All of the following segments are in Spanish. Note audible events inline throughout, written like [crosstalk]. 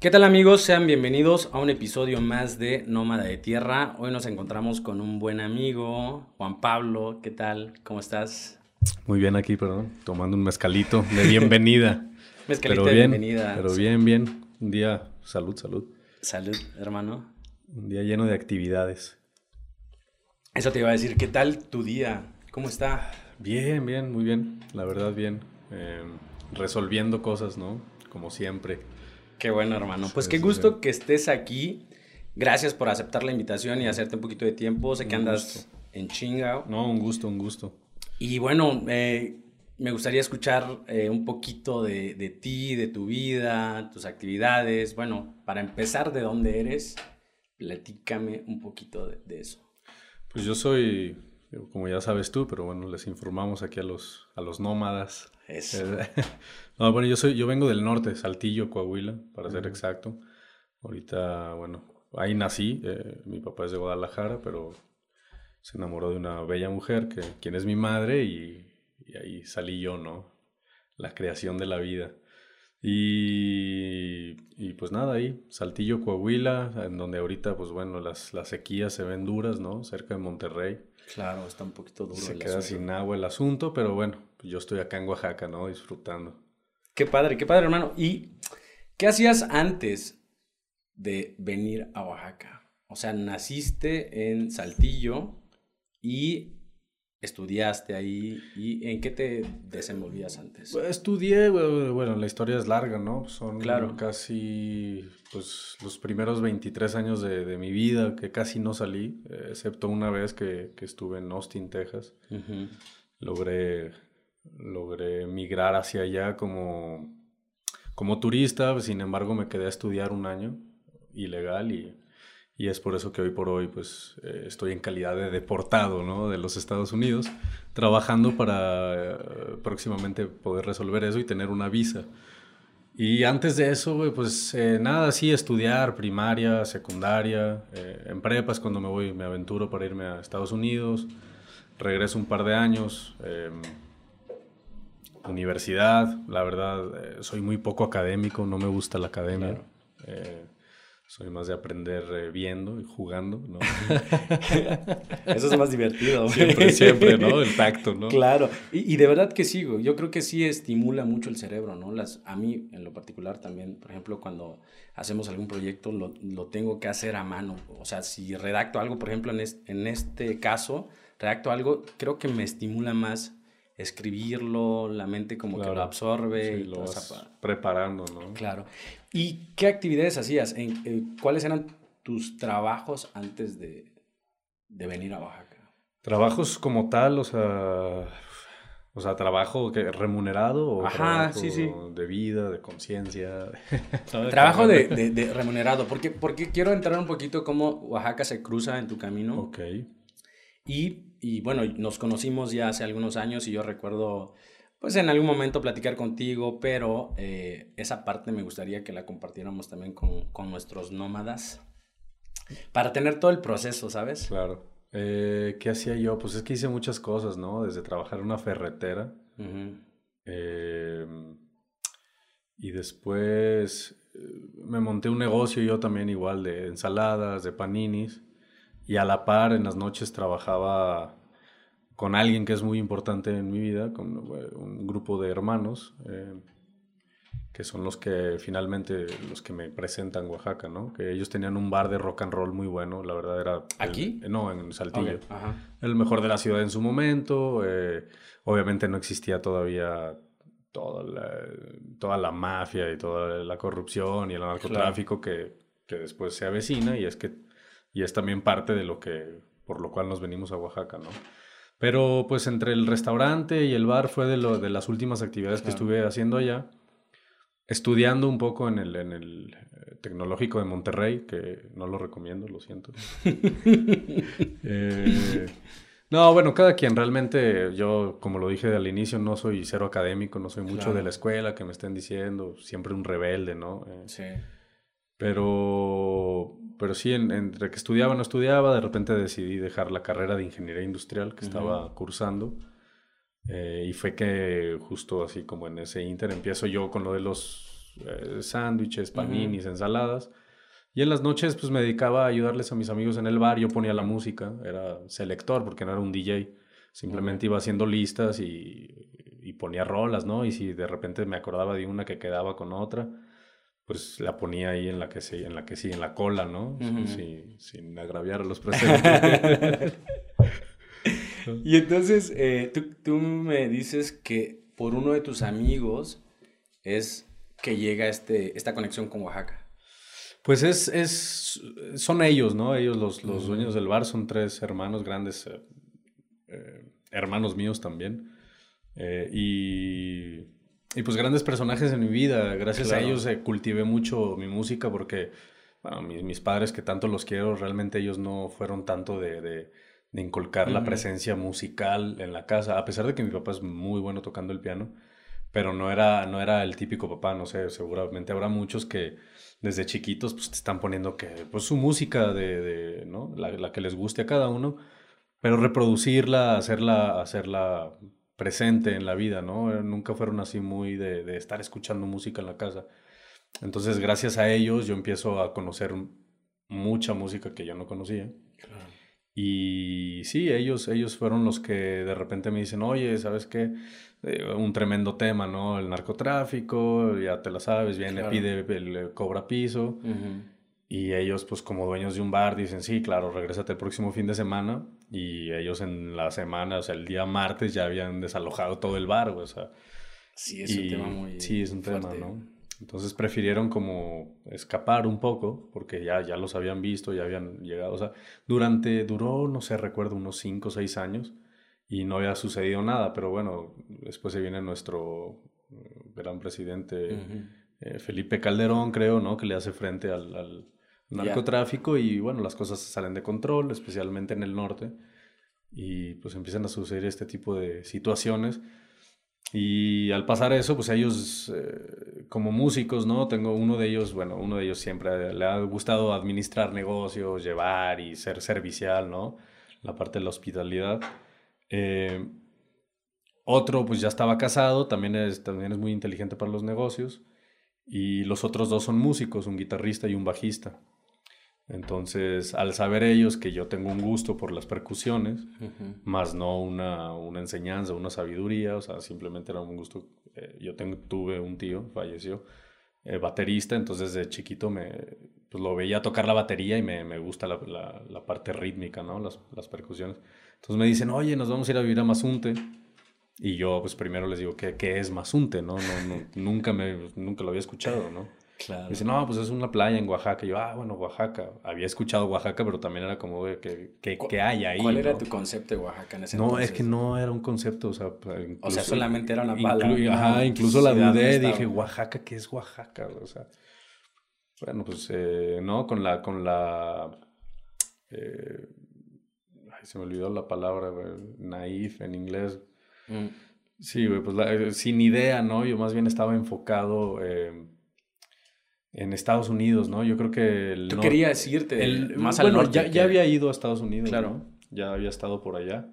¿Qué tal amigos? Sean bienvenidos a un episodio más de Nómada de Tierra. Hoy nos encontramos con un buen amigo, Juan Pablo. ¿Qué tal? ¿Cómo estás? Muy bien aquí, perdón, tomando un mezcalito de bienvenida. [laughs] mezcalito de bienvenida. Pero bien, bien. Un día, salud, salud. Salud, hermano. Un día lleno de actividades. Eso te iba a decir, ¿qué tal tu día? ¿Cómo está? Bien, bien, muy bien. La verdad, bien. Eh, resolviendo cosas, ¿no? Como siempre. Qué bueno, hermano. Pues qué gusto que estés aquí. Gracias por aceptar la invitación y hacerte un poquito de tiempo. Sé que andas en chinga. No, un gusto, un gusto. Y bueno, eh, me gustaría escuchar eh, un poquito de, de, ti, de tu vida, tus actividades. Bueno, para empezar, ¿de dónde eres? Platícame un poquito de, eso. Pues yo soy, como ya sabes tú, pero bueno, les informamos aquí a los, a los nómadas. Eso. [laughs] no, bueno, yo, soy, yo vengo del norte, Saltillo, Coahuila, para ser exacto. Ahorita, bueno, ahí nací. Eh, mi papá es de Guadalajara, pero se enamoró de una bella mujer, que, quien es mi madre, y, ahí salí yo, ¿no? La creación de la vida. Y, y, pues nada, ahí, Saltillo, Coahuila, en donde ahorita, pues bueno, las, las sequías se ven duras, ¿no? Cerca de Monterrey. Claro, está un poquito duro. Se queda sin agua el asunto, pero bueno, yo estoy acá en Oaxaca, ¿no? Disfrutando. Qué padre, qué padre, hermano. ¿Y qué hacías antes de venir a Oaxaca? O sea, naciste en Saltillo, y estudiaste ahí y en qué te desenvolvías antes? Pues, estudié, bueno, la historia es larga, ¿no? Son claro. casi pues, los primeros 23 años de, mi vida que casi no salí, excepto una vez que, estuve en Austin, Texas. Logré, logré migrar hacia allá como, como turista, sin embargo me quedé a estudiar un año ilegal y y es por eso que hoy por hoy pues eh, estoy en calidad de deportado ¿no? de los Estados Unidos, trabajando para eh, próximamente poder resolver eso y tener una visa. Y antes de eso, pues eh, nada, sí, estudiar primaria, secundaria, en prepas cuando me voy, me aventuro para irme a Estados Unidos, regreso un par de años, em, universidad, la verdad, soy muy poco académico, no me gusta la academia. Soy más de aprender eh, viendo y jugando, ¿no? [laughs] Eso es más divertido. Siempre, siempre, ¿no? El tacto, ¿no? Claro. Y, de verdad que sigo. Yo creo que sí estimula mucho el cerebro, ¿no? Las, a mí, en lo particular también, por ejemplo, cuando hacemos algún proyecto, lo, lo tengo que hacer a mano. O sea, si redacto algo, por ejemplo, en, en este caso, redacto algo, creo que me estimula más escribirlo, la mente como que lo absorbe y lo vas preparando, ¿no? Claro. ¿Y qué actividades hacías? ¿En, eh, ¿Cuáles eran tus trabajos antes de, de, venir a Oaxaca? Trabajos como tal, o sea, o sea, trabajo que remunerado o Ajá, sí, sí. de vida, de conciencia. trabajo [laughs] de, de, remunerado, porque, porque quiero entrar un poquito cómo Oaxaca se cruza en tu camino. Ok. Y y bueno, nos conocimos ya hace algunos años y yo recuerdo, pues en algún momento platicar contigo, pero eh, esa parte me gustaría que la compartiéramos también con, con, nuestros nómadas, para tener todo el proceso, ¿sabes? Claro. Eh, ¿Qué hacía yo? Pues es que hice muchas cosas, ¿no? Desde trabajar en una ferretera. Em, y después eh, me monté un negocio yo también igual de ensaladas, de paninis. Y a la par, en las noches trabajaba con alguien que es muy importante en mi vida, con un grupo de hermanos, eh, que son los que finalmente, los que me presentan Oaxaca, ¿no? Que ellos tenían un bar de rock and roll muy bueno, la verdad era... ¿Aquí? no, en Saltillo. El mejor de la ciudad en su momento, eh, obviamente no existía todavía toda la, toda la mafia y toda la corrupción y el narcotráfico que, que después se avecina y es que y es también parte de lo que, por lo cual nos venimos a Oaxaca, ¿no? Pero pues entre el restaurante y el bar fue de, lo, de las últimas actividades que estuve haciendo allá, estudiando un poco en el, en el eh, Tecnológico de Monterrey, que no lo recomiendo, lo siento. [laughs] Eh, no, bueno, cada quien realmente, yo como lo dije al inicio, no soy cero académico, no soy mucho de la escuela que me estén diciendo, siempre un rebelde, ¿no? Eh, sí. Pero pero sí, entre que estudiaba o no estudiaba, de repente decidí dejar la carrera de ingeniería industrial que estaba cursando. Eh, y fue que justo así como en ese inter empiezo yo con lo de los eh, sándwiches, paninis, ensaladas. Y en las noches pues me dedicaba a ayudarles a mis amigos en el bar, yo ponía la música, era selector porque no era un DJ, simplemente iba haciendo listas y, y, ponía rolas, ¿no? Y si de repente me acordaba de una que quedaba con otra, pues la ponía ahí en la que sí, en la que sí, en la cola, ¿no? sin agraviar a los presentes. [laughs] [laughs] y entonces eh, tú, tú me dices que por uno de tus amigos es que llega este, esta conexión con Oaxaca. Pues es, es, son ellos, ¿no? Ellos, los, los dueños del bar, son tres hermanos grandes, eh, eh, hermanos míos también. Y, y, pues grandes personajes en mi vida. Gracias a ellos cultivé mucho mi música porque, bueno, mis, mis, padres que tanto los quiero, realmente ellos no fueron tanto de, de, de inculcar la presencia musical en la casa, a pesar de que mi papá es muy bueno tocando el piano, pero no era, no era el típico papá, no sé, seguramente habrá muchos que desde chiquitos pues te están poniendo que pues su música de, de ¿no? La, la, que les guste a cada uno, pero reproducirla, hacerla, hacerla presente en la vida, ¿no? Nunca fueron así muy de, de estar escuchando música en la casa. Entonces, gracias a ellos yo empiezo a conocer mucha música que yo no conocía. Y sí, ellos, ellos fueron los que de repente me dicen, oye, ¿sabes qué? Eh, un tremendo tema, ¿no? El narcotráfico, ya te lo sabes, viene, pide, el, cobra piso. Y ellos, pues como dueños de un bar, dicen, sí, claro, regrésate el próximo fin de semana. Y ellos en la semana, o sea, el día martes ya habían desalojado todo el bar, o sea. Sí, es un tema muy Sí, es un tema, ¿no? Entonces prefirieron como escapar un poco, porque ya, ya los habían visto, ya habían llegado. O sea, durante, duró, no sé, recuerdo, unos 5 o 6 años y no había sucedido nada, pero bueno, después se viene nuestro eh, gran presidente eh, Felipe Calderón, creo, ¿no? Que le hace frente al, narcotráfico y bueno, las cosas salen de control, especialmente en el norte, y pues empiezan a suceder este tipo de situaciones. Y al pasar eso, pues ellos, eh, como músicos, ¿no? Tengo uno de ellos, bueno, uno de ellos siempre le ha gustado administrar negocios, llevar y ser servicial, ¿no? La parte de la hospitalidad. Eh, otro, pues ya estaba casado, también es, también es muy inteligente para los negocios. Y los otros dos son músicos, un guitarrista y un bajista. Entonces, al saber ellos que yo tengo un gusto por las percusiones, más no una, una, enseñanza, una sabiduría, o sea, simplemente era un gusto. Eh, yo tengo, tuve un tío, falleció, eh, baterista, entonces de chiquito me, pues lo veía tocar la batería y me, me gusta la, la, la, parte rítmica, ¿no? Las, las percusiones. Entonces me dicen, oye, nos vamos a ir a vivir a Mazunte. Y yo, pues primero les digo, ¿qué, qué es Mazunte? ¿no? No, nunca, me, nunca lo había escuchado, ¿no? Claro. Dicen, no, pues es una playa en Oaxaca. Y yo, ah, bueno, Oaxaca. Había escuchado Oaxaca, pero también era como, ¿qué, qué, qué hay ahí? ¿Cuál era tu concepto de Oaxaca en ese no, No, es que no era un concepto, o sea... o sea, solamente era una palabra. ajá, incluso la dudé, dije, Oaxaca, ¿qué es Oaxaca? O sea, bueno, pues, eh, no, con la, con la... Eh, se me olvidó la palabra, naif en inglés. Mm. Sí, güey, pues eh, sin idea, ¿no? Yo más bien estaba enfocado en Estados Unidos, ¿no? Yo creo que... El Tú querías irte el, más al norte. Ya, ya había ido a Estados Unidos, claro. Ya había estado por allá.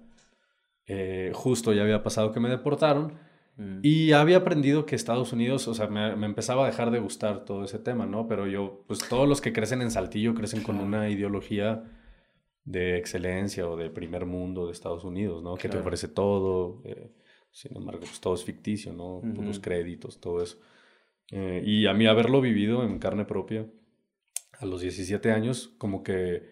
Eh, justo ya había pasado que me deportaron. Mm. Y había aprendido que Estados Unidos, o sea, me, me, empezaba a dejar de gustar todo ese tema, ¿no? Pero yo, pues todos los que crecen en Saltillo crecen con una ideología de excelencia o de primer mundo de Estados Unidos, ¿no? Que te ofrece todo, eh, sin embargo, pues todo es ficticio, ¿no? Los créditos, todo eso. Eh, y a mí haberlo vivido en carne propia a los 17 años, como que,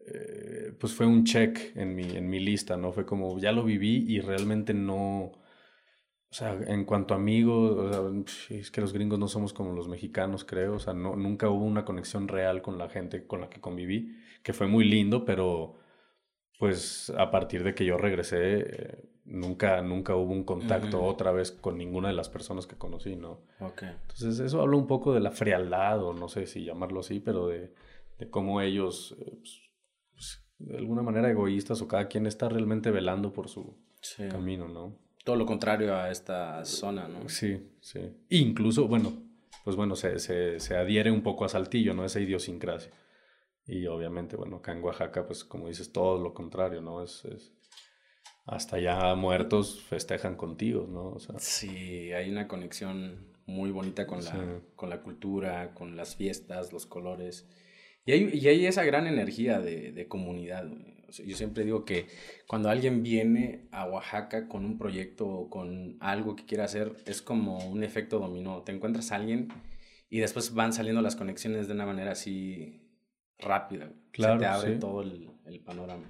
eh, pues fue un check en mi, en mi lista, ¿no? Fue como, ya lo viví y realmente no... O sea, en cuanto a amigos, o sea, es que los gringos no somos como los mexicanos, creo. O sea, no, nunca hubo una conexión real con la gente con la que conviví que fue muy lindo, pero pues a partir de que yo regresé, eh, nunca, nunca hubo un contacto otra vez con ninguna de las personas que conocí, ¿no? Okay. Entonces eso habla un poco de la frialdad, o no sé si llamarlo así, pero de, de cómo ellos, eh, pues, pues, de alguna manera egoístas, o cada quien está realmente velando por su camino, ¿no? Todo lo contrario a esta zona, ¿no? Sí, sí. Incluso, bueno, pues bueno, se, se, se adhiere un poco a Saltillo, ¿no? Esa idiosincrasia. Y obviamente, bueno, acá en Oaxaca, pues como dices, todo lo contrario, ¿no? Es, es hasta ya muertos festejan contigo, ¿no? sí, hay una conexión muy bonita con la, con la cultura, con las fiestas, los colores. Y hay, y hay esa gran energía de, de comunidad. yo siempre digo que cuando alguien viene a Oaxaca con un proyecto o con algo que quiere hacer, es como un efecto dominó. Te encuentras a alguien y después van saliendo las conexiones de una manera así rápida. Claro, Se te abre todo el, el, panorama.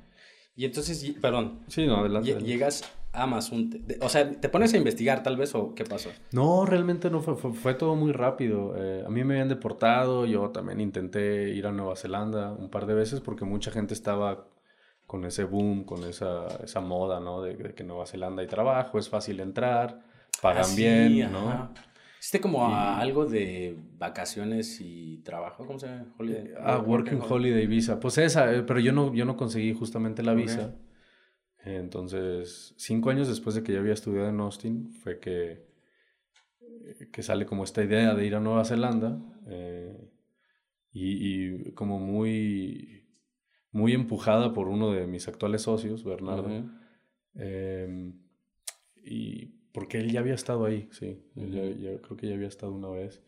Y entonces, perdón. Sí, no, adelante. Llegas a Mazunte. O sea, ¿te pones a investigar tal vez o qué pasó? No, realmente no fue, fue, todo muy rápido. Eh, a mí me habían deportado, yo también intenté ir a Nueva Zelanda un par de veces porque mucha gente estaba con ese boom, con esa, esa moda, ¿no? De, que Nueva Zelanda hay trabajo, es fácil entrar, pagan ah, bien, ¿no? ¿Hiciste como algo de vacaciones y trabajo? ¿Cómo se llama? Holiday, ah, Working, Holiday Visa. Pues esa, eh, pero yo no, yo no conseguí justamente la visa. Entonces, cinco años después de que ya había estudiado en Austin, fue que, que sale como esta idea de ir a Nueva Zelanda. Eh, y, como muy, muy empujada por uno de mis actuales socios, Bernardo. Em, y porque él ya había estado ahí, sí. yo creo que ya había estado una vez.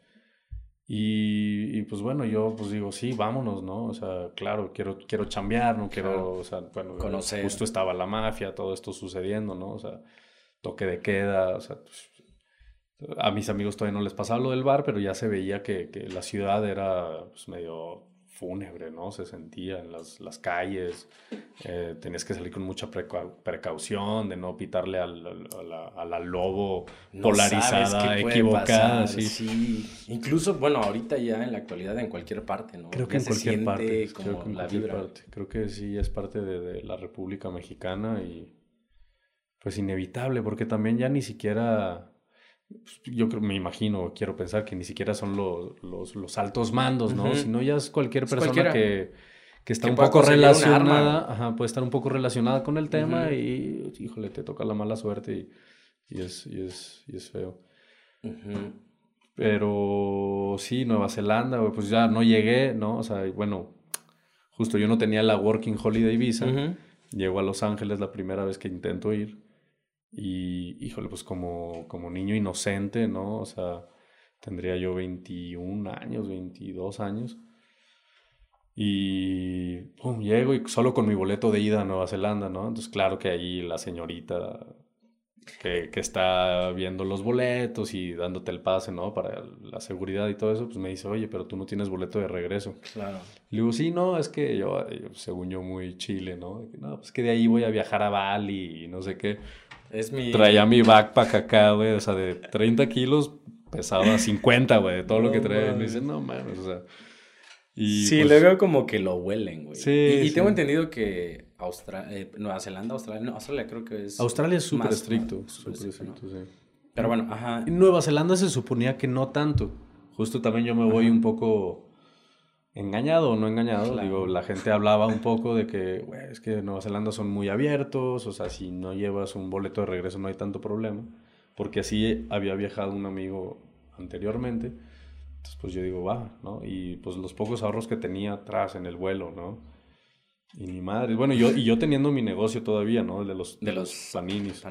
Y, pues bueno, yo pues digo, sí, vámonos, ¿no? O sea, claro, quiero, quiero chambear, no quiero, o sea, bueno, Conocer. justo estaba la mafia, todo esto sucediendo, ¿no? O sea, toque de queda, o sea, pues, a mis amigos todavía no les pasaba lo del bar, pero ya se veía que, que la ciudad era pues, medio fúnebre, ¿no? Se sentía en las, las calles, eh, tenías que salir con mucha precaución de no pitarle al, a, la, lobo polarizada, equivocada. Sí. sí. Incluso, bueno, ahorita ya en la actualidad en cualquier parte, ¿no? Creo que en cualquier parte. Creo que en cualquier parte. Creo que sí es parte de, de la República Mexicana y pues inevitable, porque también ya ni siquiera pues, yo creo, me imagino, quiero pensar que ni siquiera son los, los, los altos mandos, ¿no? Sino ya es cualquier persona que, que, está un poco relacionada, ajá, puede estar un poco relacionada con el tema y, híjole, te toca la mala suerte y, y, es, y, es, y es feo. Pero sí, Nueva Zelanda, pues ya no llegué, ¿no? O sea, bueno, justo yo no tenía la Working Holiday Visa. Llego a Los Ángeles la primera vez que intento ir. Y, híjole, pues como, como niño inocente, ¿no? O sea, tendría yo 21 años, 22 años. Y pum, llego y solo con mi boleto de ida a Nueva Zelanda, ¿no? Entonces, claro que ahí la señorita que, que, está viendo los boletos y dándote el pase, ¿no? Para la seguridad y todo eso, pues me dice, oye, pero tú no tienes boleto de regreso. Claro. Le digo, sí, no, es que yo, según yo, muy chile, ¿no? No, pues que de ahí voy a viajar a Bali y no sé qué. Es mi... Traía mi backpack acá, güey, o sea, de 30 kilos pesaba 50, güey, de todo lo que traía. Y me dice, no mames, o sea. Y, sí, pues luego como que lo huelen, güey. Sí. Y, tengo entendido que Australia, eh, Nueva Zelanda, Australia, no, Australia creo que es. Australia es súper estricto, súper estricto, sí. Pero bueno, ajá. Nueva Zelanda se suponía que no tanto. Justo también yo me voy un poco engañado o no engañado. Digo, la gente hablaba un poco de que, güey, es que Nueva Zelanda son muy abiertos, o sea, si no llevas un boleto de regreso no hay tanto problema, porque así había viajado un amigo anteriormente. Entonces, pues yo digo, va, ¿no? Y pues los pocos ahorros que tenía atrás en el vuelo, ¿no? Y mi madre, bueno, yo, y yo teniendo mi negocio todavía, ¿no? El de los, de, los paninis.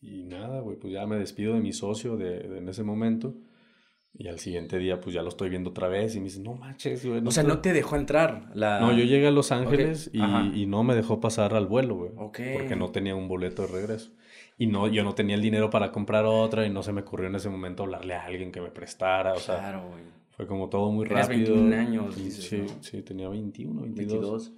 Y nada, güey, pues ya me despido de mi socio de en ese momento. Y al siguiente día, pues ya lo estoy viendo otra vez y me dice, no manches, güey. o sea, no te dejó entrar. La... No, yo llegué a Los Ángeles y, y, no me dejó pasar al vuelo, güey. Porque no tenía un boleto de regreso. Y no, yo no tenía el dinero para comprar otra y no se me ocurrió en ese momento hablarle a alguien que me prestara. O sea, claro, güey. Fue como todo muy rápido. 21 años, Sí, sí, tenía 21, 22.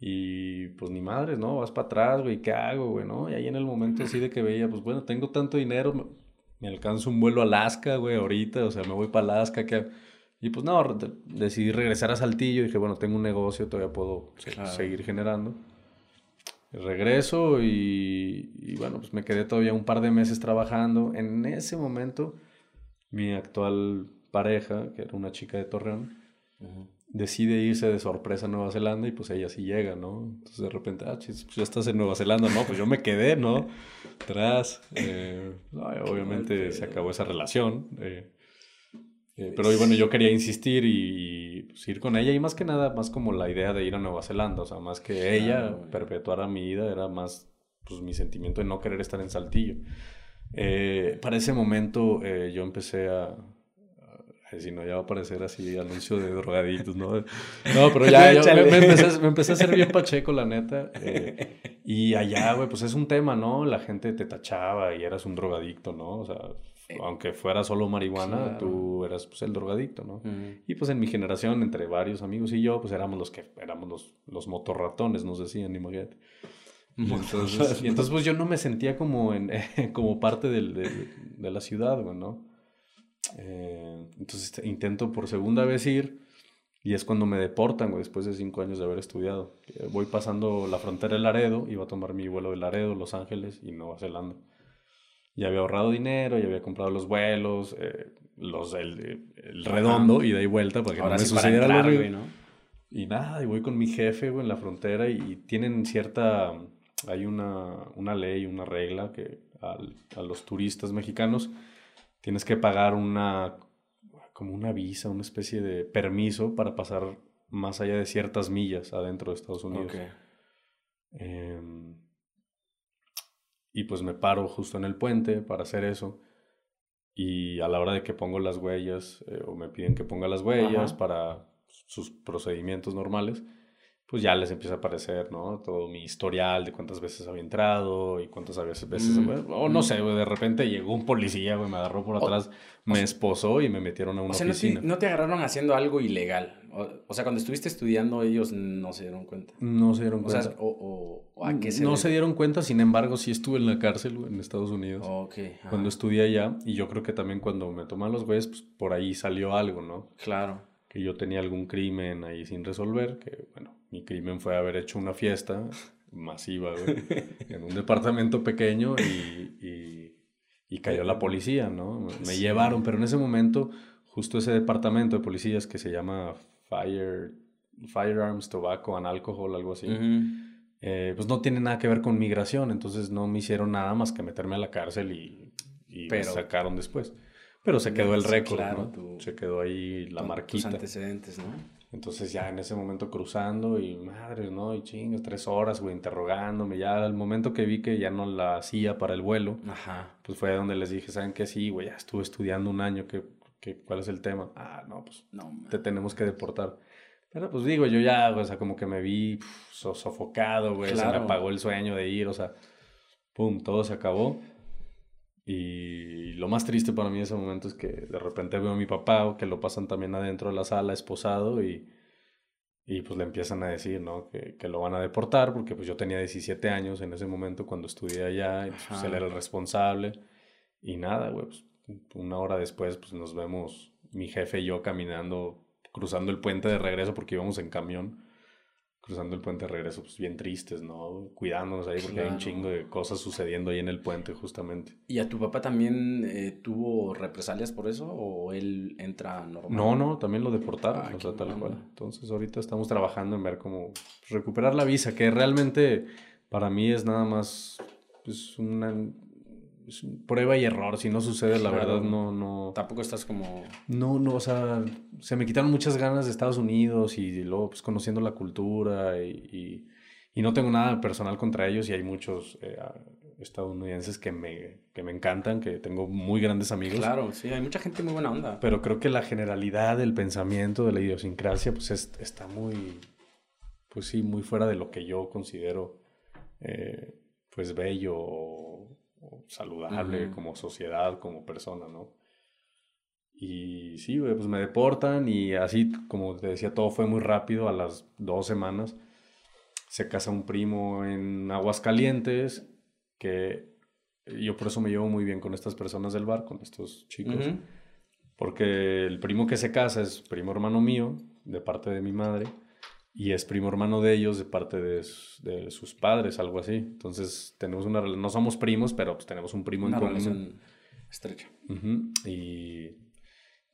Y pues ni madres, ¿no? Vas para atrás, güey, ¿qué hago, güey, no? Y ahí en el momento así de que veía, pues bueno, tengo tanto dinero, me alcanzo un vuelo a Alaska, güey, ahorita, o sea, me voy para Alaska, que... Y pues no, decidí regresar a Saltillo, dije, bueno, tengo un negocio, todavía puedo seguir generando. Regreso y, y, bueno, pues me quedé todavía un par de meses trabajando. En ese momento, mi actual pareja, que era una chica de Torreón, decide irse de sorpresa a Nueva Zelanda y pues ella sí llega, ¿no? Entonces de repente, ah, chis, pues ya estás en Nueva Zelanda, ¿no? Pues yo me quedé, ¿no? [laughs] Atrás. Eh, obviamente se acabó esa relación. Eh, eh, pero bueno, yo quería insistir y, pues, ir con ella y más que nada, más como la idea de ir a Nueva Zelanda, o sea, más que ella perpetuara mi vida, era más pues mi sentimiento de no querer estar en Saltillo. Eh, para ese momento eh, yo empecé a, si no, ya va a aparecer así anuncio de drogaditos, ¿no? No, pero ya, [laughs] me, empecé, a hacer bien pacheco, la neta. Eh, y allá, güey, pues es un tema, ¿no? La gente te tachaba y eras un drogadicto, ¿no? O sea, aunque fuera solo marihuana, tú eras pues el drogadicto, ¿no? Y pues en mi generación, entre varios amigos y yo, pues éramos los que, éramos los, los motorratones, nos decían, imagínate. Entonces, y entonces, pues yo no me sentía como, en, [laughs] como parte del, de, de la ciudad, güey, ¿no? Eh, entonces intento por segunda vez ir y es cuando me deportan, después de cinco años de haber estudiado. Eh, voy pasando la frontera de Laredo, iba a tomar mi vuelo de Laredo, Los Ángeles y Nueva Zelanda. Ya había ahorrado dinero, ya había comprado los vuelos, eh, los, el, redondo, y de ahí vuelta para que no me sucediera ¿no? Y nada, y voy con mi jefe en la frontera y, tienen cierta, hay una, una ley, una regla que a los turistas mexicanos tienes que pagar una, como una visa, una especie de permiso para pasar más allá de ciertas millas adentro de Estados Unidos. Em, y pues me paro justo en el puente para hacer eso. Y a la hora de que pongo las huellas, eh, o me piden que ponga las huellas para sus procedimientos normales, pues ya les empieza a aparecer, ¿no? Todo mi historial de cuántas veces había entrado y cuántas veces... Mm, o no mm. sé, de repente llegó un policía, güey, me agarró por atrás, me esposó y me metieron a una o sea, oficina. No te, agarraron haciendo algo ilegal. O, sea, cuando estuviste estudiando ellos no se dieron cuenta. No se dieron cuenta. O, o, ¿a qué se No se dieron cuenta, sin embargo, sí estuve en la cárcel en Estados Unidos. Ok. Cuando estudié allá. Y yo creo que también cuando me toman los güeyes, pues por ahí salió algo, ¿no? Claro. Que yo tenía algún crimen ahí sin resolver, que bueno mi crimen fue haber hecho una fiesta masiva, en un departamento pequeño y, y, cayó la policía, ¿no? Me llevaron, pero en ese momento, justo ese departamento de policías que se llama Fire, Firearms, Tobacco and Alcohol, algo así, eh, pues no tiene nada que ver con migración, entonces no me hicieron nada más que meterme a la cárcel y, y me sacaron después. Pero se quedó el récord, ¿no? se quedó ahí la marquita. Tus antecedentes, ¿no? Entonces ya en ese momento cruzando y madre, ¿no? Y chingas, tres horas, güey, interrogándome. Ya al momento que vi que ya no la hacía para el vuelo, Ajá. pues fue donde les dije, ¿saben qué? Sí, güey, ya estuve estudiando un año, ¿qué, qué, cuál es el tema? Ah, no, pues no, te tenemos que deportar. Pero pues digo, yo ya, o sea, como que me vi sofocado, güey, se me apagó el sueño de ir, o sea, pum, todo se acabó. Y lo más triste para mí en ese momento es que de repente veo a mi papá, que lo pasan también adentro de la sala esposado y, y pues le empiezan a decir, ¿no? Que, que, lo van a deportar porque pues yo tenía 17 años en ese momento cuando estudié allá y pues, él era el responsable. Y nada, güey, pues una hora después pues nos vemos mi jefe y yo caminando, cruzando el puente de regreso porque íbamos en camión cruzando el puente de regreso, pues bien tristes, ¿no? Cuidándonos ahí porque hay un chingo de cosas sucediendo ahí en el puente, justamente. ¿Y a tu papá también eh, tuvo represalias por eso o él entra normal? No, no, también lo deportaron, ah, o sea, tal cual. Entonces, ahorita estamos trabajando en ver cómo recuperar la visa, que realmente para mí es nada más pues, una prueba y error. Si no sucede, la verdad, no, no. Tampoco estás como. No, no, o sea, se me quitaron muchas ganas de Estados Unidos y luego, pues, conociendo la cultura y, y, no tengo nada personal contra ellos y hay muchos eh, estadounidenses que me, que me encantan, que tengo muy grandes amigos. Claro, sí, hay mucha gente muy buena onda. Pero creo que la generalidad del pensamiento, de la idiosincrasia, pues, está muy, pues sí, muy fuera de lo que yo considero, eh, pues, bello saludable como sociedad, como persona, ¿no? Y sí, pues me deportan y así, como te decía, todo fue muy rápido, a las dos semanas. Se casa un primo en Aguascalientes, que yo por eso me llevo muy bien con estas personas del bar, con estos chicos, porque el primo que se casa es primo hermano mío, de parte de mi madre, y es primo hermano de ellos de parte de, de sus padres, algo así. Entonces tenemos una no somos primos, pero pues tenemos un primo en común. estrecha. y,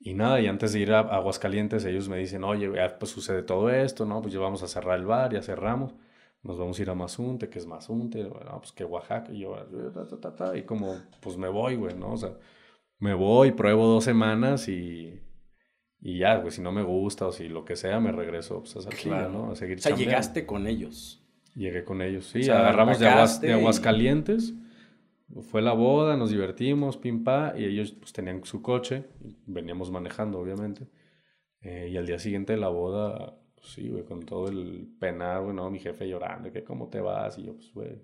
y, nada, y antes de ir a Aguascalientes ellos me dicen, oye, pues sucede todo esto, ¿no? Pues ya vamos a cerrar el bar, ya cerramos. Nos vamos a ir a Mazunte, que es Mazunte, bueno, pues que Oaxaca, y yo, y como, pues me voy, güey, ¿no? O sea, me voy, pruebo dos semanas y y ya, güey, si no me gusta o si lo que sea, me regreso pues, a esa ¿no? A seguir O sea, llegaste con ellos. Llegué con ellos, sí. agarramos de, Aguas, de Aguascalientes fue la boda, nos divertimos, pim pa, y ellos pues tenían su coche, veníamos manejando obviamente. Eh, y al día siguiente de la boda, pues, sí, güey, con todo el penar, güey, ¿no? Mi jefe llorando, que cómo te vas, y yo, pues, güey,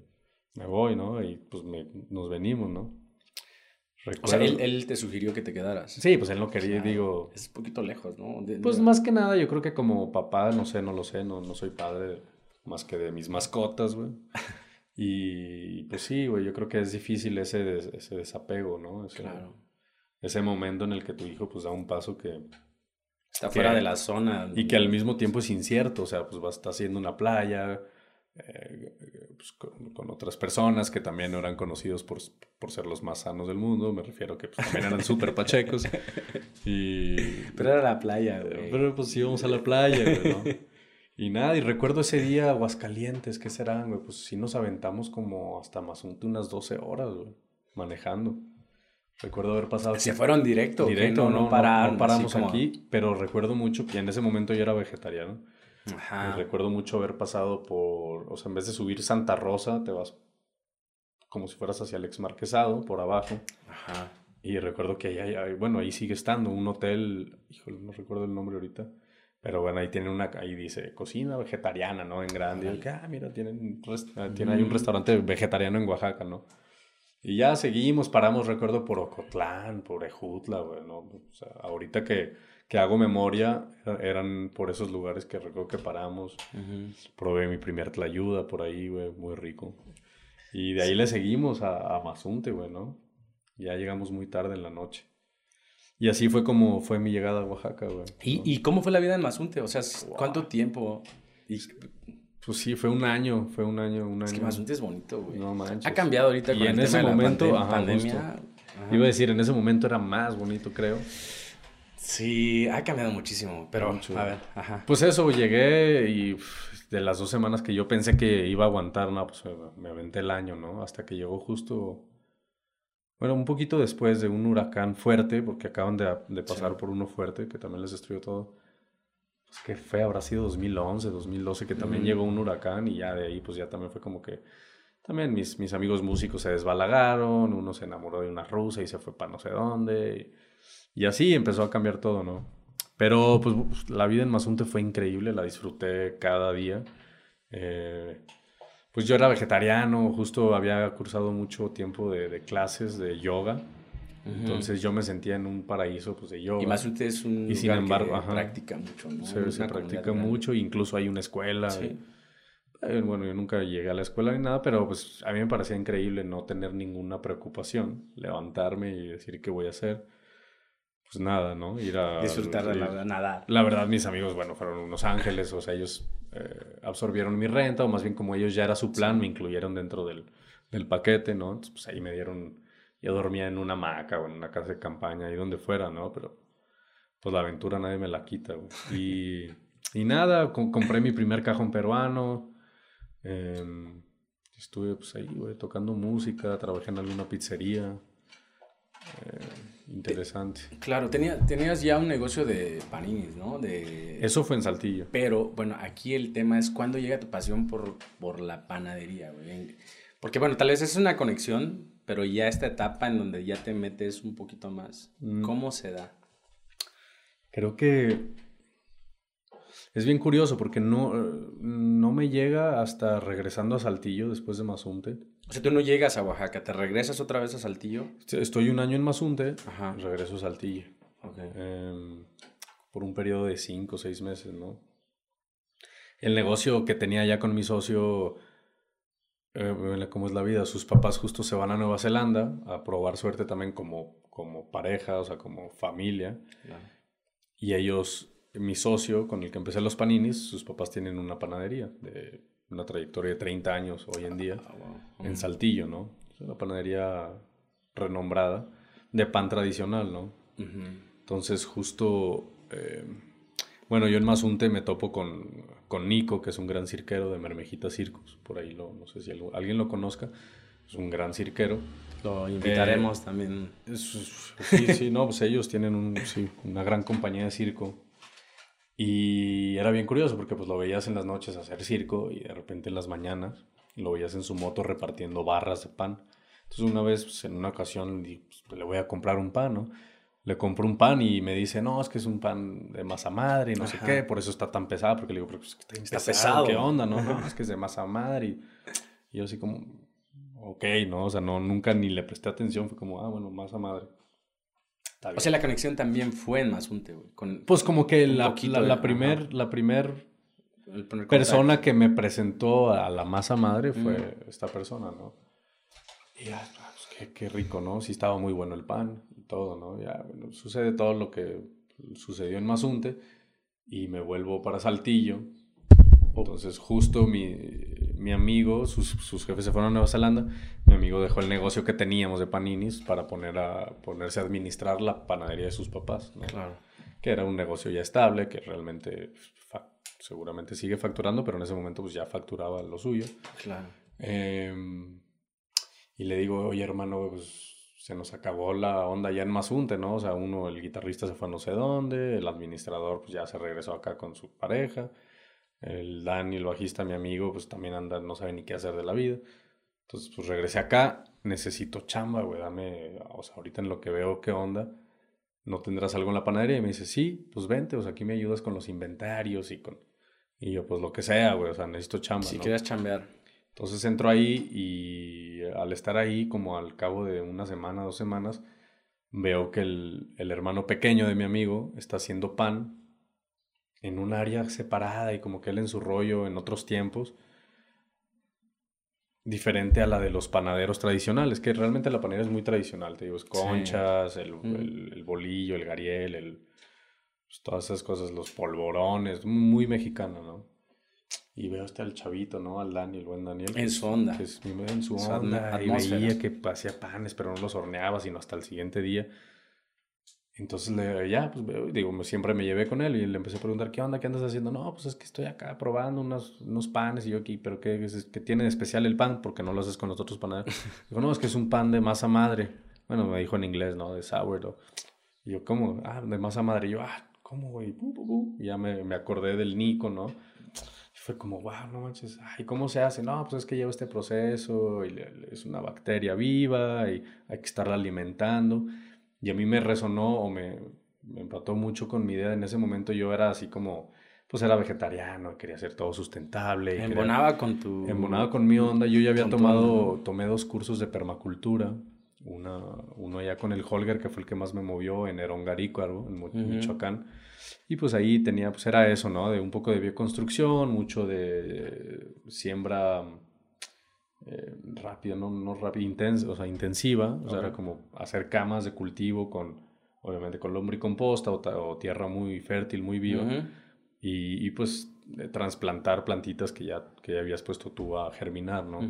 me voy, ¿no? Y pues nos venimos, ¿no? O sea, él, te sugirió que te quedaras. Sí, pues él no quería, digo... Es un poquito lejos, ¿no? pues más que nada, yo creo que como papá, no sé, no lo sé, no, no soy padre más que de mis mascotas, güey. Y pues sí, güey, yo creo que es difícil ese, ese desapego, ¿no? Ese, claro. Ese momento en el que tu hijo pues da un paso que... Está fuera de la zona. Y que al mismo tiempo es incierto, o sea, pues va a estar haciendo una playa, eh, pues, con, otras personas que también eran conocidos por, por, ser los más sanos del mundo. Me refiero que pues, también eran súper pachecos. Y, [laughs] pero era la playa, güey. Pero pues íbamos a la playa, güey, ¿no? Y nada, y recuerdo ese día Aguascalientes, ¿qué serán, güey? Pues sí nos aventamos como hasta más unas 12 horas, güey, manejando. Recuerdo haber pasado... ¿Se fueron directo? Directo, no, no, paramos aquí, pero recuerdo mucho que en ese momento yo era vegetariano. Ajá. recuerdo mucho haber pasado por, o sea, en vez de subir Santa Rosa, te vas como si fueras hacia el ex marquesado, por abajo. Ajá. Y recuerdo que ahí, bueno, ahí sigue estando un hotel, híjole, no recuerdo el nombre ahorita pero bueno, ahí tiene una, ahí dice cocina vegetariana, ¿no? En grande. Y ah, mira, tienen, ah, tiene ahí un restaurante vegetariano en Oaxaca, ¿no? Y ya seguimos, paramos, recuerdo, por Ocotlán, por Ejutla, güey, ¿no? O sea, ahorita que, que hago memoria, eran por esos lugares que recuerdo que paramos. Probé mi primer tlayuda por ahí, güey, muy rico. Y de ahí le seguimos a, a Mazunte, güey, ¿no? Ya llegamos muy tarde en la noche. Y así fue como fue mi llegada a Oaxaca, güey. ¿Y, ¿Y, cómo fue la vida en Mazunte? O sea, ¿cuánto tiempo? Pues sí, fue un año, fue un año, un año. Es que Mazunte es bonito, güey. No manches. Ha cambiado ahorita con y en ese momento, la pandemia. Iba a decir, en ese momento era más bonito, creo. Sí, ha cambiado muchísimo, pero a ver, ajá. Pues eso, llegué y de las dos semanas que yo pensé que iba a aguantar, no, pues me aventé el año, ¿no? Hasta que llegó justo bueno, un poquito después de un huracán fuerte, porque acaban de, de pasar por uno fuerte que también les destruyó todo. Pues que fue, habrá sido 2011, 2012, que también llegó un huracán y ya de ahí pues ya también fue como que... También mis, mis amigos músicos se desbalagaron, uno se enamoró de una rusa y se fue para no sé dónde. Y, así empezó a cambiar todo, ¿no? Pero pues la vida en Mazunte fue increíble, la disfruté cada día. Eh, pues yo era vegetariano, justo había cursado mucho tiempo de, clases de yoga. Entonces yo me sentía en un paraíso pues, de yoga. Y más usted es un y sin embargo, practica mucho, ¿no? Se, practica mucho, incluso hay una escuela. Eh, bueno, yo nunca llegué a la escuela ni nada, pero pues a mí me parecía increíble no tener ninguna preocupación, levantarme y decir qué voy a hacer. Pues nada, ¿no? Ir a... Disfrutar de la, nada. La verdad, mis amigos, bueno, fueron unos ángeles, o sea, ellos eh, absorbieron mi renta, o más bien como ellos ya era su plan, me incluyeron dentro del, del paquete, ¿no? Entonces, pues ahí me dieron, yo dormía en una hamaca o en una casa de campaña, ahí donde fuera, ¿no? Pero pues la aventura nadie me la quita, Y, [laughs] y nada, compré mi primer cajón peruano, em, estuve pues ahí, güey, tocando música, trabajé en alguna pizzería. Eh, Interesante. Claro, tenía, tenías ya un negocio de paninis, ¿no? De... Eso fue en Saltillo. Pero, bueno, aquí el tema es cuándo llega tu pasión por, por la panadería, güey. Porque, bueno, tal vez es una conexión, pero ya esta etapa en donde ya te metes un poquito más, mm. ¿cómo se da? Creo que es bien curioso porque no, no me llega hasta regresando a Saltillo después de Mazunte. O sea, tú no llegas a Oaxaca, ¿te regresas otra vez a Saltillo? Estoy un año en Mazunte, regreso a Saltillo. Em, por un periodo de cinco o seis meses, ¿no? El negocio que tenía ya con mi socio, eh, ¿cómo es la vida? Sus papás justo se van a Nueva Zelanda a probar suerte también como, como pareja, o sea, como familia. Y ellos, mi socio con el que empecé los paninis, sus papás tienen una panadería de una trayectoria de 30 años hoy en día, ah, en Saltillo, ¿no? Es una panadería renombrada de pan tradicional, ¿no? Entonces, justo, eh, bueno, yo en Mazunte me topo con, con, Nico, que es un gran cirquero de Mermejita Circos, por ahí lo, no sé si alguien lo conozca, es un gran cirquero. Lo invitaremos eh, también. sí, sí, no, pues ellos tienen un, sí, una gran compañía de circo y era bien curioso porque pues lo veías en las noches hacer circo y de repente en las mañanas lo veías en su moto repartiendo barras de pan. Entonces una vez, pues, en una ocasión, pues, le voy a comprar un pan, ¿no? Le compro un pan y me dice, no, es que es un pan de masa madre y no sé qué, por eso está tan pesado, porque le digo, pero pues, está, pesado, ¿qué onda, no? no? Es que es de masa madre y, y yo así como, ok, ¿no? O sea, no, nunca ni le presté atención, fue como, ah, bueno, masa madre. O sea, la conexión también fue en Mazunte, güey. pues como que la, la, la, primer, la primer persona que me presentó a la masa madre fue esta persona, ¿no? Y ya, pues, qué, qué, rico, ¿no? Sí estaba muy bueno el pan y todo, ¿no? Ya, bueno, sucede todo lo que sucedió en Mazunte y me vuelvo para Saltillo. Entonces justo mi, mi amigo, sus, sus, jefes se fueron a Nueva Zelanda, mi amigo dejó el negocio que teníamos de paninis para poner a, ponerse a administrar la panadería de sus papás, ¿no? Claro. Que era un negocio ya estable, que realmente seguramente sigue facturando, pero en ese momento pues ya facturaba lo suyo. Claro. Em, y le digo, oye hermano, pues se nos acabó la onda ya en Mazunte, ¿no? O sea, uno, el guitarrista se fue a no sé dónde, el administrador pues ya se regresó acá con su pareja el Dani, el bajista, mi amigo, pues también anda, no sabe ni qué hacer de la vida. Entonces, pues regresé acá, necesito chamba, güey, dame, o sea, ahorita en lo que veo qué onda, ¿no tendrás algo en la panadería? Y me dice, sí, pues vente, o sea, aquí me ayudas con los inventarios y con, y yo, pues lo que sea, güey, o sea, necesito chamba. Si quieres chambear. Entonces entro ahí y al estar ahí, como al cabo de una semana, dos semanas, veo que el, el hermano pequeño de mi amigo está haciendo pan en un área separada y como que él en su rollo en otros tiempos, diferente a la de los panaderos tradicionales, que realmente la panera es muy tradicional, te digo, es conchas, el, el, bolillo, el gariel, el, pues, todas esas cosas, los polvorones, muy mexicano, ¿no? Y veo hasta el chavito, ¿no? Al Dani, el buen Daniel. En su onda. Que es, en su onda. Y veía que hacía panes, pero no los horneaba, sino hasta el siguiente día. Entonces le ya, pues digo, siempre me llevé con él y le empecé a preguntar, ¿qué onda? ¿Qué andas haciendo? No, pues es que estoy acá probando unos, unos panes y yo aquí, pero ¿qué, qué tiene de especial el pan? Porque no lo haces con los otros panaderos. [laughs] Digo, no, es que es un pan de masa madre. Bueno, me dijo en inglés, ¿no? De sourdough. Y yo, ¿cómo? Ah, de masa madre. Y yo, ah, ¿cómo, güey? Y ya me, me acordé del Nico, ¿no? Y fue como, wow, no manches, ay, ¿cómo se hace? No, pues es que lleva este proceso y es una bacteria viva y hay que estarla alimentando. Y a mí me resonó o me, me empató mucho con mi idea. En ese momento yo era así como, pues era vegetariano, quería hacer todo sustentable. Embonaba con tu... Embonaba con mi onda. Yo ya había tomado, tomé dos cursos de permacultura. Una, uno allá con el Holger, que fue el que más me movió en Erongarícuaro, en Michoacán. Y pues ahí tenía, pues era eso, ¿no? De un poco de bioconstrucción, mucho de siembra eh, rápida, no, no rápida, intensa, o sea, intensiva. O sea, era como hacer camas de cultivo con, obviamente, con lombricomposta o, o tierra muy fértil, muy viva. y, y, pues trasplantar plantitas que ya, que ya habías puesto tú a germinar, ¿no?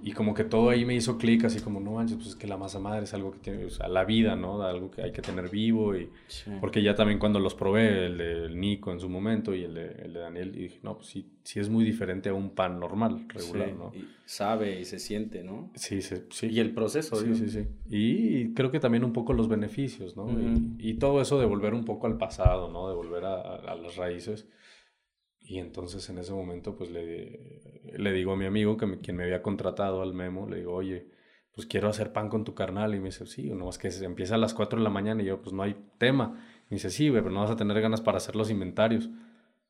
Y como que todo ahí me hizo clic, así como, no manches, pues es que la masa madre es algo que tiene, o sea, la vida, ¿no? Algo que hay que tener vivo. y Porque ya también cuando los probé, el de Nico en su momento y el de, el de Daniel, y dije, no, pues sí, sí es muy diferente a un pan normal, regular, ¿no? Y sabe y se siente, ¿no? Sí, sí, sí. Y el proceso, Sí, sí, sí. Y creo que también un poco los beneficios, ¿no? y, todo eso de volver un poco al pasado, ¿no? De volver a, a las raíces y entonces en ese momento pues le, le digo a mi amigo, que me, quien me había contratado al memo, le digo, oye, pues quiero hacer pan con tu carnal. Y me dice, sí, no, es que se empieza a las 4 de la mañana y yo, pues no hay tema. Y me dice, sí, pero no vas a tener ganas para hacer los inventarios.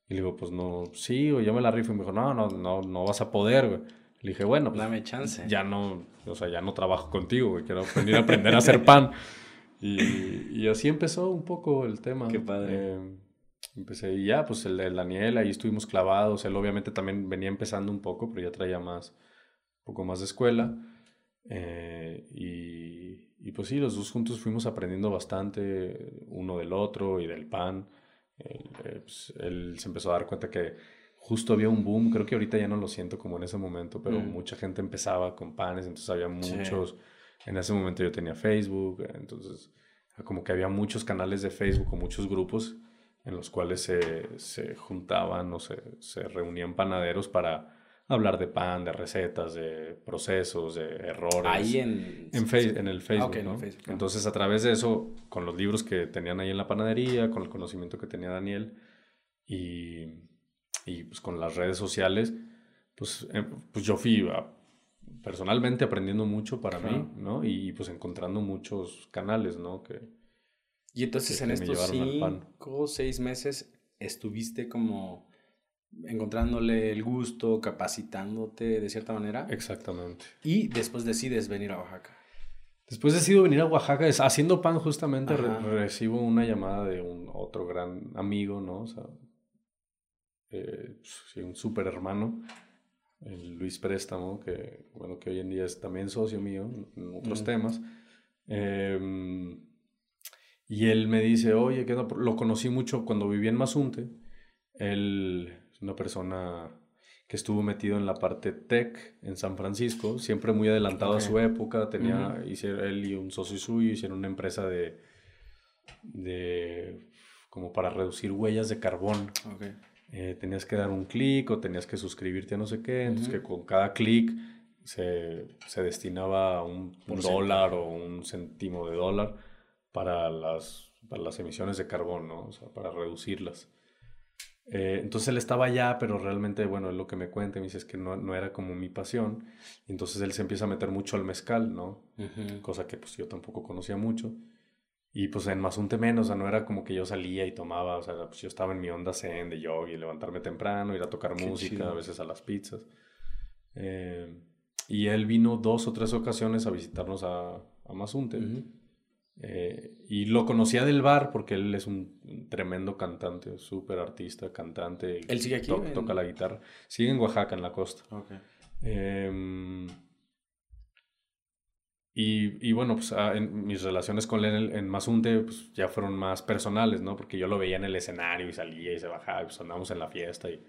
Y le digo, pues no, sí, o yo me la rifo. Y me dijo, no, no, no, no vas a poder, güey. Le dije, bueno, pues, dame chance. Ya no, o sea, ya no trabajo contigo, güey. Quiero venir a aprender a hacer pan. Y, y, así empezó un poco el tema. Qué padre. Eh, Empecé y ya, pues el, el, Daniel, ahí estuvimos clavados. Él obviamente también venía empezando un poco, pero ya traía más, un poco más de escuela. Eh, y, y, pues sí, los dos juntos fuimos aprendiendo bastante uno del otro y del pan. Eh, pues, él se empezó a dar cuenta que justo había un boom, creo que ahorita ya no lo siento como en ese momento, pero mm. mucha gente empezaba con panes, entonces había muchos. En ese momento yo tenía Facebook, entonces como que había muchos canales de Facebook o muchos grupos en los cuales se, se juntaban o se, se, reunían panaderos para hablar de pan, de recetas, de procesos, de errores. Ahí en, en, en el Facebook. ¿no? Entonces, a través de eso, con los libros que tenían ahí en la panadería, con el conocimiento que tenía Daniel y, y pues con las redes sociales, pues, em, pues yo fui personalmente aprendiendo mucho para mí, ¿no? Y pues encontrando muchos canales, ¿no? Que, y entonces en estos cinco o seis meses estuviste como encontrándole el gusto, capacitándote de cierta manera. Exactamente. Y después decides venir a Oaxaca. Después decido venir a Oaxaca, haciendo pan justamente recibo una llamada de un otro gran amigo, ¿no? O sea, eh, sí, un súper hermano, el Luis Préstamo, que, bueno, que hoy en día es también socio mío en otros temas. Em, y él me dice, oye, que lo conocí mucho cuando viví en Mazunte. Él es una persona que estuvo metido en la parte tech en San Francisco, siempre muy adelantado a su época, tenía, él y un socio suyo hicieron una empresa de, de como para reducir huellas de carbón. Eh, tenías que dar un clic o tenías que suscribirte a no sé qué, entonces que con cada clic se, se, destinaba un, dólar o un céntimo de dólar para las, para las emisiones de carbón, ¿no? O sea, para reducirlas. Eh, entonces él estaba allá, pero realmente, bueno, es lo que me cuenta, me dice es que no, no, era como mi pasión. Entonces él se empieza a meter mucho al mezcal, ¿no? Cosa que pues yo tampoco conocía mucho. Y pues en Mazunte menos, o sea, no era como que yo salía y tomaba, o sea, pues yo estaba en mi onda zen de yoga y levantarme temprano, ir a tocar música, a veces a las pizzas. Eh, y él vino dos o tres ocasiones a visitarnos a, a Mazunte. Eh, y lo conocía del bar porque él es un tremendo cantante, súper artista, cantante. ¿Él sigue aquí? Toca la guitarra. Sigue en Oaxaca, en la costa. Em, y, y, bueno, pues ah, en mis relaciones con él en, Mazunte pues, ya fueron más personales, ¿no? Porque yo lo veía en el escenario y salía y se bajaba y pues andábamos en la fiesta y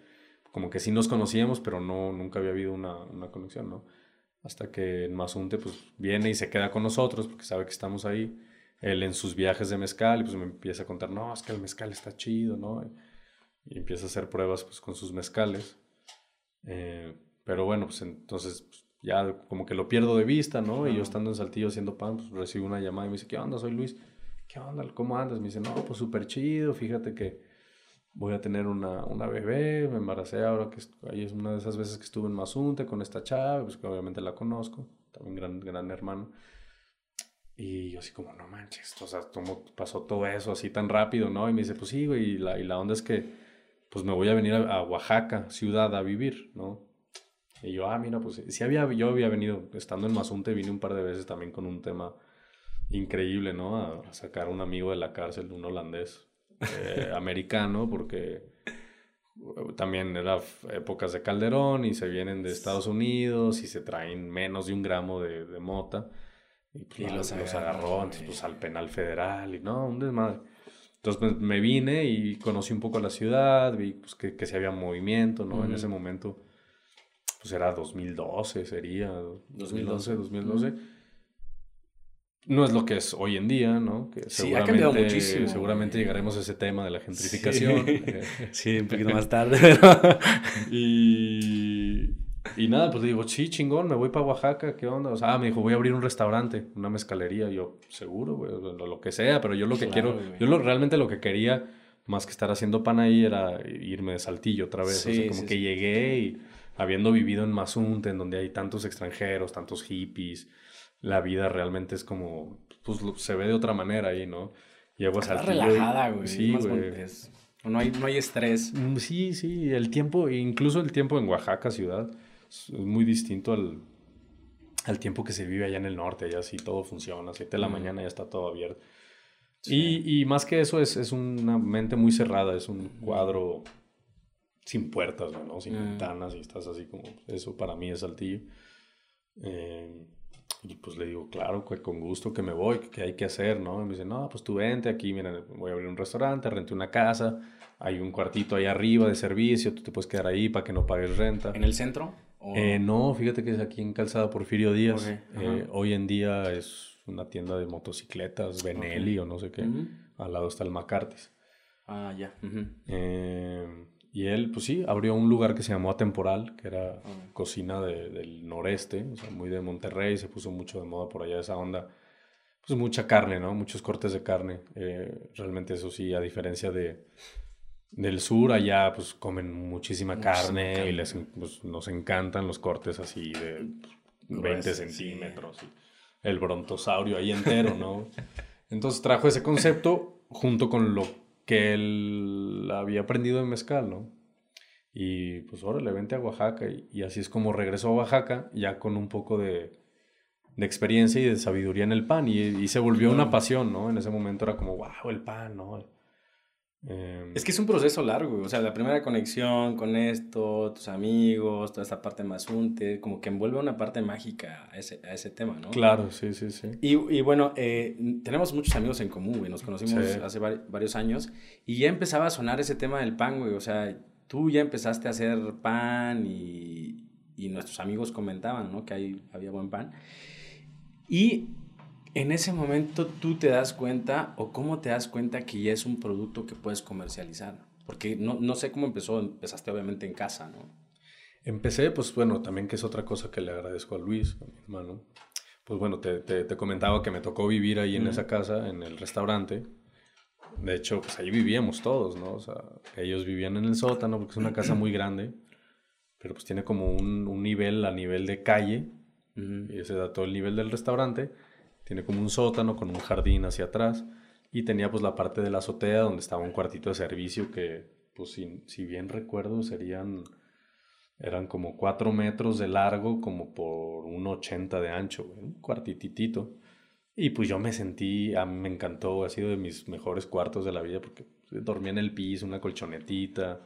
como que sí nos conocíamos, pero no, nunca había habido una, una conexión, ¿no? Hasta que en Mazunte pues viene y se queda con nosotros porque sabe que estamos ahí él en sus viajes de mezcal y pues me empieza a contar, no, es que el mezcal está chido, ¿no? Y, empieza a hacer pruebas pues con sus mezcales. Eh, pero bueno, pues entonces pues, ya como que lo pierdo de vista, ¿no? Y yo estando en Saltillo haciendo pan, pues recibo una llamada y me dice, ¿qué onda? Soy Luis. ¿Qué onda? ¿Cómo andas? Me dice, no, pues súper chido, fíjate que voy a tener una, una bebé, me embaracé ahora, que ahí es una de esas veces que estuve en Mazunte con esta chava, pues que obviamente la conozco, también gran, gran hermano. Y yo así como, no manches, o sea, ¿cómo pasó todo eso así tan rápido, no? Y me dice, pues sí, güey, y la, y la onda es que, pues me voy a venir a, Oaxaca, ciudad, a vivir, ¿no? Y yo, ah, mira, pues sí había, yo había venido, estando en Mazunte, vine un par de veces también con un tema increíble, ¿no? A, sacar a un amigo de la cárcel, un holandés, eh, [laughs] americano, porque también era épocas de Calderón y se vienen de Estados Unidos y se traen menos de un gramo de, de mota. Y, pues, los, agarró, pues, al penal federal y no, un desmadre. Entonces pues, me vine y conocí un poco la ciudad, vi pues, que, que se había movimiento, ¿no? En ese momento, pues era 2012, sería 2012, 2012. No es lo que es hoy en día, ¿no? Que sí, ha cambiado muchísimo. Seguramente llegaremos a ese tema de la gentrificación. Sí, [laughs] sí un poquito [laughs] más tarde. y, y nada, pues le digo, sí, chingón, me voy para Oaxaca, ¿qué onda? O sea, me dijo, voy a abrir un restaurante, una mezcalería. Yo, seguro, güey, lo, que sea, pero yo lo que quiero, yo lo, realmente lo que quería, más que estar haciendo pan ahí, era irme de saltillo otra vez. o sea, como que llegué y habiendo vivido en Mazunte, en donde hay tantos extranjeros, tantos hippies, la vida realmente es como, pues se ve de otra manera ahí, ¿no? Llego a Saltillo. relajada, güey. Sí, güey. No hay, no hay estrés. Mm, sí, sí, el tiempo, incluso el tiempo en Oaxaca, ciudad es muy distinto al, al tiempo que se vive allá en el norte, allá sí todo funciona, a 7 de la mañana ya está todo abierto. Y, y, más que eso es, es, una mente muy cerrada, es un cuadro sin puertas, ¿no? Sin ventanas y estás así como, eso para mí es Saltillo. Eh, y pues le digo, claro, con gusto que me voy, que hay que hacer, ¿no? Y me dice, no, pues tú vente aquí, mira, voy a abrir un restaurante, renté una casa, hay un cuartito ahí arriba de servicio, tú te puedes quedar ahí para que no pagues renta. ¿En el centro? Eh, no, fíjate que es aquí en Calzada Porfirio Díaz. Eh, hoy en día es una tienda de motocicletas, Benelli o no sé qué. Al lado está el Macartes. Ah, ya. Eh, y él, pues sí, abrió un lugar que se llamó Atemporal, que era cocina del noreste, o sea, muy de Monterrey, se puso mucho de moda por allá esa onda. Pues mucha carne, ¿no? Muchos cortes de carne. realmente eso sí, a diferencia de, del sur, allá pues comen muchísima carne, y les, pues, nos encantan los cortes así de 20 centímetros. el brontosaurio ahí entero, ¿no? [laughs] Entonces trajo ese concepto junto con lo que él había aprendido en mezcal, ¿no? Y pues ahora le vente a Oaxaca y, así es como regresó a Oaxaca ya con un poco de, de experiencia y de sabiduría en el pan y, se volvió una pasión, ¿no? En ese momento era como, wow, el pan, ¿no? Em, es que es un proceso largo, o sea, la primera conexión con esto, tus amigos, toda esta parte más unte, como que envuelve una parte mágica a ese, a ese tema, ¿no? Claro, sí, sí, sí. Y, y bueno, eh, tenemos muchos amigos en común, güey, nos conocimos hace varios años y ya empezaba a sonar ese tema del pan, güey, o sea, tú ya empezaste a hacer pan y, y nuestros amigos comentaban, ¿no? Que ahí había buen pan. Y en ese momento tú te das cuenta o cómo te das cuenta que ya es un producto que puedes comercializar. Porque no, no sé cómo empezó, empezaste obviamente en casa, ¿no? Empecé, pues bueno, también que es otra cosa que le agradezco a Luis, a mi hermano. Pues bueno, te, te, te comentaba que me tocó vivir ahí en esa casa, en el restaurante. De hecho, pues ahí vivíamos todos, ¿no? O sea, ellos vivían en el sótano porque es una casa muy grande, pero pues tiene como un, un nivel a nivel de calle, y ese da todo el nivel del restaurante tiene como un sótano con un jardín hacia atrás y tenía pues la parte de la azotea donde estaba un cuartito de servicio que pues si, si bien recuerdo serían eran como cuatro metros de largo como por un ochenta de ancho, un cuartititito. Y pues yo me sentí, a mí me encantó, ha sido de mis mejores cuartos de la vida porque dormía en el piso, una colchonetita,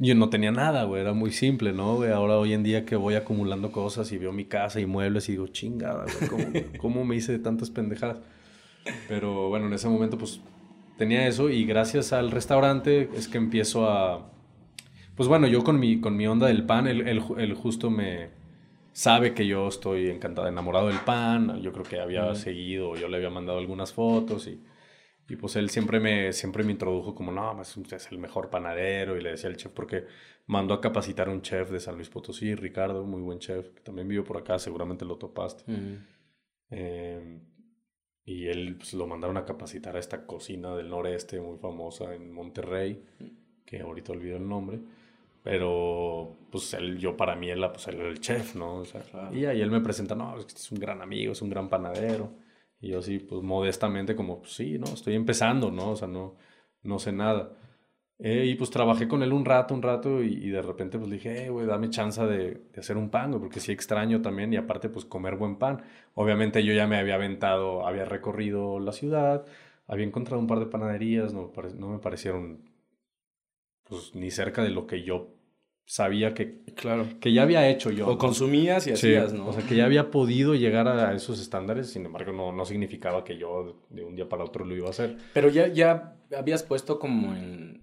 yo no tenía nada, güey, era muy simple, ¿no? Güey? Ahora hoy en día que voy acumulando cosas y veo mi casa y muebles y digo, chingada, güey, ¿cómo, [laughs] me hice de tantas pendejadas? Pero bueno, en ese momento pues tenía eso y gracias al restaurante es que empiezo a... Pues bueno, yo con mi, con mi onda del pan, él, justo me sabe que yo estoy encantado, enamorado del pan, yo creo que había seguido, yo le había mandado algunas fotos y y pues él siempre me, siempre me introdujo como, no, pues, es el mejor panadero. Y le decía al chef, porque mandó a capacitar a un chef de San Luis Potosí, Ricardo, muy buen chef, que también vive por acá, seguramente lo topaste. Em, y él pues, lo mandaron a capacitar a esta cocina del noreste muy famosa en Monterrey, que ahorita olvido el nombre. Pero, pues, él, yo para mí, él, pues, él era el chef, ¿no? Y ahí él me presenta, no, es que es un gran amigo, es un gran panadero. Y yo así, pues modestamente, como, pues, sí, no, estoy empezando, ¿no? O sea, no, no sé nada. Eh, y pues trabajé con él un rato, un rato, y, de repente pues dije, eh, güey, dame chance de, de, hacer un pan, güey, porque sí extraño también, y aparte pues comer buen pan. Obviamente yo ya me había aventado, había recorrido la ciudad, había encontrado un par de panaderías, no, no me parecieron pues ni cerca de lo que yo sabía que, claro. que ya había hecho yo. O consumías y hacías, ¿no? O sea, que ya había podido llegar a esos estándares, sin embargo, no, no significaba que yo de un día para otro lo iba a hacer. Pero ya, ya habías puesto como en...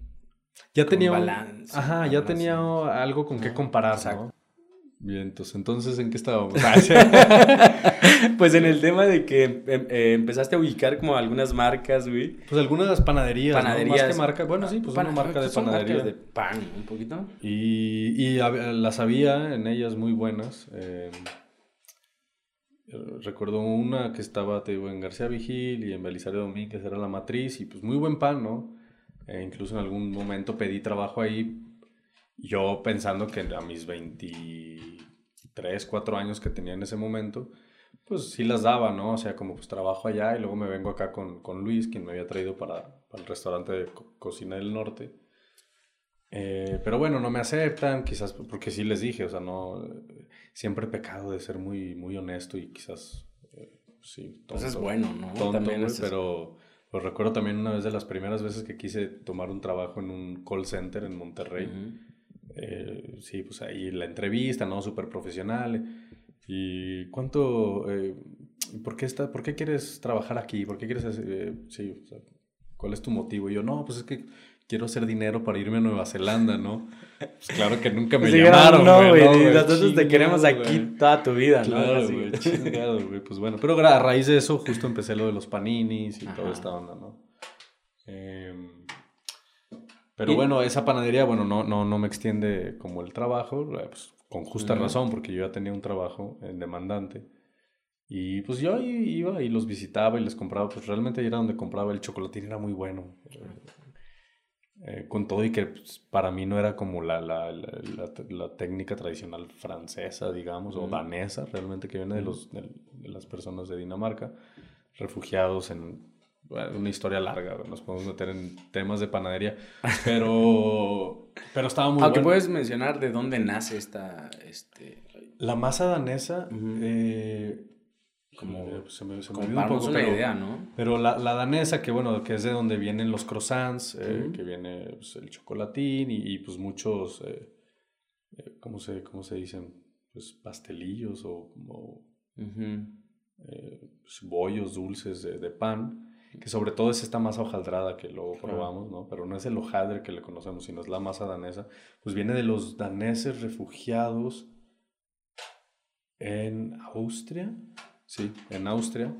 Ya tenía balance. ajá, ya tenía algo con qué comparar, Exacto. Bien, entonces, ¿en qué estábamos? [laughs] [laughs] pues en el tema de que em, eh, empezaste a ubicar como algunas marcas, güey. Pues algunas panaderías, Panaderías. Más que marca, bueno, sí, pues una marca de panadería. de pan, un poquito. Y, y las había en ellas muy buenas. Em, recuerdo una que estaba, te digo, en García Vigil y en Belisario Domínguez era la matriz y pues muy buen pan, ¿no? E incluso en algún momento pedí trabajo ahí yo pensando que a mis 23, 4 años que tenía en ese momento, pues sí las daba, ¿no? O sea, como pues trabajo allá y luego me vengo acá con, con Luis, quien me había traído para, para el restaurante de Cocina del Norte. Eh, pero bueno, no me aceptan, quizás porque sí les dije, o sea, no, siempre he pecado de ser muy, muy honesto y quizás, eh, sí. pues es bueno, ¿no? también pero pues recuerdo también una vez de las primeras veces que quise tomar un trabajo en un call center en Monterrey. Eh, sí, pues ahí la entrevista, ¿no? Súper profesional. ¿Y cuánto, eh, ¿por, qué está, por qué quieres trabajar aquí? ¿Por qué quieres, eh, sí, cuál es tu motivo? Y yo, no, pues es que quiero hacer dinero para irme a Nueva Zelanda, ¿no? Pues claro que nunca me [laughs] llamaron, No, güey, nosotros te queremos aquí toda tu vida, ¿no? Claro, güey, [laughs] chingado, güey, pues bueno. Pero a raíz de eso justo empecé lo de los paninis y toda esta onda, ¿no? Eh, pero bueno, esa panadería, bueno, no, no, no me extiende como el trabajo, eh, pues, con justa razón, porque yo ya tenía un trabajo en demandante. Y pues yo iba y los visitaba y les compraba, pues realmente era donde compraba el chocolatín, era muy bueno. Eh, con todo y que pues, para mí no era como la, la, la, técnica tradicional francesa, digamos, o danesa, realmente que viene de, los, de, las personas de Dinamarca, refugiados en una historia larga, nos podemos meter en temas de panadería, [laughs] pero, pero estaba muy Aunque puedes mencionar de dónde nace esta... Este... La masa danesa... Eh, como se me, se me un poco, una idea, ¿no? Pero la, la, danesa, que bueno, que es de donde vienen los croissants, eh, que viene pues, el chocolatín y, pues muchos, eh, ¿cómo, se, ¿cómo se dicen? Pues pastelillos o, pues, bollos dulces de, de, pan, que sobre todo es esta masa hojaldrada que luego probamos, ¿no? Pero no es el hojaldre que le conocemos, sino es la masa danesa. Pues viene de los daneses refugiados en Austria Sí, en Austria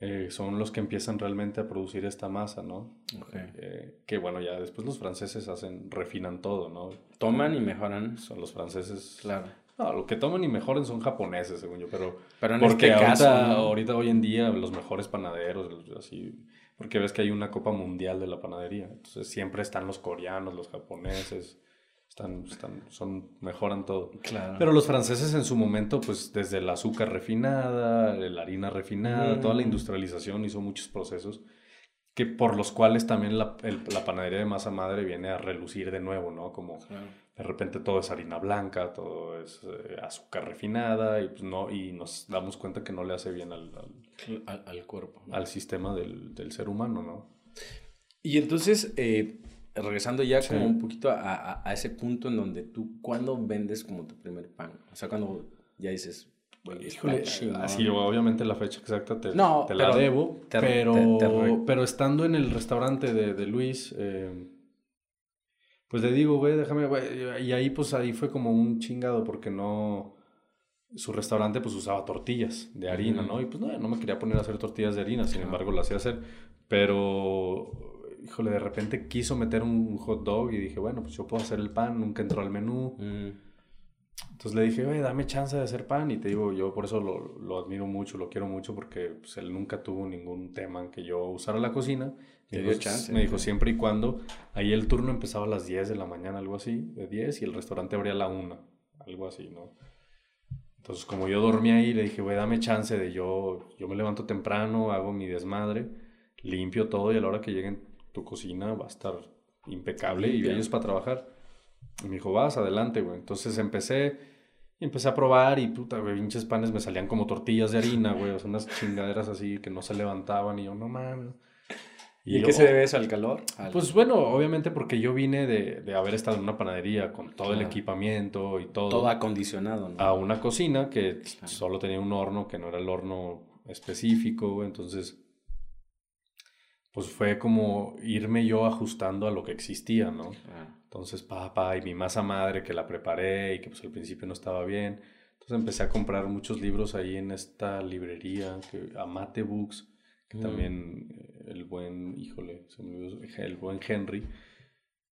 eh, son los que empiezan realmente a producir esta masa, ¿no? Eh, que bueno, ya después los franceses hacen, refinan todo, ¿no? Toman y mejoran. Son los franceses. Claro. No, lo que toman y mejoran son japoneses, según yo, pero... Pero en porque este caso... ahorita, hoy en día, los mejores panaderos, así... Porque ves que hay una copa mundial de la panadería. Entonces siempre están los coreanos, los japoneses están, están, son, mejoran todo. Claro. Pero los franceses en su momento, pues desde el azúcar refinada, la harina refinada, toda la mm. industrialización hizo muchos procesos que por los cuales también la, la, panadería de masa madre viene a relucir de nuevo, ¿no? Como de repente todo es harina blanca, todo es eh, azúcar refinada y, pues, no, y nos damos cuenta que no le hace bien al, al, al, cuerpo. Al sistema del, del, ser humano, ¿no? Y entonces, eh, regresando ya como un poquito a, a, ese punto en donde tú, ¿cuándo vendes como tu primer pan? O sea, cuando ya dices, bueno, Híjole, así, obviamente la fecha exacta te, no, te la debo, pero, pero estando en el restaurante de, de Luis, eh, pues le digo, güey, déjame, güey, y ahí pues ahí fue como un chingado porque no, su restaurante pues usaba tortillas de harina, ¿no? Y pues no, no me quería poner a hacer tortillas de harina, sin embargo lo hacía hacer, pero híjole, de repente quiso meter un hot dog y dije, bueno, pues yo puedo hacer el pan, nunca entró al menú. Entonces le dije, oye, dame chance de hacer pan. Y te digo, yo por eso lo, lo admiro mucho, lo quiero mucho, porque pues, él nunca tuvo ningún tema en que yo usara la cocina. Me dio chance. Me dijo, siempre y cuando. Ahí el turno empezaba a las 10 de la mañana, algo así, de 10, y el restaurante abría a la 1, algo así, ¿no? Entonces, como yo dormía ahí, le dije, güey, dame chance de yo, yo me levanto temprano, hago mi desmadre, limpio todo y a la hora que lleguen tu cocina va a estar impecable y ellos para trabajar. Y me dijo, vas, adelante, güey. Entonces empecé y empecé a probar y puta, güey, pinches panes me salían como tortillas de harina, güey. O sea, unas chingaderas así que no se levantaban y yo, no mames. ¿Y, qué se debe eso al calor? Pues bueno, obviamente porque yo vine de, de, haber estado en una panadería con todo el equipamiento y todo. Todo acondicionado, ¿no? A una cocina que solo tenía un horno que no era el horno específico. Entonces pues fue como irme yo ajustando a lo que existía, ¿no? Entonces, papá y mi masa madre que la preparé y que pues al principio no estaba bien. Entonces empecé a comprar muchos libros ahí en esta librería, que, Amate Books, que mm. también el buen, híjole, se me olvidó, el buen Henry,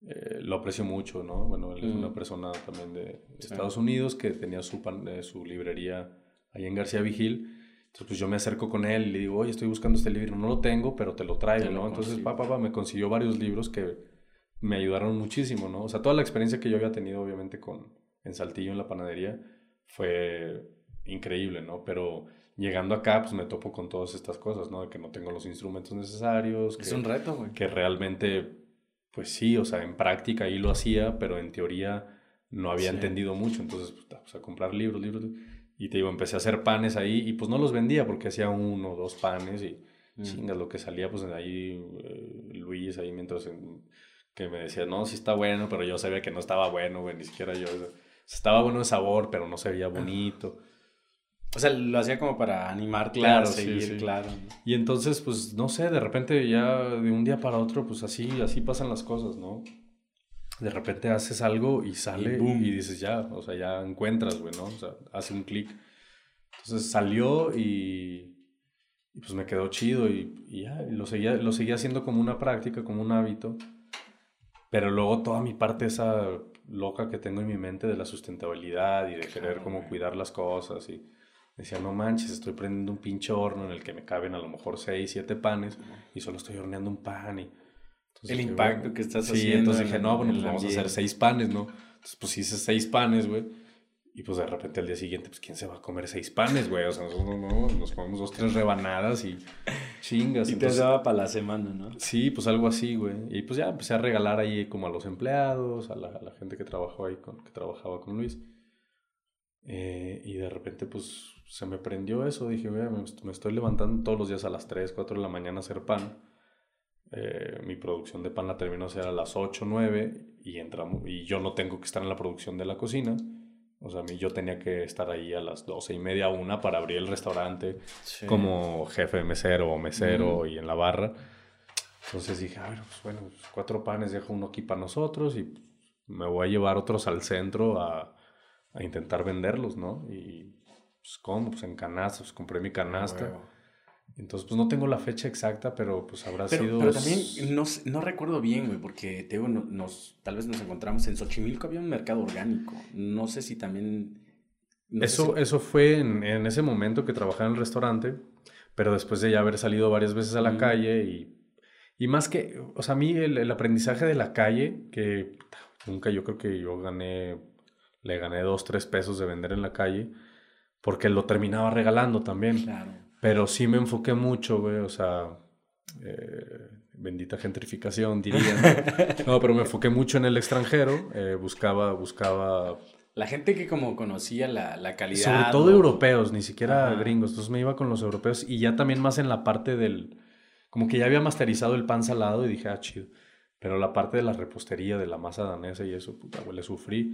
eh, lo aprecio mucho, ¿no? Bueno, él es una mm. persona también de Estados Unidos que tenía su, eh, su librería ahí en García Vigil entonces, pues yo me acerco con él y le digo, oye, estoy buscando este libro, no lo tengo, pero te lo traigo, ¿no? Entonces, papá, papá, me consiguió varios libros que me ayudaron muchísimo, ¿no? O sea, toda la experiencia que yo había tenido, obviamente, con, en Saltillo, en la panadería, fue increíble, ¿no? Pero llegando acá, pues me topo con todas estas cosas, ¿no? De que no tengo los instrumentos necesarios. es un reto, güey. Que realmente, pues sí, o sea, en práctica ahí lo hacía, pero en teoría no había entendido mucho. Entonces, pues, pues, a comprar libros, libros. Y te digo, empecé a hacer panes ahí y pues no los vendía porque hacía uno o dos panes y mm. chingas lo que salía, pues ahí eh, Luis ahí mientras que me decía, no, sí está bueno, pero yo sabía que no estaba bueno, güey, ni siquiera yo. estaba bueno el sabor, pero no se veía bonito. O sea, lo hacía como para animar claro, seguir, claro. Y entonces, pues, no sé, de repente ya de un día para otro, pues así, así pasan las cosas, ¿no? de repente haces algo y sale y, dices ya, o sea, ya encuentras, güey, ¿no? O sea, hace un clic. Entonces salió y, pues me quedó chido y, ya, lo, seguía, lo seguía haciendo como una práctica, como un hábito. Pero luego toda mi parte esa loca que tengo en mi mente de la sustentabilidad y de querer como cuidar las cosas y decía, no manches, estoy prendiendo un pinche horno en el que me caben a lo mejor 6, 7 panes y solo estoy horneando un pan y el impacto que estás haciendo. Sí, entonces dije, no, bueno, pues vamos a hacer seis panes, ¿no? Entonces, pues hice seis panes, güey. Y pues de repente al día siguiente, pues ¿quién se va a comer seis panes, güey? O sea, nosotros no, nos comemos dos, tres rebanadas y chingas. Y te daba para la semana, ¿no? Sí, pues algo así, güey. Y pues ya empecé a regalar ahí como a los empleados, a la, a la gente que trabajó ahí, con, que trabajaba con Luis. Eh, y de repente, pues se me prendió eso. Dije, mira, me, estoy levantando todos los días a las 3, 4 de la mañana a hacer pan. Eh, mi producción de pan la terminó a a las 8, 9 y, entramos, y yo no tengo que estar en la producción de la cocina o sea, a mí yo tenía que estar ahí a las doce y media, una, para abrir el restaurante como jefe de mesero o mesero y en la barra. Entonces dije, a ver, pues bueno, pues cuatro panes, dejo uno aquí para nosotros y me voy a llevar otros al centro a, a intentar venderlos, ¿no? Y pues, ¿cómo? Pues en canastas, pues, compré mi canasta. Entonces, pues no tengo la fecha exacta, pero pues habrá sido... Pero también no, no recuerdo bien, güey, porque te nos, tal vez nos encontramos en Xochimilco, había un mercado orgánico. No sé si también... eso, eso fue en, en, ese momento que trabajaba en el restaurante, pero después de ya haber salido varias veces a la calle y, y más que, o sea, a mí el, el aprendizaje de la calle, que nunca yo creo que yo gané, le gané dos, tres pesos de vender en la calle, porque lo terminaba regalando también. Claro. Pero sí me enfoqué mucho, güey, o sea, eh, bendita gentrificación, diría. [laughs] ¿no? pero me enfoqué mucho en el extranjero, eh, buscaba, buscaba... La gente que como conocía la, la calidad. Sobre todo europeos, ni siquiera gringos. Entonces me iba con los europeos y ya también más en la parte del... Como que ya había masterizado el pan salado y dije, ah, chido. Pero la parte de la repostería, de la masa danesa y eso, puta, güey, le sufrí.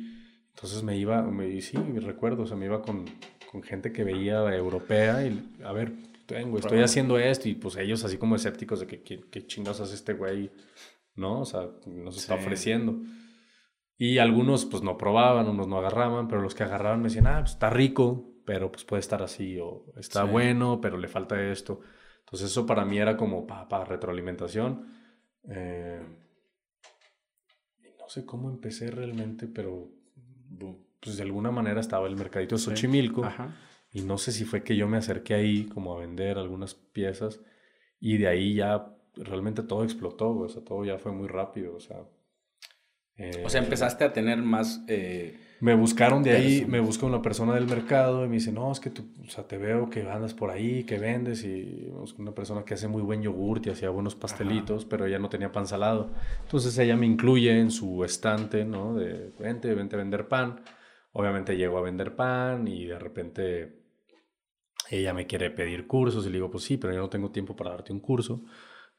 Entonces me iba, me, sí, recuerdo, o sea, me iba con, con gente que veía europea y, a ver, tengo, estoy haciendo esto y pues ellos así como escépticos de que qué chingados hace este güey, ¿no? O sea, nos está ofreciendo. Y algunos pues no probaban, unos no agarraban, pero los que agarraban me decían, ah, pues está rico, pero pues puede estar así, o está bueno, pero le falta esto. Entonces eso para mí era como para retroalimentación. Eh, no sé cómo empecé realmente, pero pues de alguna manera estaba el mercadito de Xochimilco. Y no sé si fue que yo me acerqué ahí como a vender algunas piezas y de ahí ya realmente todo explotó, o sea, todo ya fue muy rápido, o sea. o sea, eh, empezaste a tener más... Eh, me buscaron de ahí, me busca una persona del mercado y me dice, no, es que tú, o sea, te veo que andas por ahí, que vendes y una persona que hace muy buen yogurt y hacía buenos pastelitos, pero ella no tenía pan salado. Entonces ella me incluye en su estante, ¿no? De, vente, vente a vender pan. Obviamente llego a vender pan y de repente ella me quiere pedir cursos y le digo, pues sí, pero yo no tengo tiempo para darte un curso.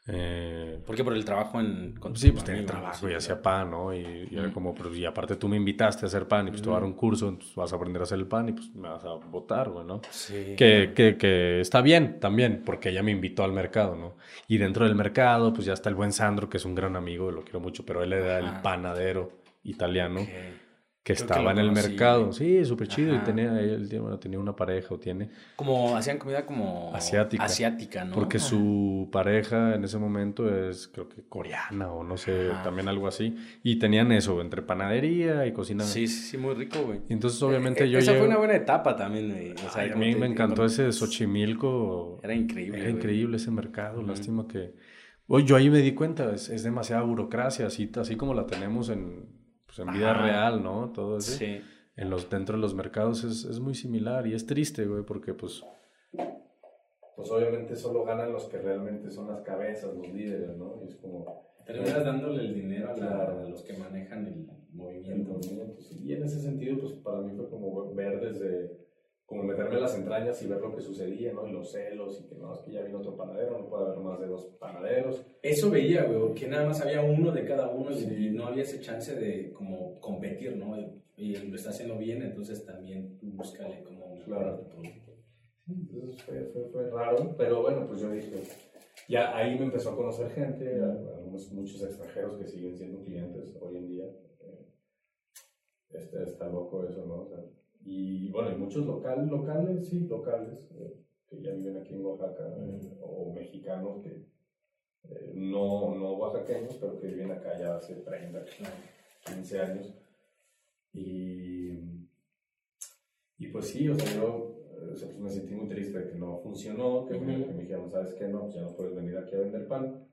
Eh, ¿Por qué? Por el trabajo en... Con sí, pues tenía trabajo y hacía pan, ¿no? Y, era como, pues, y aparte tú me invitaste a hacer pan y pues te voy a dar un curso, entonces vas a aprender a hacer el pan y pues me vas a votar, güey, ¿no? Sí. Que, que, que, está bien también, porque ella me invitó al mercado, ¿no? Y dentro del mercado, pues ya está el buen Sandro, que es un gran amigo, lo quiero mucho, pero él era el panadero italiano que estaba en el mercado. Sí, súper chido. Y tenía, él tenía una pareja o tiene. Como hacían comida como asiática. Asiática, ¿no? Porque su pareja en ese momento es, creo que coreana o no sé, también algo así. Y tenían eso, entre panadería y cocina. Sí, sí, sí, muy rico, güey. Entonces, obviamente, e, yo. Esa fue una buena etapa también, güey. O sea, a mí me encantó ese Xochimilco. Era increíble. Era increíble ese mercado. Lástima que. Hoy yo ahí me di cuenta, es, es demasiada burocracia, así, así como la tenemos en pues, en vida real, ¿no? Todo eso. Sí. En los, dentro de los mercados es, es muy similar y es triste, güey, porque pues... Pues obviamente solo ganan los que realmente son las cabezas, los líderes, ¿no? Y es como... Terminas dándole el dinero a, los que manejan el movimiento. Y en ese sentido, pues para mí fue como ver desde como meterme en las entrañas y ver lo que sucedía, ¿no? Y los celos y que no, es que ya vino otro panadero, no puede haber más de dos panaderos. Eso veía, güey, que nada más había uno de cada uno y no había ese chance de como competir, ¿no? Y, lo está haciendo bien, entonces también búscale como claro. Entonces fue, fue, fue, raro, pero bueno, pues yo dije, ya ahí me empezó a conocer gente, algunos, muchos extranjeros que siguen siendo clientes hoy en día. Eh, este, está loco eso, ¿no? O sea, y bueno, hay muchos locales, locales, sí, locales, eh, que ya viven aquí en Oaxaca, eh, o mexicanos que eh, no, no oaxaqueños, pero que viven acá ya hace 30, 15 años. Y, y pues sí, o sea, yo pues me sentí muy triste de que no funcionó, que, me, que me dijeron, ¿sabes qué? No, pues ya no puedes venir aquí a vender pan.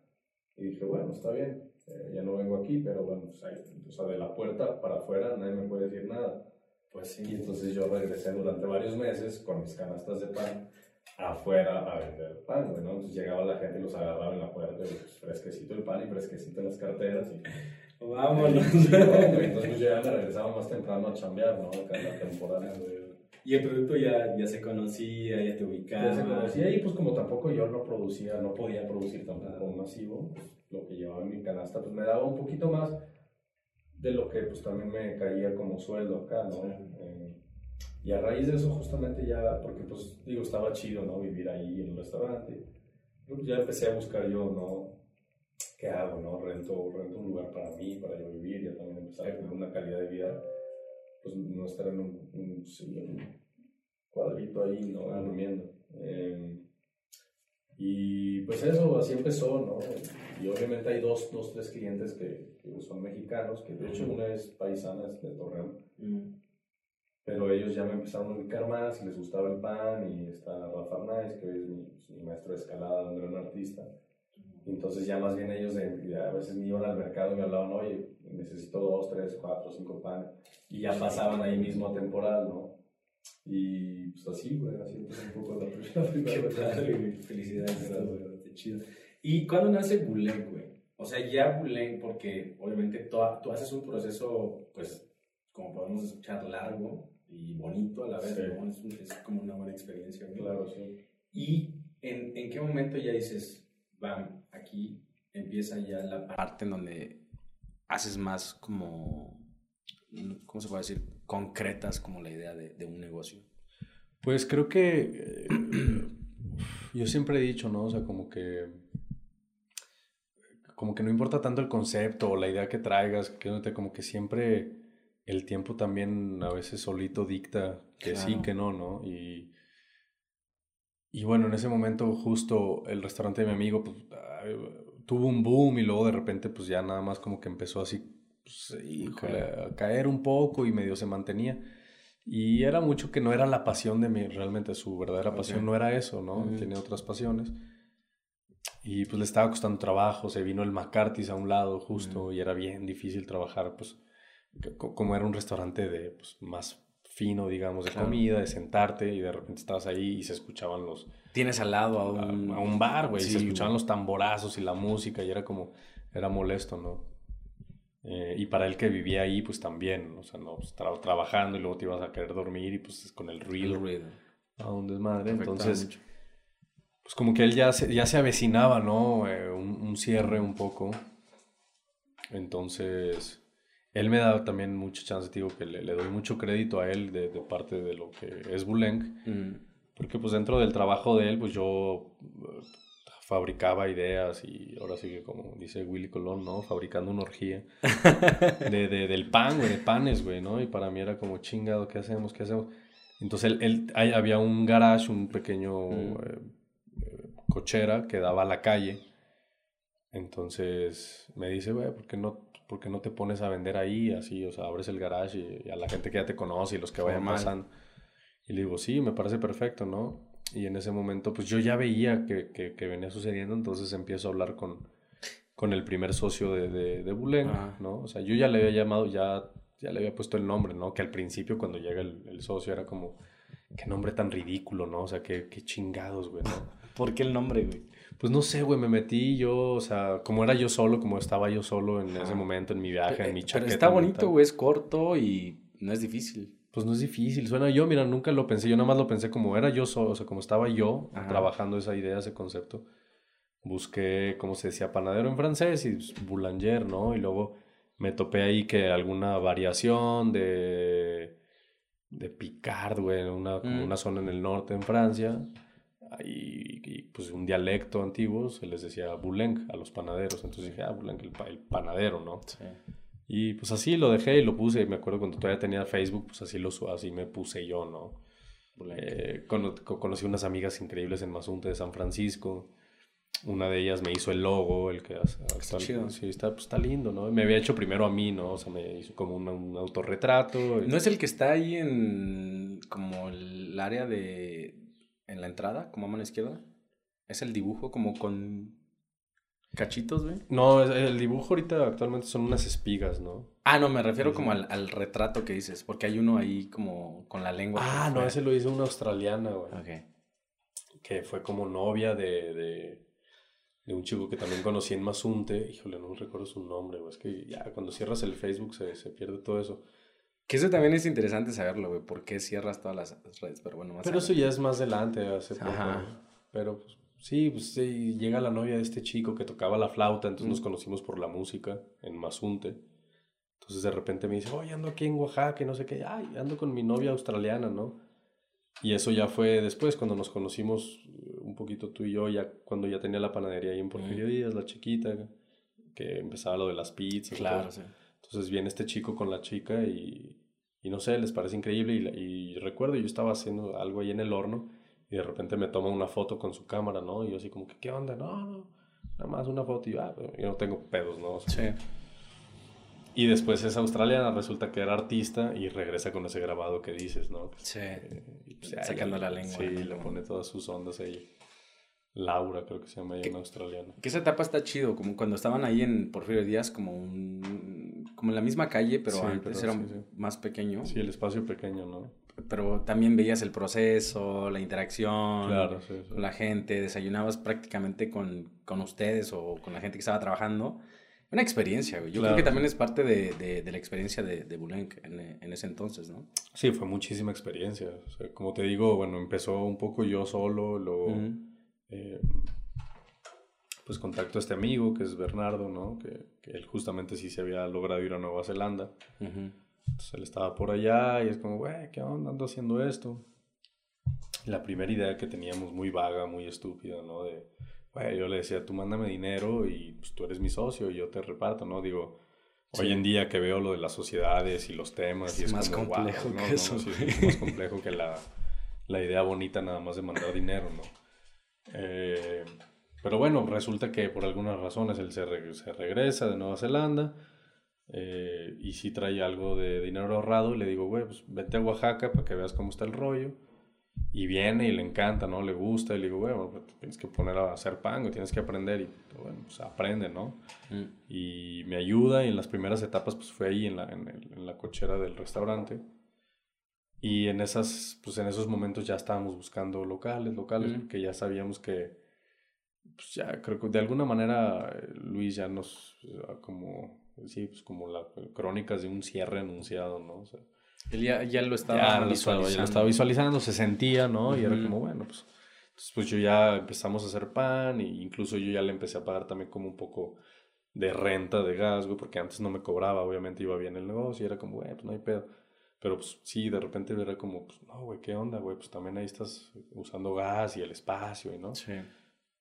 Y dije, bueno, está bien. ya no vengo aquí, pero bueno, pues ahí, o sea, de la puerta para afuera nadie me puede decir nada. Pues sí. Y entonces yo regresé durante varios meses con mis canastas de pan afuera a vender pan, ¿no? Entonces llegaba la gente y los agarraba en la puerta, y pues fresquecito el pan y fresquecito las carteras y... Vámonos. entonces pues yo ya me regresaba más temprano a chambear, ¿no? Acá en la temporada. Y el producto ya, ya se conocía, ya te ubicaba. Ya se conocía y pues como tampoco yo no producía, no podía producir tampoco masivo, pues lo que llevaba en mi canasta pues me daba un poquito más de lo que pues también me caía como sueldo acá, ¿no? Eh, y a raíz de eso justamente ya, porque pues digo, estaba chido, ¿no? Vivir ahí en el restaurante. Pues, ya empecé a buscar yo, ¿no? ¿Qué hago, no? Rento, rento un lugar para mí, para yo vivir, ya también empezar a tener una calidad de vida, pues no estar en un, un, cuadrito ahí, ¿no? Durmiendo. Em, y pues eso, así empezó, ¿no? Y obviamente hay dos, dos tres clientes que, que son mexicanos, que de hecho una es paisana, es de Torreón. Mm pero ellos ya me empezaron a ubicar más y les gustaba el pan y está Rafa Arnaiz, que es mi, mi, maestro de escalada, un gran artista. entonces ya más bien ellos a veces me iban al mercado y me hablaban, oye, necesito dos, tres, cuatro, cinco panes. Y ya pasaban ahí mismo a temporal, ¿no? Y pues así, güey, así empezó un poco la [laughs] primera Felicidades, güey, chido. ¿Y cuándo nace Bulén, güey? O sea, ya Bulén, porque obviamente tú, tú haces un proceso, pues, como podemos escuchar, largo, y bonito a la vez, es, como una buena experiencia. Claro, sí. ¿Y en, en, qué momento ya dices, bam, aquí empieza ya la parte en donde haces más como, ¿cómo se puede decir? Concretas como la idea de, de un negocio. Pues creo que eh, [clears throat] yo siempre he dicho, ¿no? O sea, como que como que no importa tanto el concepto o la idea que traigas, que como que siempre el tiempo también a veces solito dicta que sí, que no, ¿no? Y, y bueno, en ese momento justo el restaurante de mi amigo pues, tuvo un boom y luego de repente pues ya nada más como que empezó así pues, a caer un poco y medio se mantenía. Y era mucho que no era la pasión de mí, realmente su verdadera pasión no era eso, ¿no? Tenía otras pasiones. Y pues le estaba costando trabajo, se vino el McCarthy's a un lado justo y era bien difícil trabajar, pues como era un restaurante de pues, más fino, digamos, de comida, de sentarte y de repente estabas ahí y se escuchaban los... Tienes al lado a un, a, un bar, güey, y se escuchaban los tamborazos y la música y era como, era molesto, ¿no? Eh, y para él que vivía ahí, pues también, o sea, no, pues, trabajando y luego te ibas a querer dormir y pues con el ruido. El ruido. A un desmadre, entonces... Pues como que él ya se, ya se avecinaba, ¿no? Eh, un, un cierre un poco. Entonces él me da también mucha chance, digo que le, doy mucho crédito a él de, parte de lo que es Buleng, porque pues dentro del trabajo de él, pues yo eh, fabricaba ideas y ahora sí que como dice Willy Colón, ¿no? Fabricando una orgía [laughs] de, del pan, güey, de panes, güey, ¿no? Y para mí era como chingado, ¿qué hacemos? ¿Qué hacemos? Entonces él, había un garage, un pequeño eh, eh, cochera que daba a la calle. Entonces me dice, güey, ¿por qué no ¿por qué no te pones a vender ahí así? O sea, abres el garage y, a la gente que ya te conoce y los que vayan pasando. Y le digo, sí, me parece perfecto, ¿no? Y en ese momento, pues yo ya veía que, que, venía sucediendo, entonces empiezo a hablar con, con el primer socio de, de, de Bulén, ¿no? O sea, yo ya le había llamado, ya, ya le había puesto el nombre, ¿no? Que al principio cuando llega el, el socio era como, qué nombre tan ridículo, ¿no? O sea, qué, qué chingados, güey, ¿no? ¿Por qué el nombre, güey? Pues no sé, güey, me metí yo, o sea, como era yo solo, como estaba yo solo en ese momento, en mi viaje, en mi chaqueta. Pero está bonito, güey, es corto y no es difícil. Pues no es difícil, suena yo, mira, nunca lo pensé, yo nada más lo pensé como era yo solo, o sea, como estaba yo trabajando esa idea, ese concepto. Busqué, como se decía, panadero en francés y pues, boulanger, ¿no? Y luego me topé ahí que alguna variación de, de Picard, güey, una, mm. una zona en el norte en Francia y, pues un dialecto antiguo se les decía buleng a los panaderos. Entonces dije, ah, buleng, el, panadero, ¿no? Sí. Y pues así lo dejé y lo puse. Y me acuerdo cuando todavía tenía Facebook, pues así, lo, así me puse yo, ¿no? Eh, conocí unas amigas increíbles en Mazunte de San Francisco. Una de ellas me hizo el logo, el que está, chido. Sí, está, pues, está lindo, ¿no? Me había hecho primero a mí, ¿no? O sea, me hizo como un, un autorretrato. ¿No es el que está ahí en como el área de, en la entrada, como a mano izquierda, es el dibujo como con... ¿Cachitos, güey? No, el dibujo ahorita actualmente son unas espigas, ¿no? Ah, no, me refiero como al, retrato que dices, porque hay uno ahí como con la lengua. Ah, no, ese lo hizo una australiana, güey. Ok. Que fue como novia de, de, de, un chico que también conocí en Mazunte. Híjole, no recuerdo su nombre, güey. Es que ya cuando cierras el Facebook se, se pierde todo eso. Que eso también es interesante saberlo, güey. ¿Por qué cierras todas las redes? Pero bueno, más Pero eso ya es más adelante, hace poco. Pero pues, sí, pues sí, llega la novia de este chico que tocaba la flauta, entonces nos conocimos por la música en Mazunte. Entonces de repente me dice, oye, ando aquí en Oaxaca y no sé qué, ay, ando con mi novia australiana, ¿no? Y eso ya fue después, cuando nos conocimos eh, un poquito tú y yo, ya cuando ya tenía la panadería ahí en Porfirio Díaz, la chiquita, que empezaba lo de las pizzas. Claro, sí. Entonces viene este chico con la chica y, y no sé, les parece increíble. Y, y, recuerdo, yo estaba haciendo algo ahí en el horno y de repente me toma una foto con su cámara, ¿no? Y yo así como que, ¿qué onda? No, no, nada más una foto. Y yo, ah, yo no tengo pedos, ¿no? sí. Y después es australiana, resulta que era artista y regresa con ese grabado que dices, ¿no? Sí. Pues, Sacando la lengua. Sí, le pone todas sus ondas ahí. Laura, creo que se llama ella en australiano. Que esa etapa está chido, como cuando estaban ahí en Porfirio Díaz, como un, como en la misma calle, pero antes era más pequeño. Sí, el espacio pequeño, ¿no? Pero también veías el proceso, la interacción claro, con la gente, desayunabas prácticamente con, con, ustedes o con la gente que estaba trabajando. Una experiencia, güey. Yo creo que también es parte de, de, la experiencia de, de Bulenk en, en, ese entonces, ¿no? Sí, fue muchísima experiencia. como te digo, bueno, empezó un poco yo solo, luego... Eh, pues contacto a este amigo que es Bernardo, ¿no? Que, que, él justamente sí se había logrado ir a Nueva Zelanda. Entonces él estaba por allá y es como, güey, ¿qué onda? Ando haciendo esto. La primera idea que teníamos muy vaga, muy estúpida, ¿no? De, güey, yo le decía, tú mándame dinero y pues tú eres mi socio y yo te reparto, ¿no? Digo, hoy en día que veo lo de las sociedades y los temas y es más complejo que eso. es más complejo que la, la idea bonita nada más de mandar dinero, ¿no? Eh, pero bueno, resulta que por algunas razones él se, regresa de Nueva Zelanda eh, y si trae algo de dinero ahorrado. Y le digo, güey, pues vete a Oaxaca para que veas cómo está el rollo. Y viene y le encanta, ¿no? Le gusta. Y le digo, güey, pues, tienes que poner a hacer pan, tienes que aprender. Y bueno, pues aprende, ¿no? Mm. Y me ayuda. Y en las primeras etapas, pues fue ahí en la, en, la cochera del restaurante. Y en, esas, pues en esos momentos ya estábamos buscando locales, locales, porque ya sabíamos que, pues ya creo que de alguna manera eh, Luis ya nos, como, sí, pues como las crónicas de un cierre anunciado, ¿no? O sea, él ya, ya lo estaba visualizando. Ya lo estaba visualizando, se sentía, ¿no? Y era como, bueno, pues, pues yo ya empezamos a hacer pan e incluso yo ya le empecé a pagar también como un poco de renta de gas, güey, porque antes no me cobraba, obviamente iba bien el negocio y era como, güey, pues no hay pedo. Pero pues sí, de repente era como, pues no, güey, ¿qué onda, güey? Pues también ahí estás usando gas y el espacio, ¿no? Sí.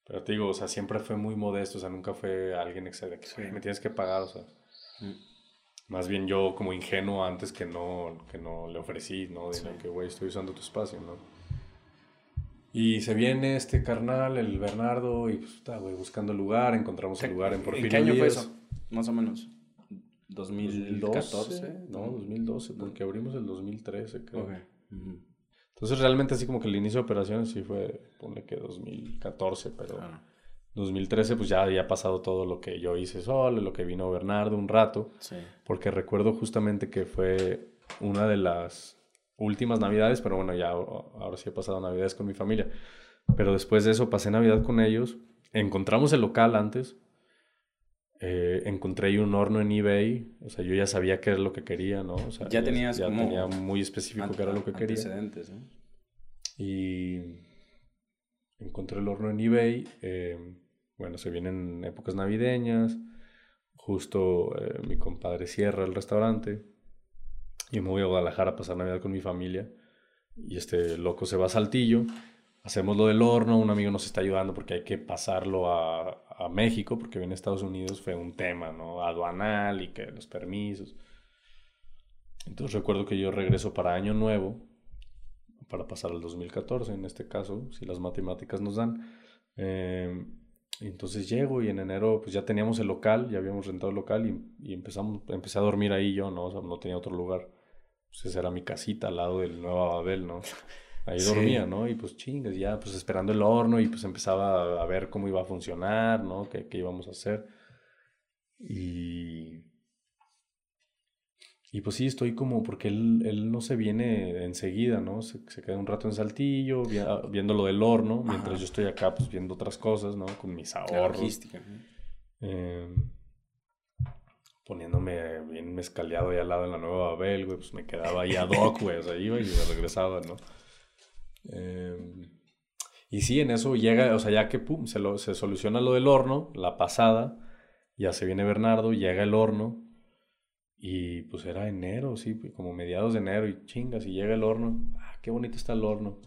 Pero te digo, o sea, siempre fue muy modesto, o sea, nunca fue alguien excedente, que me tienes que pagar, o sea. Mm. Más bien yo como ingenuo antes que no, que no le ofrecí, ¿no? De que, güey, estoy usando tu espacio, ¿no? Y se viene este carnal, el Bernardo, y pues está, güey, buscando lugar, encontramos el lugar en Porfirio ¿En qué año fue eso? Más o menos. 2014. No, 2012, porque abrimos el 2013, creo. Entonces realmente así como que el inicio de operaciones sí fue, pone que 2014, pero 2013 pues ya había pasado todo lo que yo hice solo, lo que vino Bernardo un rato, porque recuerdo justamente que fue una de las últimas navidades, pero bueno, ya ahora sí he pasado navidades con mi familia, pero después de eso pasé navidad con ellos, encontramos el local antes, eh, encontré un horno en eBay, o sea, yo ya sabía qué era lo que quería, ¿no? O sea, ya tenías ya tenía muy específico qué era lo que quería. ¿no? Y encontré el horno en eBay, eh, bueno, se vienen épocas navideñas, justo eh, mi compadre cierra el restaurante y me voy a Guadalajara a pasar Navidad con mi familia y este loco se va a Saltillo hacemos lo del horno, un amigo nos está ayudando porque hay que pasarlo a, a México, porque en Estados Unidos fue un tema, ¿no? Aduanal y que los permisos. Entonces recuerdo que yo regreso para Año Nuevo, para pasar al 2014 en este caso, si las matemáticas nos dan. Eh, entonces llego y en enero pues ya teníamos el local, ya habíamos rentado el local y, y, empezamos, empecé a dormir ahí yo, ¿no? O sea, no tenía otro lugar. Pues esa era mi casita al lado del Nuevo Babel, ¿no? Ahí dormía, ¿no? Y pues chingas, ya pues esperando el horno y pues empezaba a ver cómo iba a funcionar, ¿no? Qué, qué íbamos a hacer. Y... Y pues sí, estoy como, porque él, él no se viene enseguida, ¿no? Se, se queda un rato en Saltillo, viendo lo del horno, mientras yo estoy acá, pues viendo otras cosas, ¿no? Con mis ahorros. Logística. Eh, poniéndome bien mezcaleado ahí al lado en la Nueva Babel, güey, pues me quedaba ahí ad hoc, güey, o sea, iba y me regresaba, ¿no? Em, y sí, en eso llega, o sea, ya que se, lo, se soluciona lo del horno, la pasada, ya se viene Bernardo, llega el horno, y pues era enero, sí, como mediados de enero, y chingas, y llega el horno, ah, qué bonito está el horno.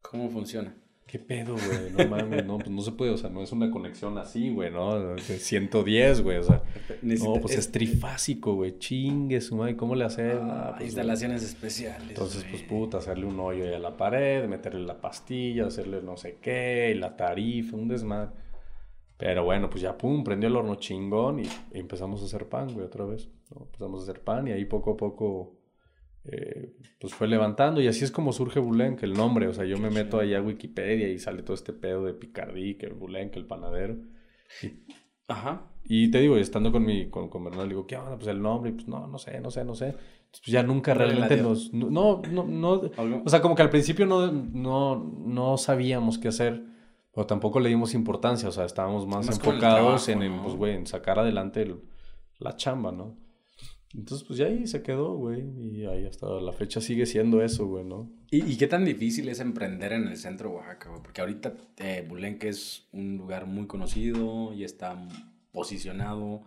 ¿Cómo funciona? ¿Qué pedo, güey? No mames, no, pues no se puede, o sea, no es una conexión así, güey, ¿no? 110, güey, o sea. no, pues es, trifásico, güey, chingue su madre, ¿cómo le haces? Ah, pues, instalaciones especiales. Entonces, pues puta, hacerle un hoyo ahí a la pared, meterle la pastilla, hacerle no sé qué, y la tarifa, un desmadre. Pero bueno, pues ya pum, prendió el horno chingón y, empezamos a hacer pan, güey, otra vez. ¿no? Empezamos a hacer pan y ahí poco a poco eh, pues fue levantando y así es como surge Bulenque, el nombre, o sea, yo me meto ahí a Wikipedia y sale todo este pedo de Picardí, que el Bulenque, el panadero. Y, Ajá. Y te digo, estando con mi, con, con Bernal, digo, ¿qué onda? Pues el nombre, y pues no, no sé, no sé, no sé. pues ya nunca realmente nos, no, no, no, o sea, como que al principio no, no, no sabíamos qué hacer, pero tampoco le dimos importancia, o sea, estábamos más, enfocados en, pues, güey, en sacar adelante la chamba, ¿no? Entonces, pues ya ahí se quedó, güey. Y ahí hasta la fecha sigue siendo eso, güey, ¿no? ¿Y, qué tan difícil es emprender en el centro de Oaxaca, güey? Porque ahorita eh, Bulenque es un lugar muy conocido y está posicionado,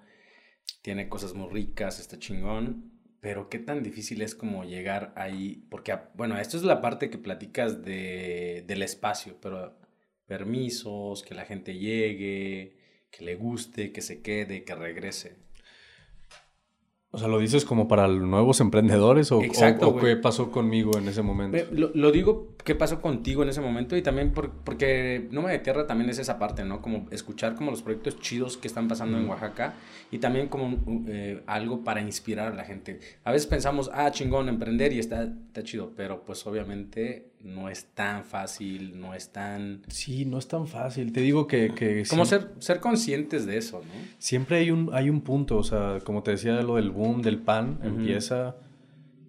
tiene cosas muy ricas, está chingón. Pero qué tan difícil es como llegar ahí. Porque, ah, bueno, esto es la parte que platicas de, del espacio, pero permisos, que la gente llegue, que le guste, que se quede, que regrese. O sea, ¿lo dices como para nuevos emprendedores o, Exacto, qué pasó conmigo en ese momento? Lo, digo qué pasó contigo en ese momento y también porque No me de Tierra también es esa parte, ¿no? Como escuchar como los proyectos chidos que están pasando en Oaxaca y también como eh, algo para inspirar a la gente. A veces pensamos, ah, chingón, emprender y está, está chido, pero pues obviamente no es tan fácil, no es tan... Sí, no es tan fácil. Te digo que... que como ser, ser conscientes de eso, ¿no? Siempre hay un, hay un punto, o sea, como te decía, lo del boom del pan empieza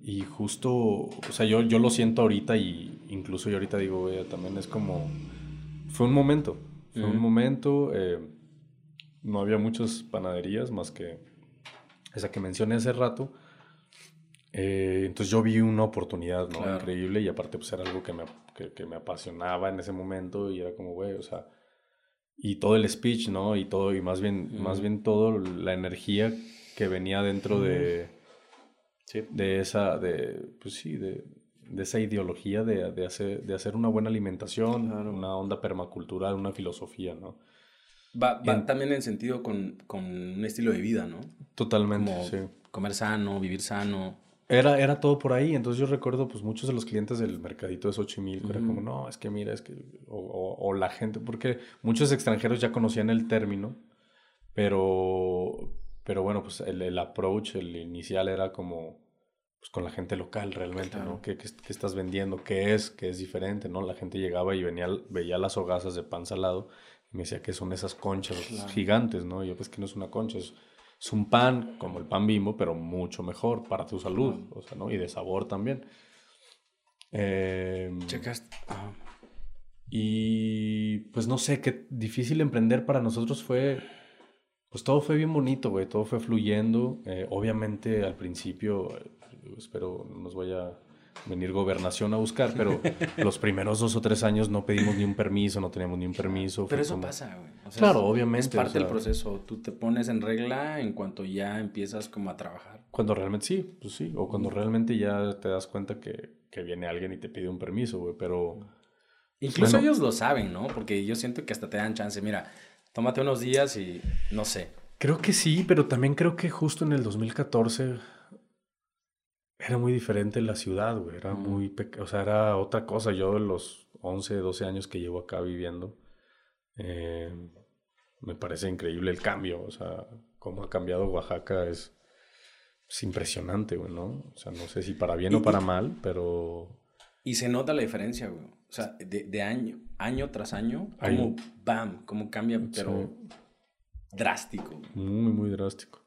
y justo, o sea, yo, yo lo siento ahorita y incluso yo ahorita digo, también es como... Fue un momento, fue un momento, eh, no había muchas panaderías más que esa que mencioné hace rato eh, entonces yo vi una oportunidad, ¿no? Increíble y aparte pues era algo que me, que, me apasionaba en ese momento y era como, güey, o sea, y todo el speech, ¿no? Y todo, y más bien, más bien todo la energía que venía dentro de, de esa, de, pues sí, de, de esa ideología de, de, hacer, de hacer una buena alimentación, una onda permacultural, una filosofía, ¿no? Va, también en sentido con, con, un estilo de vida, ¿no? Totalmente, sí. Comer sano, vivir sano. Era, era todo por ahí, entonces yo recuerdo pues muchos de los clientes del mercadito de Xochimilco, era como, no, es que mira, es que, o, o, la gente, porque muchos extranjeros ya conocían el término, pero, pero bueno, pues el, el approach, el inicial era como, pues con la gente local realmente, ¿no? ¿Qué, ¿Qué, estás vendiendo? ¿Qué es? ¿Qué es diferente? ¿no? La gente llegaba y venía, veía las hogazas de pan salado y me decía que son esas conchas gigantes, ¿no? Y yo pues que no es una concha, es es un pan como el pan bimbo, pero mucho mejor para tu salud, o sea, ¿no? Y de sabor también. Eh, Checaste. Y pues no sé, qué difícil emprender para nosotros fue, pues todo fue bien bonito, güey, todo fue fluyendo. Eh, obviamente al principio, eh, espero no nos vaya venir gobernación a buscar, pero [laughs] los primeros dos o tres años no pedimos ni un permiso, no teníamos ni un permiso. Pero eso pasa, güey. claro, obviamente. Es parte del proceso. Tú te pones en regla en cuanto ya empiezas como a trabajar. Cuando realmente sí, pues sí. O cuando realmente ya te das cuenta que, que viene alguien y te pide un permiso, güey. Pero... Incluso ellos lo saben, ¿no? Porque yo siento que hasta te dan chance. Mira, tómate unos días y no sé. Creo que sí, pero también creo que justo en el 2014 era muy diferente la ciudad, güey. Era muy, o sea, era otra cosa. Yo de los 11, 12 años que llevo acá viviendo, eh, me parece increíble el cambio. O sea, cómo ha cambiado Oaxaca es, es impresionante, güey, ¿no? O sea, no sé si para bien o para mal, pero Y se nota la diferencia, güey. O sea, de, año, año tras año, como bam, como cambia, pero drástico. Muy, muy drástico.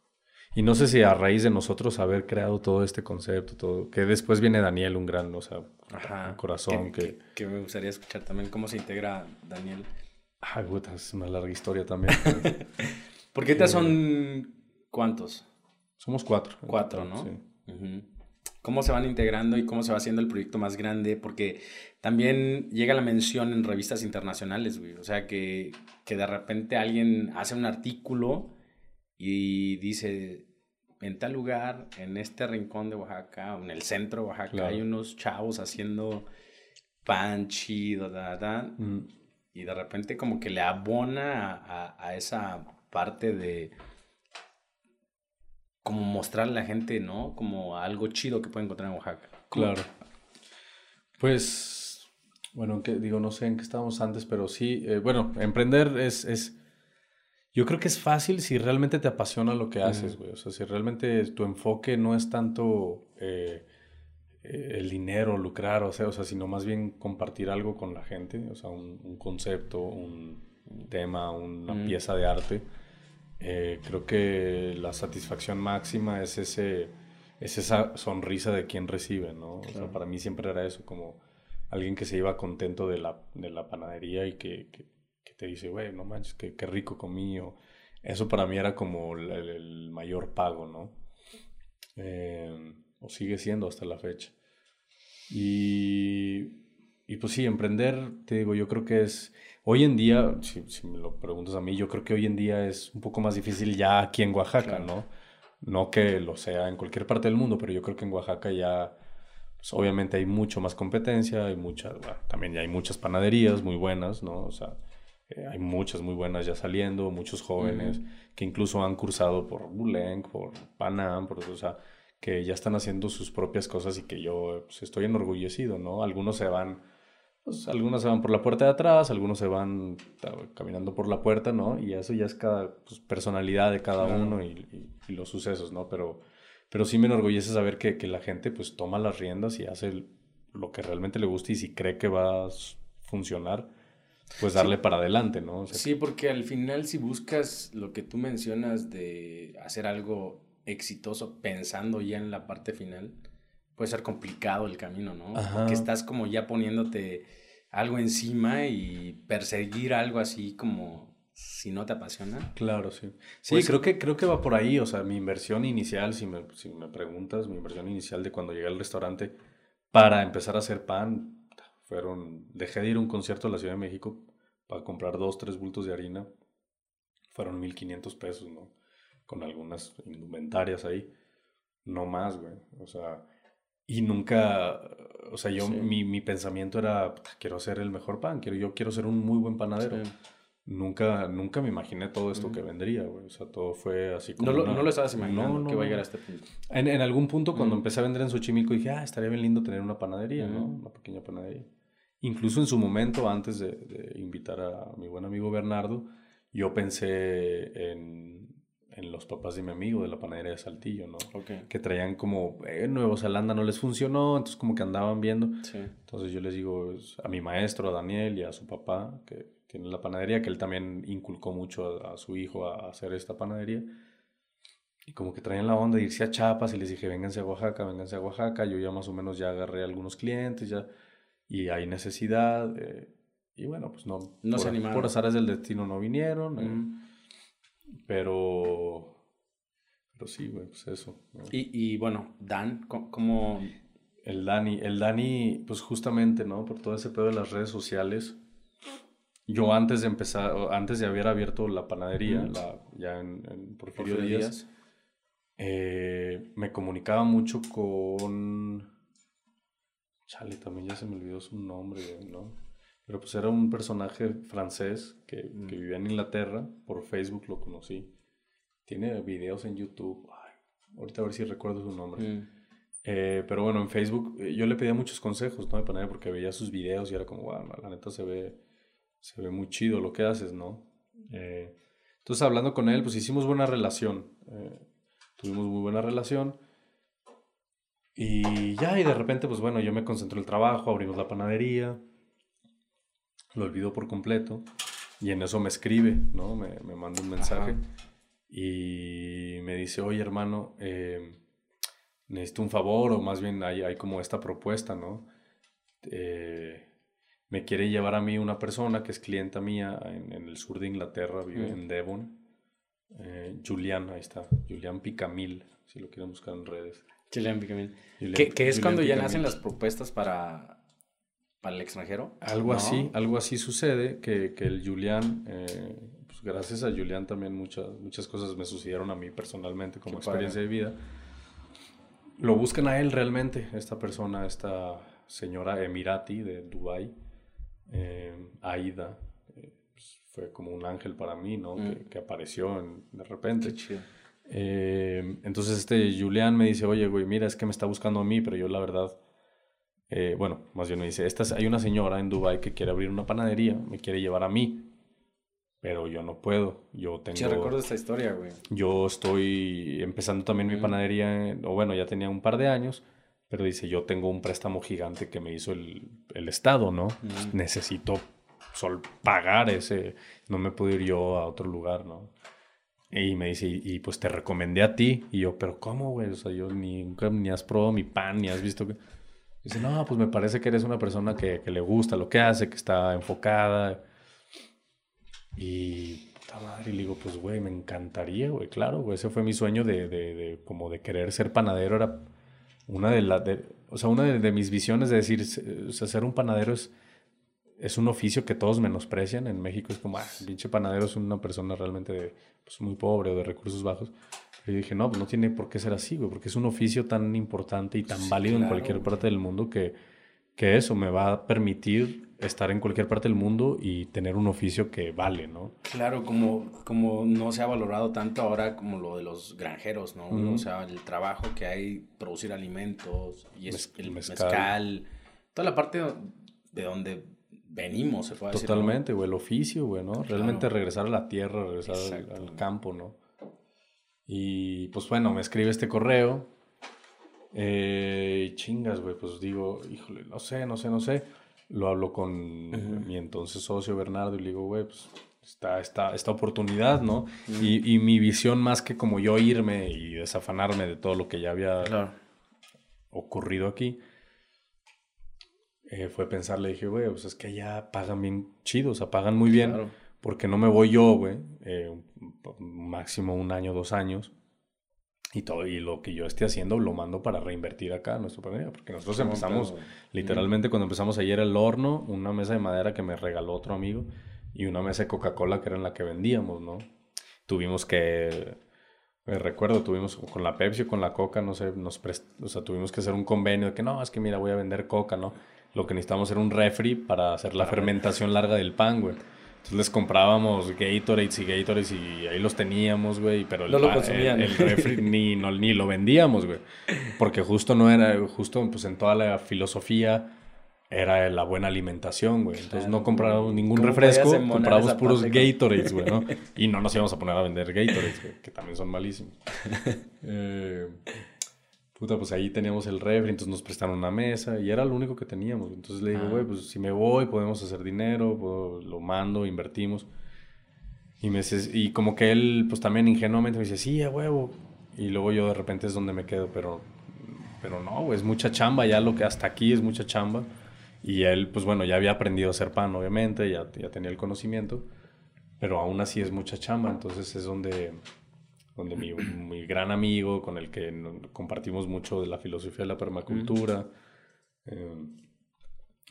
Y no sé si a raíz de nosotros haber creado todo este concepto, todo, que después viene Daniel, un gran, o sea, un corazón que, que, me gustaría escuchar también cómo se integra Daniel. Ah, puta, es una larga historia también. [laughs] Porque ahorita son cuántos? Somos cuatro. Cuatro, ¿no? Sí. ¿Cómo se van integrando y cómo se va haciendo el proyecto más grande? Porque también llega la mención en revistas internacionales, güey. O sea, que, que de repente alguien hace un artículo y dice, en tal lugar, en este rincón de Oaxaca, en el centro de Oaxaca, hay unos chavos haciendo pan chido, da, da, mm. y de repente como que le abona a, a, esa parte de como mostrar a la gente, ¿no? Como algo chido que puede encontrar en Oaxaca. Claro. Pues, bueno, que digo, no sé en qué estábamos antes, pero sí, eh, bueno, emprender es, es yo creo que es fácil si realmente te apasiona lo que haces, güey. O sea, si realmente tu enfoque no es tanto eh, eh, el dinero, lucrar, o sea, o sea, sino más bien compartir algo con la gente, o sea, un, concepto, un, tema, una pieza de arte. Eh, creo que la satisfacción máxima es ese es esa sonrisa de quien recibe, ¿no? O sea, para mí siempre era eso, como alguien que se iba contento de la, de la panadería y que te dice, güey, no manches, qué, qué rico comí. eso para mí era como el, mayor pago, ¿no? Eh, o sigue siendo hasta la fecha. Y, y, pues sí, emprender, te digo, yo creo que es, hoy en día, si, si, me lo preguntas a mí, yo creo que hoy en día es un poco más difícil ya aquí en Oaxaca, ¿no? No que lo sea en cualquier parte del mundo, pero yo creo que en Oaxaca ya, pues obviamente hay mucho más competencia, hay muchas, también ya hay muchas panaderías muy buenas, ¿no? O sea, eh, hay muchas muy buenas ya saliendo, muchos jóvenes que incluso han cursado por Buleng, por Panam, por, o sea, que ya están haciendo sus propias cosas y que yo pues, estoy enorgullecido, ¿no? Algunos se van, pues, algunos se van por la puerta de atrás, algunos se van caminando por la puerta, ¿no? Y eso ya es cada pues, personalidad de cada uno y, y, los sucesos, ¿no? Pero, pero sí me enorgullece saber que, que la gente pues toma las riendas y hace lo que realmente le gusta y si cree que va a funcionar, pues darle para adelante, ¿no? sí, porque al final si buscas lo que tú mencionas de hacer algo exitoso pensando ya en la parte final, puede ser complicado el camino, ¿no? Porque estás como ya poniéndote algo encima y perseguir algo así como si no te apasiona. Claro, sí. Sí, pues creo, que, creo que va por ahí. O sea, mi inversión inicial, si me, si me preguntas, mi inversión inicial de cuando llegué al restaurante para empezar a hacer pan, fueron, dejé de ir a un concierto a la Ciudad de México para comprar dos, tres bultos de harina. Fueron 1500 pesos, ¿no? Con algunas indumentarias ahí. No más, güey. O sea, y nunca, o sea, yo, mi, mi, pensamiento era, quiero ser el mejor pan, quiero, yo quiero ser un muy buen panadero. Nunca, nunca me imaginé todo esto que vendría, güey. O sea, todo fue así como. No lo, no lo estabas imaginando que va a llegar a este punto. En, en algún punto, cuando empecé a vender en Xochimilco, dije, ah, estaría bien lindo tener una panadería, ¿no? Una pequeña panadería. Incluso en su momento, antes de, invitar a mi buen amigo Bernardo, yo pensé en, en, los papás de mi amigo de la panadería de Saltillo, ¿no? Que traían como, en Nueva Zelanda no les funcionó, entonces como que andaban viendo. Entonces yo les digo a mi maestro, a Daniel y a su papá, que tiene la panadería, que él también inculcó mucho a, su hijo a, hacer esta panadería. Y como que traían la onda de irse a Chiapas y les dije, vénganse a Oaxaca, vénganse a Oaxaca. Yo ya más o menos ya agarré algunos clientes, ya y hay necesidad. Eh, y bueno, pues no, no por, se animaron. Por azares del destino no vinieron. Eh, pero, pero sí, güey, pues eso. Y, y, bueno, Dan, ¿cómo...? El Dani, el Dani, pues justamente, ¿no? Por todo ese pedo de las redes sociales. Yo antes de empezar, antes de haber abierto la panadería, la, ya en, en Porfirio, Díaz, eh, me comunicaba mucho con Chale, también ya se me olvidó su nombre, ¿no? Pero pues era un personaje francés que, mm. que vivía en Inglaterra. Por Facebook lo conocí. Tiene videos en YouTube. ahorita a ver si recuerdo su nombre. Mm. Eh, pero bueno, en Facebook eh, yo le pedía muchos consejos, ¿no? De panera porque veía sus videos y era como, wow, la neta se ve, se ve muy chido lo que haces, ¿no? Eh, entonces hablando con él, pues hicimos buena relación. tuvimos muy buena relación. Y ya, y de repente, pues bueno, yo me concentré en el trabajo, abrimos la panadería, lo olvido por completo, y en eso me escribe, ¿no? Me, me manda un mensaje y me dice, oye hermano, eh, necesito un favor, o más bien hay, hay como esta propuesta, ¿no? Eh, me quiere llevar a mí una persona que es clienta mía en, el sur de Inglaterra, vive en Devon. Eh, Julián, ahí está, Julián Picamil, si lo quieren buscar en redes. Julián Picamil. que, es cuando ya nacen las propuestas para, para el extranjero. Algo así, algo así sucede, que, que el Julián, eh, pues gracias a Julián también muchas, muchas cosas me sucedieron a mí personalmente como experiencia de vida. Lo buscan a él realmente, esta persona, esta señora Emirati de Dubai eh, Aida, eh, pues, fue como un ángel para mí, ¿no? Mm. Que, apareció de repente. Eh, entonces este Julián me dice, oye, güey, mira, es que me está buscando a mí, pero yo la verdad, bueno, más bien me dice, Esta, hay una señora en Dubai que quiere abrir una panadería, me quiere llevar a mí, pero yo no puedo. Yo tengo. Sí, recuerdo esta historia, güey. Yo estoy empezando también mi panadería, o bueno, ya tenía un par de años, pero dice, yo tengo un préstamo gigante que me hizo el, el Estado, ¿no? necesito sol pagar ese, no me puedo ir yo a otro lugar, ¿no? Y me dice, y, pues te recomendé a ti. Y yo, pero ¿cómo, güey? O sea, yo ni, nunca ni has probado mi pan, ni has visto que... Dice, no, pues me parece que eres una persona que, que le gusta lo que hace, que está enfocada. Y, puta madre, y le digo, pues, güey, me encantaría, güey, claro, güey. Ese fue mi sueño de, de, de como de querer ser panadero, era una de las, o sea, una de, mis visiones de decir, o sea, ser un panadero es, es un oficio que todos menosprecian. En México es como, ah, pinche panadero es una persona realmente pues, muy pobre o de recursos bajos. Y dije, no, pues no tiene por qué ser así, güey, porque es un oficio tan importante y tan válido en cualquier parte del mundo que, que eso me va a permitir estar en cualquier parte del mundo y tener un oficio que vale, ¿no? Claro, como, como no se ha valorado tanto ahora como lo de los granjeros, ¿no? O sea, el trabajo que hay, producir alimentos, y es el mezcal. toda la parte de donde venimos, se puede decir. Totalmente, güey, el oficio, güey, ¿no? Realmente regresar a la tierra, regresar al, campo, ¿no? Y pues bueno, me escribe este correo. Eh, chingas, güey, pues digo, híjole, no sé, no sé, no sé. Lo hablo con mi entonces socio Bernardo y le digo, güey, pues está esta, esta oportunidad, ¿no? y, y, mi visión más que como yo irme y desafanarme de todo lo que ya había ocurrido aquí, eh, fue pensar, le dije, güey, pues es que ya pagan bien chido, o sea, pagan muy bien, porque no me voy yo, güey, eh, máximo un año, dos años, y todo y lo que yo esté haciendo lo mando para reinvertir acá a nuestro planeta porque nosotros empezamos literalmente cuando empezamos ayer el horno una mesa de madera que me regaló otro amigo y una mesa de Coca-Cola que era en la que vendíamos no tuvimos que me recuerdo tuvimos con la Pepsi o con la Coca no sé nos o sea tuvimos que hacer un convenio de que no es que mira voy a vender Coca no lo que necesitamos era un refri para hacer la fermentación larga del pan güey entonces les comprábamos Gatorades y Gatorades y ahí los teníamos, güey. Pero no el, lo consumían. El, refri [laughs] ni, no, ni lo vendíamos, güey. Porque justo no era, justo pues en toda la filosofía era la buena alimentación, güey. Entonces no comprábamos ningún refresco, comprábamos puros Gatorades, güey, ¿no? [laughs] Y no nos íbamos a poner a vender Gatorades, güey, que también son malísimos. eh, [laughs] puta, pues ahí teníamos el refri, entonces nos prestaron una mesa y era lo único que teníamos. Entonces le digo, güey, ah. pues si me voy, podemos hacer dinero, lo mando, invertimos. Y, me y como que él, pues también ingenuamente me dice, sí, a huevo. Y luego yo de repente es donde me quedo, pero, pero no, güey, es mucha chamba, ya lo que hasta aquí es mucha chamba. Y él, pues bueno, ya había aprendido a hacer pan, obviamente, ya, ya tenía el conocimiento, pero aún así es mucha chamba, entonces es donde donde mi, mi, gran amigo con el que compartimos mucho de la filosofía de la permacultura, em,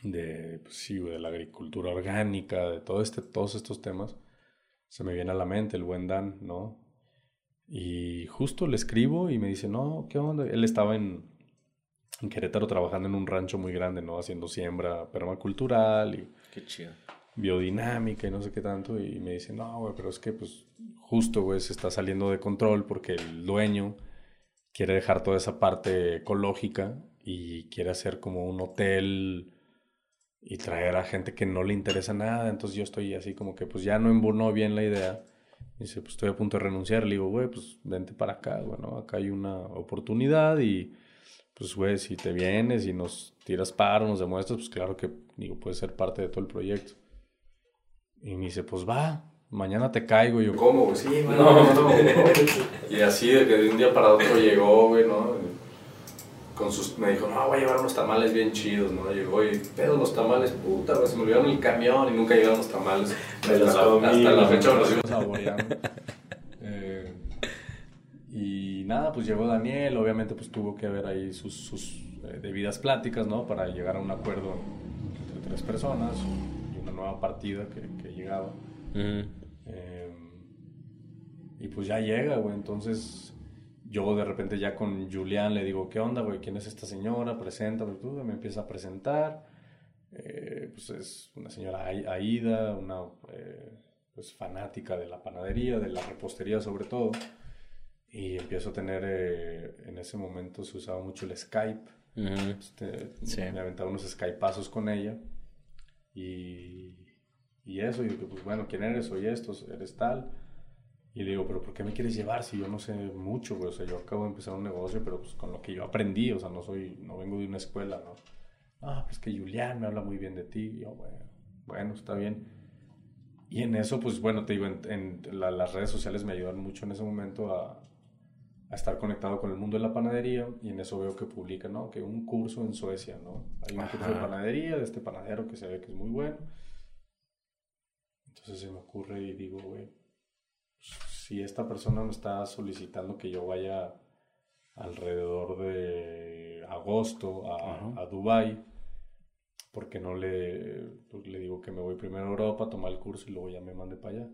de, pues sí, de la agricultura orgánica, de todo este, todos estos temas, se me viene a la mente el buen Dan, ¿no? Y justo le escribo y me dice, no, ¿qué onda? Él estaba en, en Querétaro trabajando en un rancho muy grande, ¿no? Haciendo siembra permacultural y... Qué chido. Biodinámica y no sé qué tanto. Y me dice, no, güey, pero es que pues justo, güey, se está saliendo de control porque el dueño quiere dejar toda esa parte ecológica y quiere hacer como un hotel y traer a gente que no le interesa nada. Entonces yo estoy así como que pues ya no embonó bien la idea. dice, pues estoy a punto de renunciar. Le digo, güey, pues vente para acá, bueno, acá hay una oportunidad y pues, güey, si te vienes y nos tiras paro, nos demuestras, pues claro que, digo, puedes ser parte de todo el proyecto. Y me dice, pues va, mañana te caigo. Y yo, ¿cómo, güey? Sí, no, no, [laughs] Y así de que de un día para otro llegó, güey, ¿no? Con sus, me dijo, no, voy a llevar unos tamales bien chidos, ¿no? Llegó y, pedo los tamales, puta, güey, se me olvidaron el camión y nunca llegaron los tamales. hasta, la, hasta la fecha me los iba saboreando. eh, y nada, pues llegó Daniel, obviamente pues tuvo que haber ahí sus, sus eh, debidas pláticas, ¿no? Para llegar a un acuerdo entre tres personas nueva partida que, que llegaba. Em, y pues ya llega, güey. Entonces yo de repente ya con Julián le digo, ¿qué onda, güey? ¿Quién es esta señora? Presenta, tú me empieza a presentar. Eh, pues es una señora Aida, una eh, pues fanática de la panadería, de la repostería sobre todo. Y empiezo a tener, eh, en ese momento se usaba mucho el Skype. Este, me aventaba unos Skypeazos con ella. Y y eso, y pues bueno, ¿quién eres? Soy esto, eres tal. Y le digo, pero ¿por qué me quieres llevar si yo no sé mucho, O sea, yo acabo de empezar un negocio, pero pues con lo que yo aprendí, o sea, no soy, no vengo de una escuela, ¿no? Ah, pues que Julián me habla muy bien de ti. Y yo, bueno, bueno, está bien. Y en eso, pues bueno, te digo, en, las redes sociales me ayudan mucho en ese momento a, a, estar conectado con el mundo de la panadería. Y en eso veo que publican, ¿no? Que un curso en Suecia, ¿no? Hay un curso de panadería de este panadero que se ve que es muy bueno entonces se me ocurre y digo, güey, si esta persona me está solicitando que yo vaya alrededor de agosto a, a Dubai, porque no le, pues, le digo que me voy primero a Europa a tomar el curso y luego ya me mande para allá?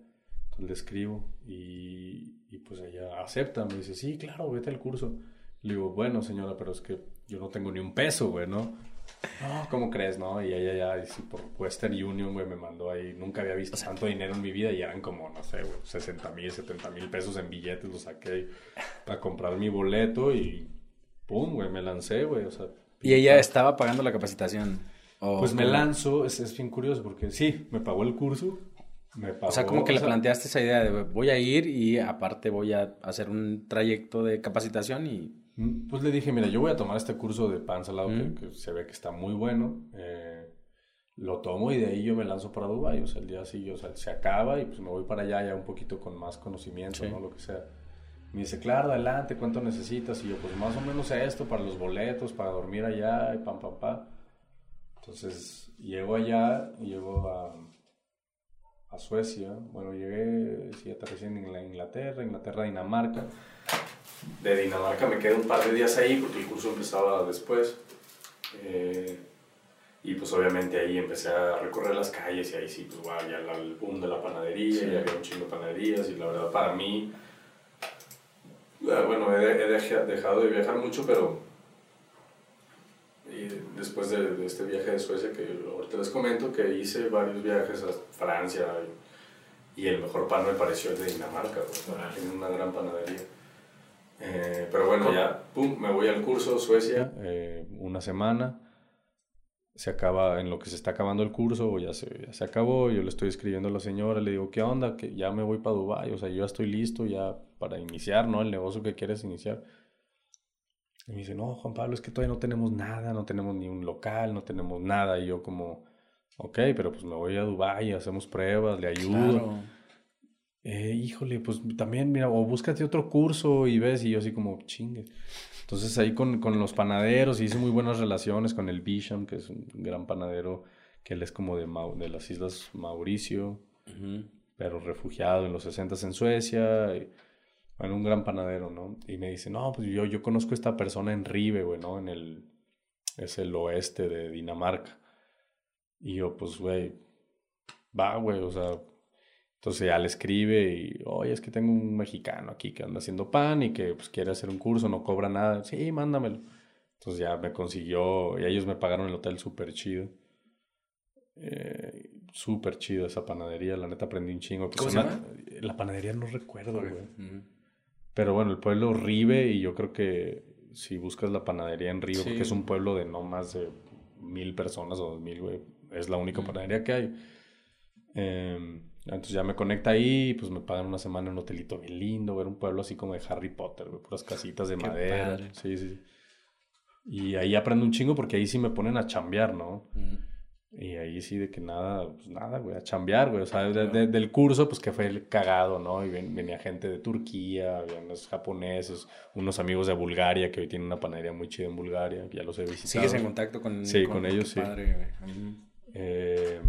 Le escribo y, y pues ella acepta, me dice, sí, claro, vete al curso. Le digo, bueno, señora, pero es que yo no tengo ni un peso, güey, ¿no? No, ¿cómo crees, no? Y ella ya, y por Western Union, güey, me mandó ahí. Nunca había visto tanto dinero en mi vida y eran como, no sé, güey, 60 mil, 70 mil pesos en billetes. Lo saqué para comprar mi boleto y pum, güey, me lancé, güey. O sea, ¿Y ella estaba pagando la capacitación? pues me lanzo, es, es, bien curioso porque sí, me pagó el curso. Me pagó, o sea, como que le planteaste esa idea de voy a ir y aparte voy a hacer un trayecto de capacitación y Mm, pues le dije, mira, yo voy a tomar este curso de pan salado que, se ve que está muy bueno. Eh, lo tomo y de ahí yo me lanzo para Dubái. O sea, el día así, o sea, se acaba y pues me voy para allá ya un poquito con más conocimiento, ¿no? Lo que sea. Me dice, claro, adelante, ¿cuánto necesitas? Y yo, pues más o menos esto para los boletos, para dormir allá y pam, pam, pam. Entonces, llego allá, llego a, a Suecia. Bueno, llegué, sí, aterricé en Inglaterra, Inglaterra, Dinamarca de Dinamarca me quedé un par de días ahí porque el curso empezaba después. Eh, y pues obviamente ahí empecé a recorrer las calles y ahí sí, pues wow, ya el boom de la panadería, y había un chingo de panaderías y la verdad para mí, ah, bueno, he, dejado de viajar mucho, pero y después de, este viaje de Suecia que ahorita les comento que hice varios viajes a Francia y, el mejor pan me pareció el de Dinamarca, tiene una gran panadería. Eh, pero bueno, ya, pum, me voy al curso Suecia, eh, una semana. Se acaba, en lo que se está acabando el curso, o ya se, ya se acabó, yo le estoy escribiendo a la señora, le digo, ¿qué onda? Que ya me voy para Dubái, o sea, yo ya estoy listo ya para iniciar, ¿no? El negocio que quieres iniciar. Y me dice, no, Juan Pablo, es que todavía no tenemos nada, no tenemos ni un local, no tenemos nada. Y yo como, ok, pero pues me voy a Dubái, hacemos pruebas, le ayudo eh, híjole, pues también, mira, o búscate otro curso y ves, y yo así como, chingue. Entonces ahí con, con los panaderos hice muy buenas relaciones con el Bisham, que es un gran panadero, que él es como de, de las Islas Mauricio, pero refugiado en los 60 en Suecia. Y, bueno, un gran panadero, ¿no? Y me dice, no, pues yo, yo conozco a esta persona en Ribe, güey, ¿no? En el, es el oeste de Dinamarca. Y yo, pues, güey, va, güey, o sea, entonces ya le escribe y, oye, es que tengo un mexicano aquí que anda haciendo pan y que pues quiere hacer un curso, no cobra nada. Sí, mándamelo. Entonces ya me consiguió, y ellos me pagaron el hotel súper chido. Eh, súper chido esa panadería, la neta aprendí un chingo. ¿Cómo se llama? La panadería no recuerdo, güey. Pero bueno, el pueblo Ribe, y yo creo que si buscas la panadería en Ribe, porque es un pueblo de no más de mil personas o dos mil, güey, es la única panadería que hay. Eh, entonces ya me conecta ahí, pues me pagan una semana en un hotelito bien lindo, ver un pueblo así como de Harry Potter, puras casitas de madera. Sí, sí. Y ahí aprendo un chingo porque ahí sí me ponen a chambear, ¿no? Y ahí sí de que nada, pues nada, güey, a chambear, güey. O sea, del curso, pues que fue el cagado, ¿no? Y venía gente de Turquía, había unos japoneses, unos amigos de Bulgaria que hoy tienen una panadería muy chida en Bulgaria, ya los he visitado. ¿Sigues en contacto con Sí, con, ellos, sí. Eh,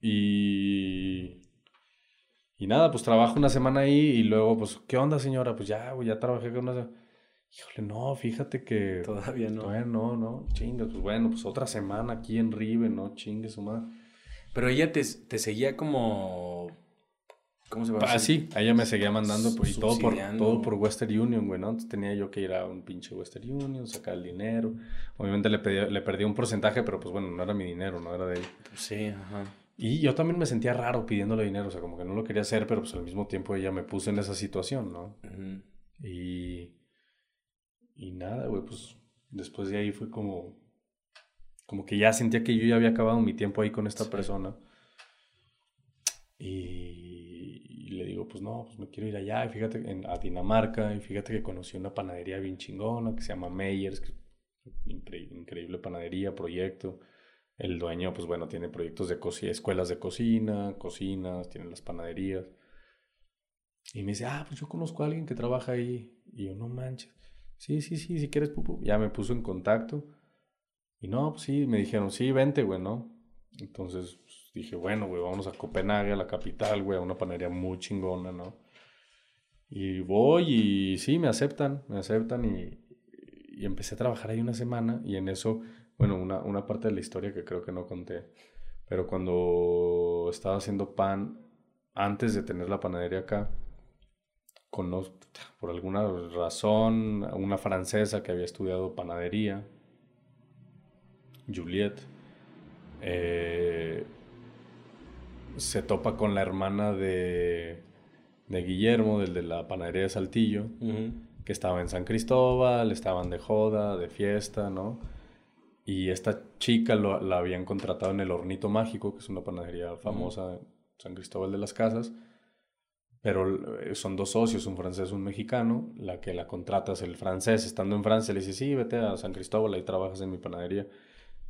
y... Y nada, pues trabajo una semana ahí y luego, pues, ¿qué onda, señora? Pues ya, güey, ya trabajé con una... Híjole, no, fíjate que. Todavía no. Todavía no, no. Chingas, pues bueno, pues otra semana aquí en Rive, ¿no? Chingue su madre. Pero ella te, te seguía como. ¿Cómo se va a Ah, sí, ella me seguía mandando pues, y todo por, todo por Western Union, güey, ¿no? Entonces tenía yo que ir a un pinche Western Union, sacar el dinero. Obviamente le, pedí, le perdí un porcentaje, pero pues bueno, no era mi dinero, no era de ella. Sí, ajá. Y yo también me sentía raro pidiéndole dinero, o sea, como que no lo quería hacer, pero pues al mismo tiempo ella me puso en esa situación, ¿no? Y y nada, güey, pues después de ahí fue como, como que ya sentía que yo ya había acabado mi tiempo ahí con esta persona. Y, le digo, pues no, pues me quiero ir allá, y fíjate, en, a Dinamarca, y fíjate que conocí una panadería bien chingona que se llama Meyers, que increíble panadería, proyecto. El dueño, pues bueno, tiene proyectos de cocina, escuelas de cocina, cocinas, tiene las panaderías. Y me dice, ah, pues yo conozco a alguien que trabaja ahí. Y yo, no manches. Sí, sí, sí, si quieres. Ya me puso en contacto. Y no, pues sí, me dijeron, sí, vente, güey, ¿no? Entonces pues, dije, bueno, güey, vamos a Copenhague, a la capital, güey, a una panadería muy chingona, ¿no? Y voy y sí, me aceptan, me aceptan y, y empecé a trabajar ahí una semana y en eso, bueno, una, una parte de la historia que creo que no conté, pero cuando estaba haciendo pan, antes de tener la panadería acá, conozco, por alguna razón, una francesa que había estudiado panadería, Juliette, eh, se topa con la hermana de, de Guillermo, del de la panadería de Saltillo, que estaba en San Cristóbal, estaban de joda, de fiesta, ¿no? Y esta chica la habían contratado en el Hornito Mágico, que es una panadería famosa en San Cristóbal de las Casas pero eh, son dos socios, un francés un mexicano, la que la contrata es el francés, estando en Francia le dice, sí, vete a San Cristóbal, ahí trabajas en mi panadería.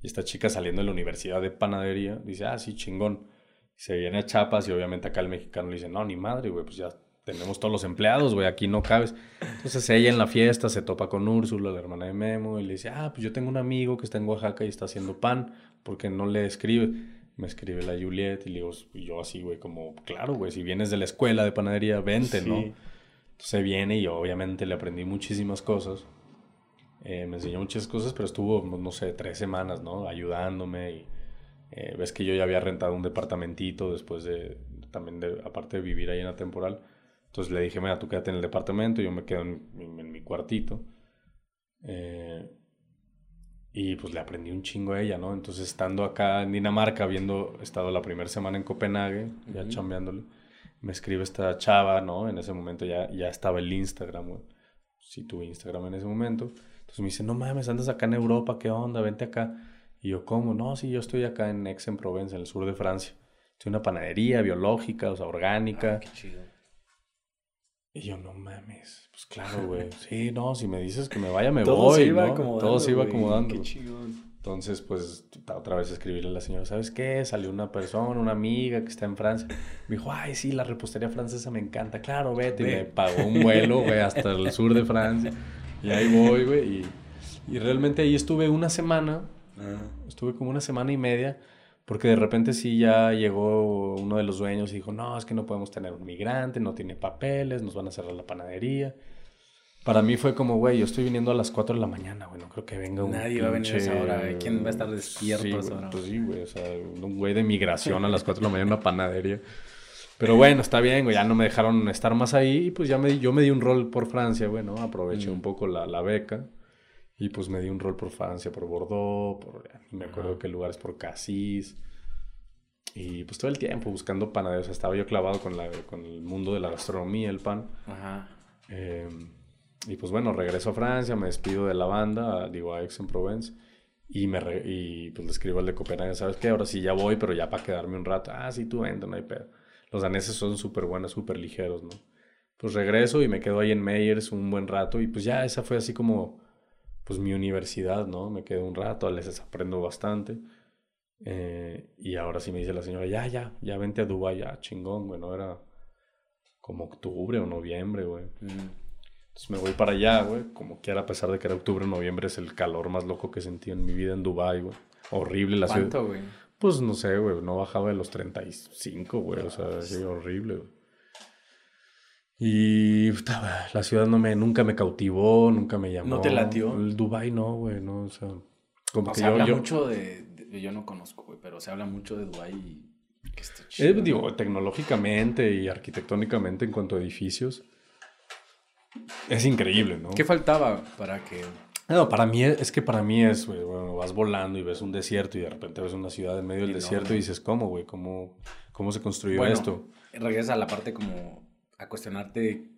Y esta chica saliendo de la universidad de panadería, dice, ah, sí, chingón. se viene a Chapas y obviamente acá el mexicano le dice, no, ni madre, güey, pues ya tenemos todos los empleados, güey, aquí no cabes. Entonces ella en la fiesta se topa con Úrsula, la hermana de Memo, y le dice, ah, pues yo tengo un amigo que está en Oaxaca y está haciendo pan, porque no le escribe? Me escribe la Juliet y le digo, yo así, güey, como, claro, güey, si vienes de la escuela de panadería, vente, ¿no? Entonces viene y obviamente le aprendí muchísimas cosas. Eh, me enseñó muchas cosas, pero estuvo, no sé, tres semanas, ¿no? Ayudándome y eh, ves que yo ya había rentado un departamentito después de, también de, aparte de vivir ahí en la temporal. Entonces le dije, mira, tú quédate en el departamento, yo me quedo en, en mi cuartito. Eh, y pues le aprendí un chingo a ella, ¿no? Entonces estando acá en Dinamarca, habiendo estado la primera semana en Copenhague, ya chambeándole, me escribe esta chava, ¿no? En ese momento ya, ya estaba el Instagram, güey. Sí tuve Instagram en ese momento. Entonces me dice, no mames, andas acá en Europa, ¿qué onda? Vente acá. Y yo, ¿cómo? No, sí, yo estoy acá en Aix-en-Provence, en el sur de Francia. Estoy en una panadería biológica, o sea, orgánica. Ah, qué chido. Y yo, no mames. Pues claro, güey. [laughs] Sí, no, si me dices que me vaya, me Todo voy. Se iba ¿no? acomodando, Todo se iba acomodando. Qué Entonces, pues, otra vez escribirle a la señora, ¿sabes qué? Salió una persona, una amiga que está en Francia. Me dijo, ay, sí, la repostería francesa me encanta. Claro, vete. Y me pagó un vuelo, güey, hasta el sur de Francia. Y ahí voy, güey. Y, y realmente ahí estuve una semana. Estuve como una semana y media porque de repente sí ya llegó uno de los dueños y dijo, no, es que no podemos tener un migrante, no tiene papeles, nos van a cerrar la panadería. Para mí fue como, güey, yo estoy viniendo a las 4 de la mañana, güey, no creo que venga un Nadie va a venir a esa hora, ¿quién va a estar despierto a esa hora? Pues sí, güey, o sea, un güey de migración a las 4 de la mañana una panadería. [laughs] Pero bueno, está bien, güey, ya no me dejaron estar más ahí y pues ya me, yo me di un rol por Francia, güey, ¿no? Aproveché mm. un poco la, la beca. Y pues me di un rol por Francia, por Bordeaux, por, me acuerdo qué lugares, por Cassis. Y pues todo el tiempo buscando panaderos. Estaba yo clavado con, la, con el mundo de la gastronomía, el pan. Ajá. Em, y pues bueno, regreso a Francia, me despido de la banda, digo a Aix-en-Provence. Y, me y pues le escribo al de Copenhague, ¿sabes qué? Ahora sí ya voy, pero ya para quedarme un rato. Ah, sí, tú entra, no hay pedo. Los daneses son súper buenos, súper ligeros, ¿no? Pues regreso y me quedo ahí en Meyers un buen rato. Y pues ya esa fue así como pues mi universidad, ¿no? Me quedé un rato, a veces aprendo bastante. Eh, y ahora sí me dice la señora, ya, ya, ya vente a Dubái, ya, chingón, bueno, era como octubre o noviembre, güey. Entonces me voy para allá, güey. Como quiera, a pesar de que era octubre o noviembre, es el calor más loco que sentí en mi vida en Dubái, güey. Horrible la ciudad. ¿Cuánto, güey? Pues no sé, güey. No bajaba de los 35, güey. O sea, sí, horrible, güey. Y la ciudad no me, nunca me cautivó, nunca me llamó. ¿No te latió? El Dubai no, güey, no, o sea. Como que se habla mucho de, Yo no conozco, güey, pero se habla mucho de Dubai y que está chido. Eh, digo, tecnológicamente y arquitectónicamente en cuanto a edificios. Es increíble, ¿no? ¿Qué faltaba para que.? No, para mí es, que para mí es, güey, bueno, vas volando y ves un desierto y de repente ves una ciudad en medio del desierto y dices, ¿cómo, güey? ¿Cómo, ¿Cómo se construyó esto? Regresa a la parte como a cuestionarte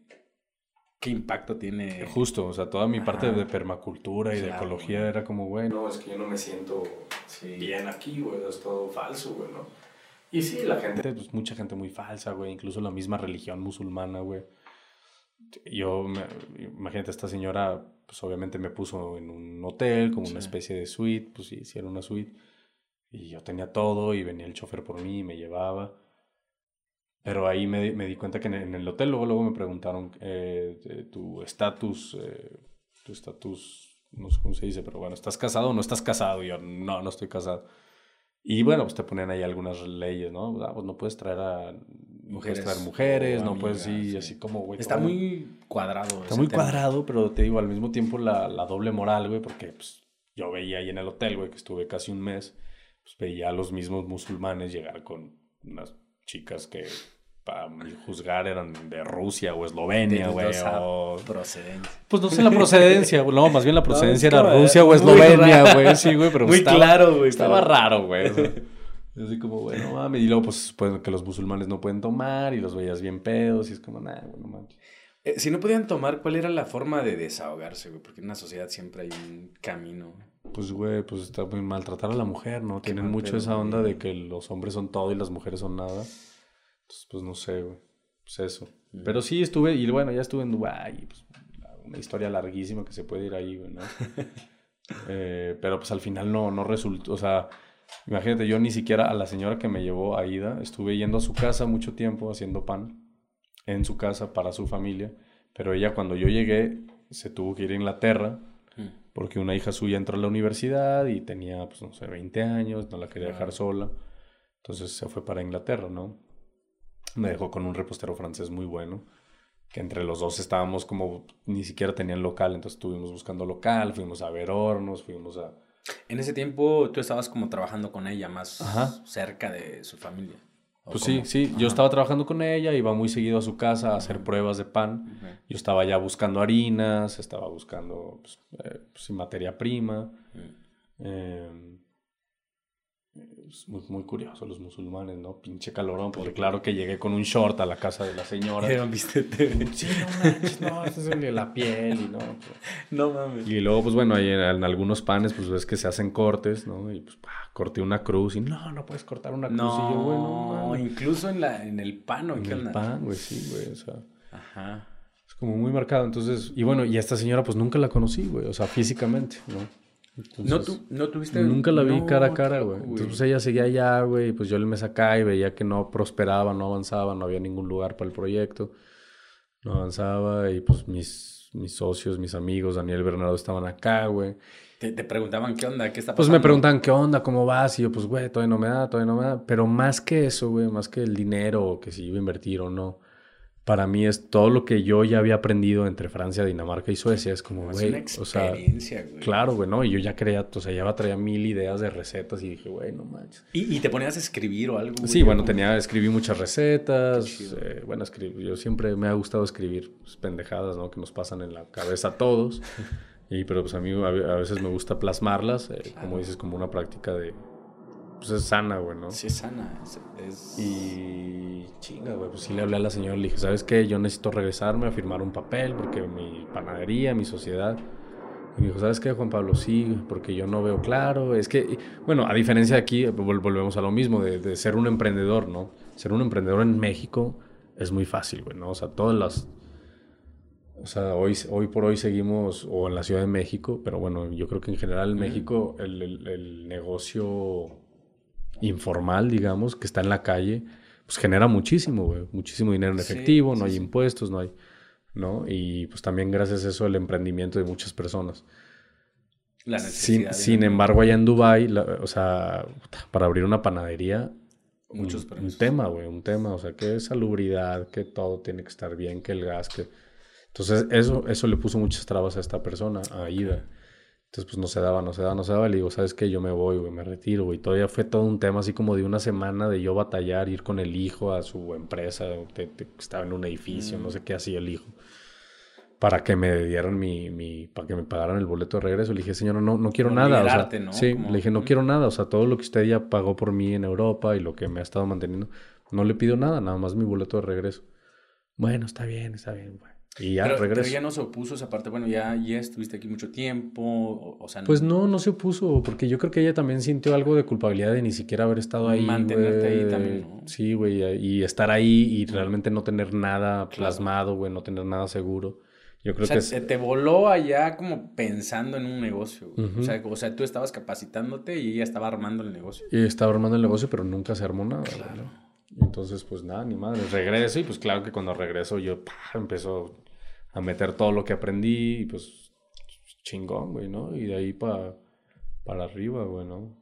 qué impacto tiene. Justo, o sea, toda mi parte de permacultura y de ecología era como, güey, no, es que yo no me siento bien aquí, güey, es todo falso, güey, ¿no? Y sí, la gente, pues mucha gente muy falsa, güey, incluso la misma religión musulmana, güey. Yo, imagínate, esta señora, pues obviamente me puso en un hotel, como una especie de suite, pues sí, sí era una suite. Y yo tenía todo y venía el chofer por mí y me llevaba. Pero ahí me, me, di cuenta que en, el hotel luego, luego me preguntaron eh, tu estatus, eh, tu estatus, no sé cómo se dice, pero bueno, ¿estás casado o no estás casado? Y yo, no, no estoy casado. Y bueno, pues te ponían ahí algunas leyes, ¿no? Ah, pues no puedes traer a mujeres, traer mujeres, no puedes, ir así como, güey. Está muy cuadrado. Está muy cuadrado, pero te digo, al mismo tiempo la, la doble moral, güey, porque pues, yo veía ahí en el hotel, güey, que estuve casi un mes, pues veía a los mismos musulmanes llegar con unas chicas que para juzgar eran de Rusia o Eslovenia, güey. O... procedencia. Pues no sé la procedencia, no, más bien la procedencia era Rusia o Eslovenia, güey, sí, güey, pero muy estaba, claro, güey. Estaba raro, güey. [laughs] así como, bueno, mames, y luego pues, pues, que los musulmanes no pueden tomar y los veías bien pedos y es como, nah, güey, no mames. Eh, si no podían tomar, ¿cuál era la forma de desahogarse, güey? Porque en una sociedad siempre hay un camino. Pues, güey, pues está muy maltratar a la mujer, ¿no? Tienen mucho esa onda de que los hombres son todo y las mujeres son nada. Entonces, pues no sé, güey. Pues eso. Pero sí estuve, y bueno, ya estuve en Dubái, pues, una historia larguísima que se puede ir ahí, güey, ¿no? [laughs] Eh, pero pues al final no, no resultó, o sea, imagínate, yo ni siquiera a la señora que me llevó a Ida, estuve yendo a su casa mucho tiempo haciendo pan en su casa para su familia, pero ella cuando yo llegué se tuvo que ir a Inglaterra porque una hija suya entró a la universidad y tenía, pues no sé, 20 años, no la quería dejar sola, entonces se fue para Inglaterra, ¿no? Me dejó con un repostero francés muy bueno, que entre los dos estábamos como, ni siquiera tenían local, entonces estuvimos buscando local, fuimos a ver hornos, fuimos a... En ese tiempo tú estabas como trabajando con ella más cerca de su familia. Pues sí, sí, yo estaba trabajando con ella, iba muy seguido a su casa a hacer pruebas de pan. Yo estaba ya buscando harinas, estaba buscando pues, eh, pues materia prima. Es muy, muy curioso los musulmanes, ¿no? Pinche calorón, porque claro que llegué con un short a la casa de la señora. ¿viste? Sí, no manches, no, es la piel y no. Pues. No mames. Y luego, pues bueno, ahí en, algunos panes, pues ves que se hacen cortes, ¿no? Y pues, corté una cruz y no, no puedes cortar una cruz. No, y yo, bueno, incluso en, la, en el pan, ¿o En el pan, güey, sí, güey, o sea. Ajá. Es como muy marcado, entonces, y bueno, y a esta señora, pues nunca la conocí, güey, o sea, físicamente, ¿no? ¿No, ¿No tuviste? Nunca la vi cara a cara, güey. Entonces pues, ella seguía allá, güey, pues yo le me sacaba y veía que no prosperaba, no avanzaba, no había ningún lugar para el proyecto. No avanzaba y pues mis, mis socios, mis amigos, Daniel Bernardo estaban acá, güey. Te, te, preguntaban qué onda, qué está pasando. Pues me preguntaban qué onda, cómo vas, y yo pues, güey, todavía no me da, todavía no me da. Pero más que eso, güey, más que el dinero, que si iba a invertir o no, para mí es todo lo que yo ya había aprendido entre Francia, Dinamarca y Suecia. Es como, güey, o sea, claro, güey, ¿no? Y yo ya creía, o sea, ya traía mil ideas de recetas y dije, güey, no manches. ¿Y, te ponías a escribir o algo? Sí, bueno, tenía, escribí muchas recetas. Eh, bueno, escribí, yo siempre me ha gustado escribir pues, pendejadas, ¿no? Que nos pasan en la cabeza a todos. [laughs] y, pero pues a mí a, veces me gusta plasmarlas, eh, como dices, como una práctica de, pues es sana, güey, ¿no? Sí, es sana. Es, Y chinga, güey, pues sí le hablé a la señora, le dije, ¿sabes qué? Yo necesito regresarme a firmar un papel porque mi panadería, mi sociedad... Y me dijo, ¿sabes qué, Juan Pablo? Sí, porque yo no veo claro. Es que, bueno, a diferencia de aquí, volvemos a lo mismo, de, de ser un emprendedor, ¿no? Ser un emprendedor en México es muy fácil, güey, ¿no? O sea, todas las O sea, hoy, hoy por hoy seguimos, o en la Ciudad de México, pero bueno, yo creo que en general en México el, el, negocio informal, digamos, que está en la calle, pues genera muchísimo, güey, muchísimo dinero en efectivo, no hay impuestos, no hay, ¿no? Y pues también gracias a eso el emprendimiento de muchas personas. La. Sin, sin embargo, allá en Dubai, o sea, para abrir una panadería, Muchos un, un tema, güey, un tema, o sea, que salubridad, que todo tiene que estar bien, que el gas, que... Entonces, eso, eso le puso muchas trabas a esta persona, a Ida. Entonces, pues no se daba, no se daba, no se daba. Le digo, ¿sabes qué? Yo me voy, güey, me retiro, güey. Todavía fue todo un tema así como de una semana de yo batallar, ir con el hijo a su empresa, estaba en un edificio, no mm. sé qué hacía el hijo para que me dieran mi, mi, para que me pagaran el boleto de regreso. Le dije, señor, no, no quiero nada. O sea, ¿no? Sí, le dije, no quiero nada. O sea, todo lo que usted ya pagó por mí en Europa y lo que me ha estado manteniendo, no le pido nada, nada más mi boleto de regreso. Bueno, está bien, está bien, Y ya regreso. Pero ya no se opuso esa parte. Bueno, ya, ya estuviste aquí mucho tiempo. O, sea, Pues no, no se opuso, porque yo creo que ella también sintió algo de culpabilidad de ni siquiera haber estado ahí. Mantenerte ahí también, ¿no? Sí, güey, y estar ahí y realmente no tener nada plasmado, güey, no tener nada seguro. Yo creo o sea, que se te voló allá como pensando en un negocio. o, sea, o, sea, tú estabas capacitándote y ella estaba armando el negocio. Y estaba armando el negocio, pero nunca se armó nada. Claro. Entonces, pues nada, ni madre. Regreso y pues claro que cuando regreso yo empezó a meter todo lo que aprendí y pues chingón, güey, ¿no? Y de ahí para para arriba, güey, ¿no?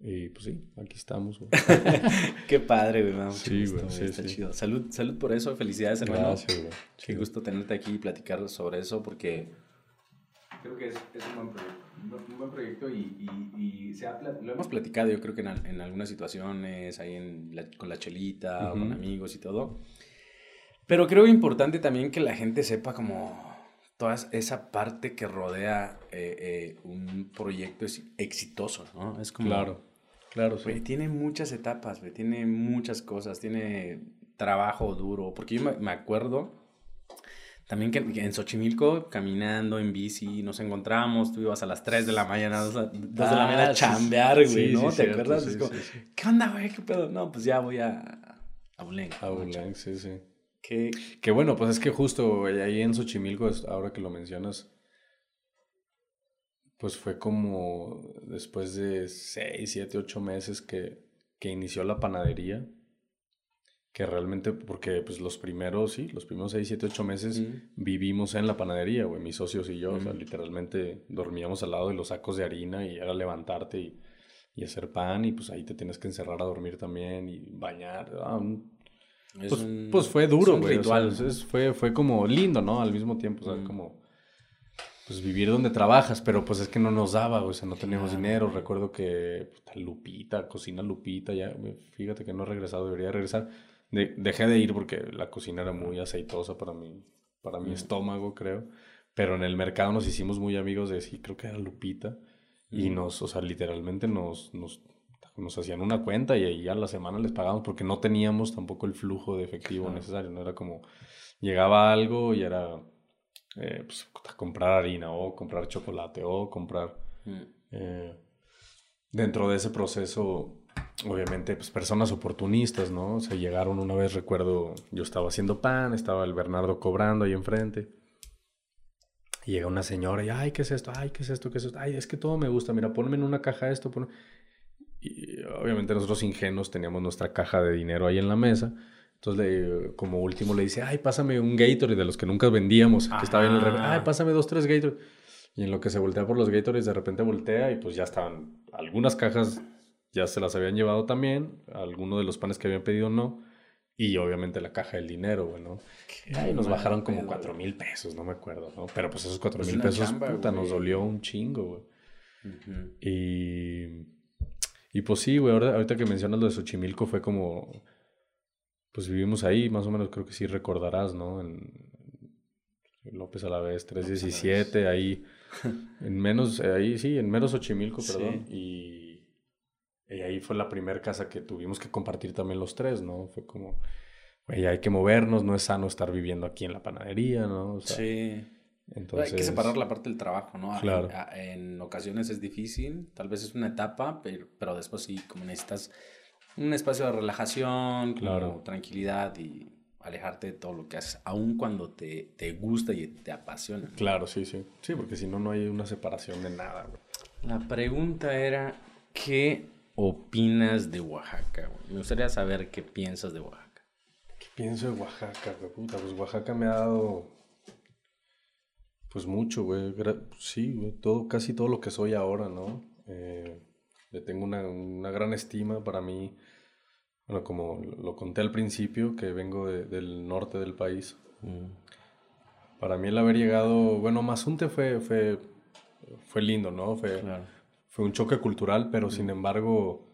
Y pues sí, aquí estamos, güey. [laughs] Qué padre, güey. sí, güey. Sí, está chido. Salud, salud por eso. Felicidades, hermano. Gracias, güey. Qué gusto tenerte aquí y platicar sobre eso porque creo que es, es un buen proyecto. Un buen proyecto y, y, se ha, lo hemos platicado yo creo que en, en algunas situaciones, ahí en con la chelita o con amigos y todo. Pero creo importante también que la gente sepa como toda esa parte que rodea eh, eh, un proyecto exitoso, ¿no? Es como... Claro Claro, sí. tiene muchas etapas, tiene muchas cosas, tiene trabajo duro, porque yo me, acuerdo también que, en Xochimilco, caminando en bici, nos encontramos, tú ibas a las 3 de la mañana, 2, de la mañana a ah, chambear, güey, ¿no? ¿Te acuerdas? ¿qué onda, güey? ¿Qué pedo? No, pues ya voy a, a Bulén. A sí, sí. Que bueno, pues es que justo ahí en Xochimilco, ahora que lo mencionas, pues fue como después de 6, 7, 8 meses que, que inició la panadería que realmente, porque pues los primeros, sí, los primeros 6, 7, 8 meses vivimos en la panadería, güey, mis socios y yo, o sea, literalmente dormíamos al lado de los sacos de harina y era levantarte y, y, hacer pan y pues ahí te tienes que encerrar a dormir también y bañar. Ah, pues, pues, fue duro, güey. Ritual. fue, fue como lindo, ¿no? Al mismo tiempo, o sea, como pues vivir donde trabajas, pero pues es que no nos daba, o sea, no teníamos dinero. Recuerdo que pues, Lupita, cocina Lupita, ya, fíjate que no he regresado, debería regresar. dejé de ir porque la cocina era muy aceitosa para mi, para mi estómago, creo. Pero en el mercado nos hicimos muy amigos de, sí, creo que era Lupita. Y nos, o sea, literalmente nos, nos, nos hacían una cuenta y ahí a la semana les pagábamos porque no teníamos tampoco el flujo de efectivo necesario. No era como, llegaba algo y era eh, pues, comprar harina o comprar chocolate o comprar... Mm. Eh, dentro de ese proceso, obviamente, pues personas oportunistas, ¿no? O sea, llegaron una vez, recuerdo, yo estaba haciendo pan, estaba el Bernardo cobrando ahí enfrente. Y llega una señora y, ay, ¿qué es esto? Ay, ¿qué es esto? ¿Qué es esto? Ay, es que todo me gusta. Mira, ponme en una caja esto. Y obviamente nosotros ingenuos teníamos nuestra caja de dinero ahí en la mesa. Entonces, como último le dice, ay, pásame un Gatorade de los que nunca vendíamos, que estaba en el Ay, pásame dos, tres Gatorade. Y en lo que se voltea por los Gatorades, de repente voltea y pues ya estaban, algunas cajas ya se las habían llevado también, algunos de los panes que habían pedido no, y obviamente la caja del dinero, bueno. Y nos bajaron como cuatro mil pesos, no me acuerdo, ¿no? Pero pues esos cuatro pues mil pesos, puta, nos dolió un chingo, güey. Y... Y pues sí, güey, ahorita que mencionas lo de Xochimilco fue como pues vivimos ahí, más o menos creo que sí recordarás, ¿no? En López a la vez, 317, ahí, en menos, ahí sí, en menos Ochimilco, perdón, y, y, ahí fue la primera casa que tuvimos que compartir también los tres, ¿no? Fue como, güey, hay que movernos, no es sano estar viviendo aquí en la panadería, ¿no? sí. Entonces, hay que separar la parte del trabajo, ¿no? Claro. En, ocasiones es difícil, tal vez es una etapa, pero, pero después sí, como necesitas un espacio de relajación, claro. tranquilidad y alejarte de todo lo que haces, aun cuando te, te gusta y te apasiona. Claro, sí, sí. Sí, porque si no, no hay una separación de nada, güey. La pregunta era, ¿qué opinas de Oaxaca? Me gustaría saber qué piensas de Oaxaca. ¿Qué pienso de Oaxaca, güey? Puta, pues Oaxaca me ha dado, pues mucho, güey. Sí, güey, todo, casi todo lo que soy ahora, ¿no? Eh, le tengo una, una gran estima para mí bueno, como lo conté al principio, que vengo del norte del país. Mm. Para mí el haber llegado, bueno, Mazunte fue, fue, fue lindo, ¿no? Fue, fue un choque cultural, pero sin mm. embargo,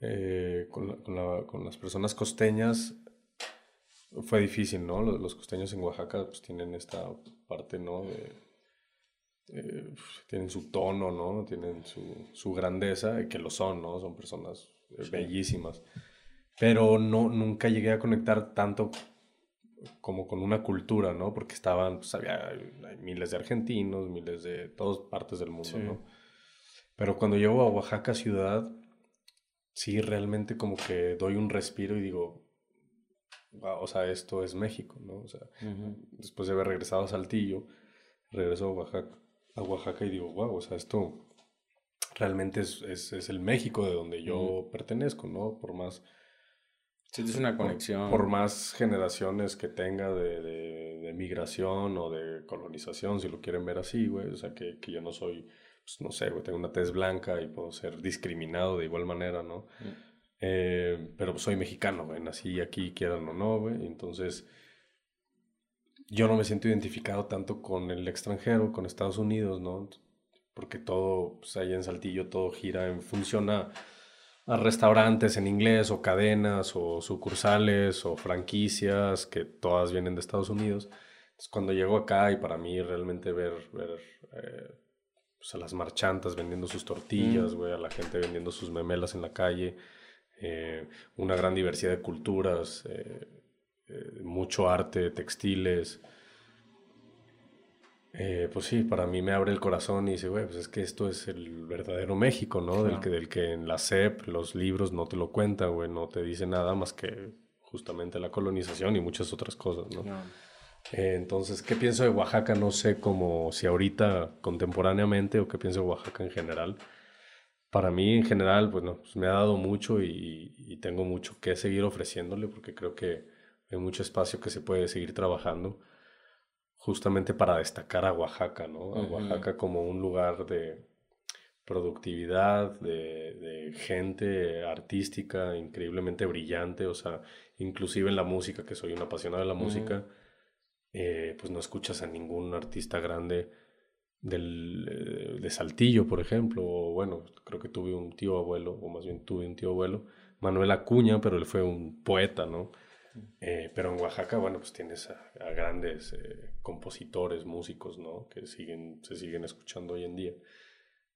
eh, con, con, las personas costeñas fue difícil, ¿no? Los, costeños en Oaxaca pues tienen esta parte, ¿no? De, tienen su tono, ¿no? Tienen su, su grandeza, que lo son, ¿no? Son personas bellísimas pero no, nunca llegué a conectar tanto como con una cultura, ¿no? Porque estaban, pues había miles de argentinos, miles de todas partes del mundo, ¿no? Pero cuando llego a Oaxaca ciudad, sí, realmente como que doy un respiro y digo, wow, o sea, esto es México, ¿no? O sea, después de haber regresado a Saltillo, regreso a Oaxaca, a Oaxaca y digo, wow, o sea, esto realmente es, es, es el México de donde yo pertenezco, ¿no? Por más Sí, es una conexión. Por, más generaciones que tenga de, de, migración o de colonización, si lo quieren ver así, güey. O sea, que, que yo no soy, pues no sé, güey, tengo una tez blanca y puedo ser discriminado de igual manera, ¿no? Mm. Eh, pero soy mexicano, güey, nací aquí, quieran o no, güey. Entonces, yo no me siento identificado tanto con el extranjero, con Estados Unidos, ¿no? Porque todo, pues allá en Saltillo, todo gira en función a a restaurantes en inglés o cadenas o sucursales o franquicias que todas vienen de Estados Unidos. Entonces, cuando llego acá y para mí realmente ver, ver eh, pues, a las marchantas vendiendo sus tortillas, mm. a la gente vendiendo sus memelas en la calle, eh, una gran diversidad de culturas, eh, mucho arte, textiles, eh, pues sí, para mí me abre el corazón y dice, güey, pues es que esto es el verdadero México, ¿no? Del, que, del que en la SEP, los libros no te lo cuentan, güey, no te dice nada más que justamente la colonización y muchas otras cosas, ¿no? Eh, entonces, ¿qué pienso de Oaxaca? No sé como si ahorita contemporáneamente o qué pienso de Oaxaca en general. Para mí en general, pues no, pues me ha dado mucho y, y tengo mucho que seguir ofreciéndole porque creo que hay mucho espacio que se puede seguir trabajando justamente para destacar a Oaxaca, ¿no? A Oaxaca como un lugar de productividad, de, gente artística increíblemente brillante, o sea, inclusive en la música, que soy un apasionado de la música, eh, pues no escuchas a ningún artista grande del, eh, de Saltillo, por ejemplo, o bueno, creo que tuve un tío abuelo, o más bien tuve un tío abuelo, Manuel Acuña, pero él fue un poeta, ¿no? Eh, pero en Oaxaca, bueno, pues tienes a, grandes eh, compositores, músicos, ¿no? Que siguen, se siguen escuchando hoy en día.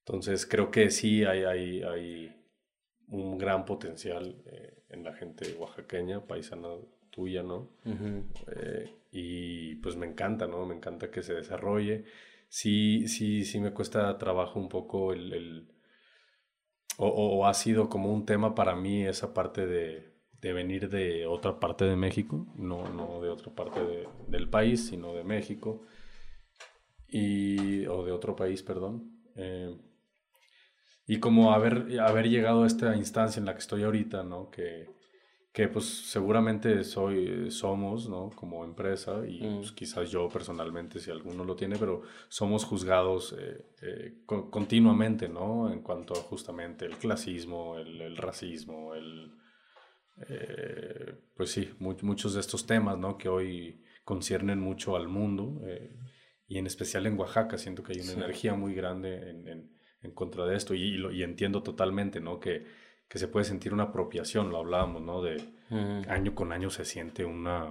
Entonces, creo que sí hay, hay, hay un gran potencial eh, en la gente oaxaqueña, paisana tuya, ¿no? y pues me encanta, ¿no? Me encanta que se desarrolle. Sí, sí, sí me cuesta trabajo un poco el... o ha sido como un tema para mí esa parte de de venir de otra parte de México, no, no de otra parte del país, sino de México, y, o de otro país, perdón. Eh, y como haber, haber llegado a esta instancia en la que estoy ahorita, ¿no? Que, que pues seguramente soy, somos, ¿no? Como empresa, y mm. pues, quizás yo personalmente, si alguno lo tiene, pero somos juzgados eh, eh, continuamente, ¿no? En cuanto a justamente el clasismo, el, el racismo, el eh, pues sí, muchos de estos temas, ¿no? Que hoy conciernen mucho al mundo y en especial en Oaxaca, siento que hay una energía muy grande en, en, contra de esto y, y, entiendo totalmente, ¿no? Que, que se puede sentir una apropiación, lo hablábamos, ¿no? De año con año se siente una...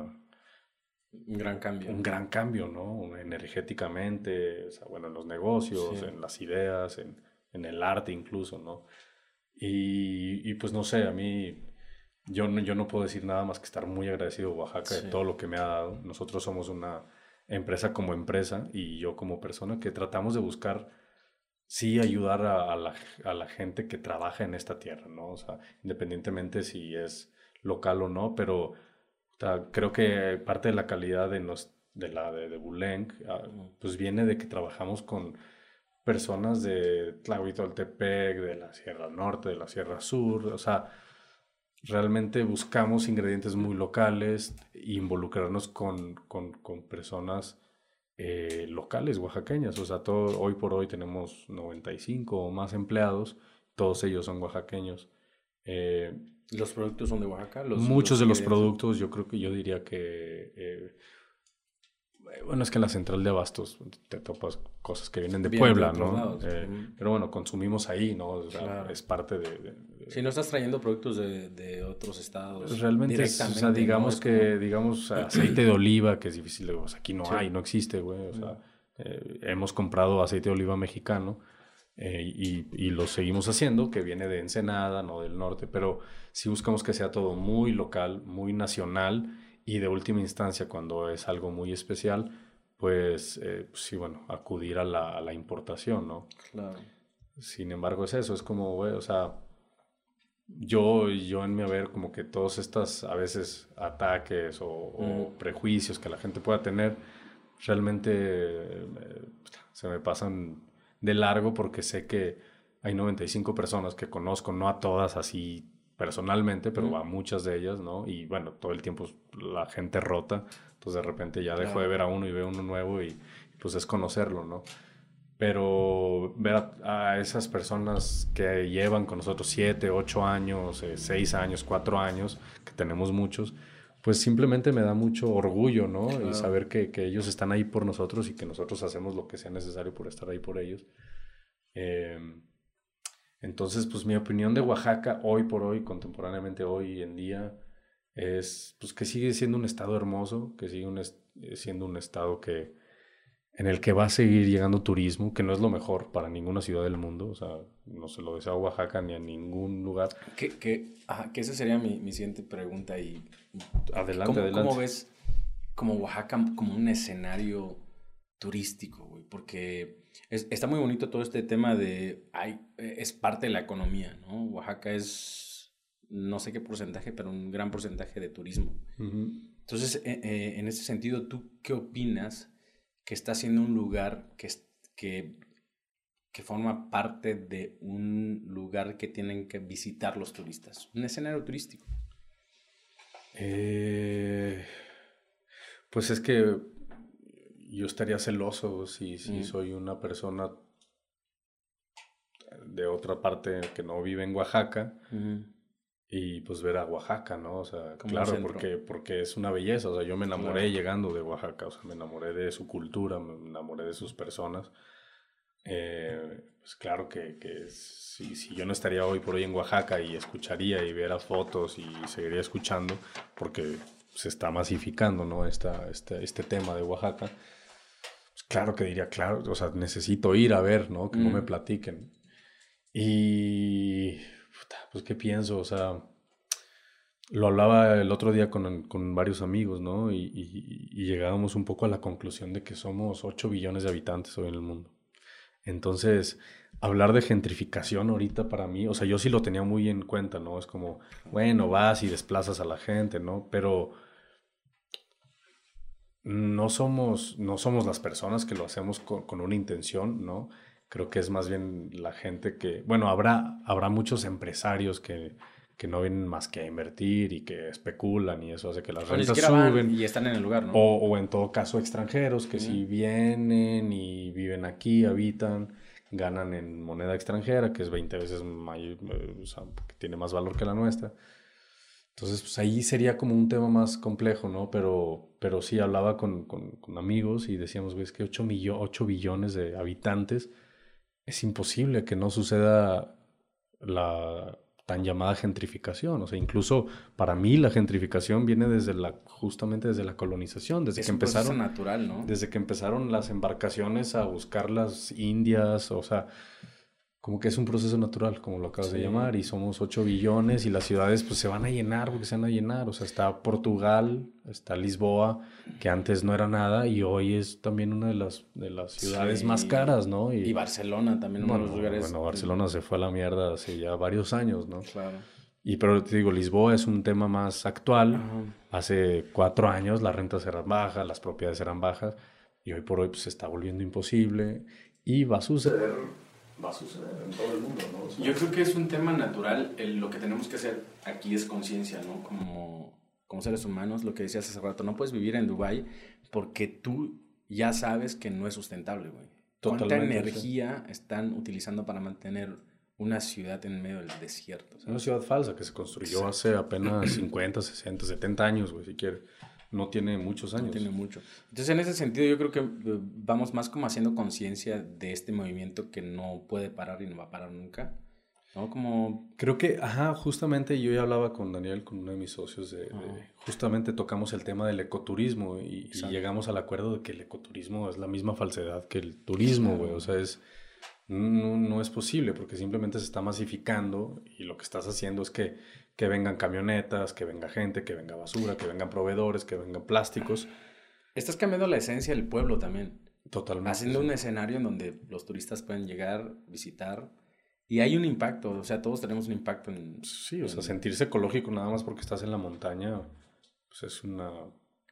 Un gran cambio. Un gran cambio, ¿no? Energéticamente, o sea, bueno, en los negocios, en las ideas, en, en, el arte incluso, ¿no? Y, y pues no sé, a mí yo no, yo no puedo decir nada más que estar muy agradecido a Oaxaca de todo lo que me ha dado. Nosotros somos una empresa como empresa y yo como persona que tratamos de buscar, sí, ayudar a, la, a la, gente que trabaja en esta tierra, ¿no? O sea, independientemente si es local o no, pero creo que parte de la calidad de, nos, de la de, de ah, pues viene de que trabajamos con personas de Tlahuitoltepec, de la Sierra Norte, de la Sierra Sur, o sea, realmente buscamos ingredientes muy locales e involucrarnos con, con, con personas eh, locales oaxaqueñas. O sea, todo, hoy por hoy tenemos 95 o más empleados, todos ellos son oaxaqueños. Eh, ¿Los productos son de Oaxaca? muchos de los productos, yo creo que yo diría que eh, bueno, es que en la central de abastos te topas cosas que vienen de Puebla, ¿no? Eh, pero bueno, consumimos ahí, ¿no? Es parte de, Si no estás trayendo productos de, de otros estados. Pues realmente, o sea, digamos que, digamos, [clears throat] aceite de oliva, que es difícil, pues aquí no hay, no existe, güey. O sea, eh, hemos comprado aceite de oliva mexicano eh, y, y, lo seguimos haciendo, que viene de Ensenada, no del norte, pero sí buscamos que sea todo muy local, muy nacional y de última instancia, cuando es algo muy especial, pues, eh, pues sí, bueno, acudir a la, a la, importación, ¿no? Claro. Sin embargo, es eso, es como, güey, o sea, yo, yo en mi haber, como que todos estos, a veces, ataques o, prejuicios que la gente pueda tener, realmente eh, se me pasan de largo porque sé que hay 95 personas que conozco, no a todas así personalmente, pero a muchas de ellas, ¿no? Y bueno, todo el tiempo la gente rota, entonces de repente ya dejo de ver a uno y veo uno nuevo y pues es conocerlo, ¿no? Pero ver a, esas personas que llevan con nosotros siete, ocho años, eh, seis años, cuatro años, que tenemos muchos, pues simplemente me da mucho orgullo, ¿no? Y saber que, que, ellos están ahí por nosotros y que nosotros hacemos lo que sea necesario por estar ahí por ellos. Eh, entonces, pues mi opinión de Oaxaca hoy por hoy, contemporáneamente hoy en día, es pues, que sigue siendo un estado hermoso, que sigue eh, siendo un estado que, en el que va a seguir llegando turismo, que no es lo mejor para ninguna ciudad del mundo, o sea, no se lo deseo a Oaxaca ni a ningún lugar. Que, que, que esa sería mi, mi, siguiente pregunta y adelante, ¿cómo, adelante. ¿cómo ves como Oaxaca como un escenario turístico, güey? Porque está muy bonito todo este tema de, hay, es parte de la economía, ¿no? Oaxaca es, no sé qué porcentaje, pero un gran porcentaje de turismo. Entonces, eh, eh, en ese sentido, ¿tú qué opinas que está siendo un lugar que, que, que forma parte de un lugar que tienen que visitar los turistas? Un escenario turístico. Eh, pues es que yo estaría celoso si, si soy una persona de otra parte que no vive en Oaxaca y pues ver a Oaxaca, ¿no? O sea, claro, porque, porque es una belleza, o sea, yo me enamoré llegando de Oaxaca, o sea, me enamoré de su cultura, me enamoré de sus personas. Eh, pues claro que, que si, si, yo no estaría hoy por hoy en Oaxaca y escucharía y viera fotos y seguiría escuchando, porque se está masificando, ¿no? Esta, este, este tema de Oaxaca claro que diría, claro, o sea, necesito ir a ver, ¿no? Que no me mm. platiquen. Y, pues, ¿qué pienso? O sea, lo hablaba el otro día con, con varios amigos, ¿no? Y, llegábamos un poco a la conclusión de que somos 8 billones de habitantes hoy en el mundo. Entonces, hablar de gentrificación ahorita para mí, o sea, yo sí lo tenía muy en cuenta, ¿no? Es como, bueno, vas y desplazas a la gente, ¿no? Pero no somos, no somos las personas que lo hacemos con, una intención, ¿no? Creo que es más bien la gente que, bueno, habrá, habrá muchos empresarios que, que no vienen más que a invertir y que especulan y eso hace que las rentas suben. Y están en el lugar, ¿no? O, en todo caso extranjeros que si vienen y viven aquí, habitan, ganan en moneda extranjera, que es 20 veces mayor, o sea, que tiene más valor que la nuestra. Entonces, pues ahí sería como un tema más complejo, ¿no? Pero, pero sí hablaba con, con, amigos y decíamos, güey, es que 8, 8 billones de habitantes, es imposible que no suceda la tan llamada gentrificación. O sea, incluso para mí la gentrificación viene desde la, justamente desde la colonización, desde que empezaron. natural, ¿no? Desde que empezaron las embarcaciones a buscar las indias, o sea, como que es un proceso natural, como lo acabas de llamar, y somos 8 billones y las ciudades pues se van a llenar porque se van a llenar, o sea, está Portugal, está Lisboa, que antes no era nada y hoy es también una de las, de las ciudades más caras, ¿no? Y, Barcelona también, uno de los lugares... Bueno, Barcelona se fue a la mierda hace ya varios años, ¿no? Claro. Y pero te digo, Lisboa es un tema más actual. Hace cuatro años las rentas eran bajas, las propiedades eran bajas y hoy por hoy pues, se está volviendo imposible y va a suceder, va a suceder en todo el mundo. ¿no? Yo creo que es un tema natural. lo que tenemos que hacer aquí es conciencia, ¿no? Como, como seres humanos, lo que decías hace rato, no puedes vivir en Dubai porque tú ya sabes que no es sustentable, güey. ¿Cuánta energía están utilizando para mantener una ciudad en medio del desierto. Una ciudad falsa que se construyó hace apenas 50, 60, 70 años, güey, si quieres. No tiene muchos años. No tiene mucho. Entonces, en ese sentido, yo creo que eh, vamos más como haciendo conciencia de este movimiento que no puede parar y no va a parar nunca. ¿No? Como... Creo que, ajá, justamente yo ya hablaba con Daniel, con uno de mis socios, de, justamente tocamos el tema del ecoturismo y, y, llegamos al acuerdo de que el ecoturismo es la misma falsedad que el turismo, güey. O sea, es no, no, es posible porque simplemente se está masificando y lo que estás haciendo es que, que vengan camionetas, que venga gente, que venga basura, que vengan proveedores, que vengan plásticos. Estás cambiando la esencia del pueblo también. Totalmente. Haciendo un escenario en donde los turistas pueden llegar, visitar y hay un impacto, o sea, todos tenemos un impacto en... Sí, o sea, sentirse ecológico nada más porque estás en la montaña, pues es una,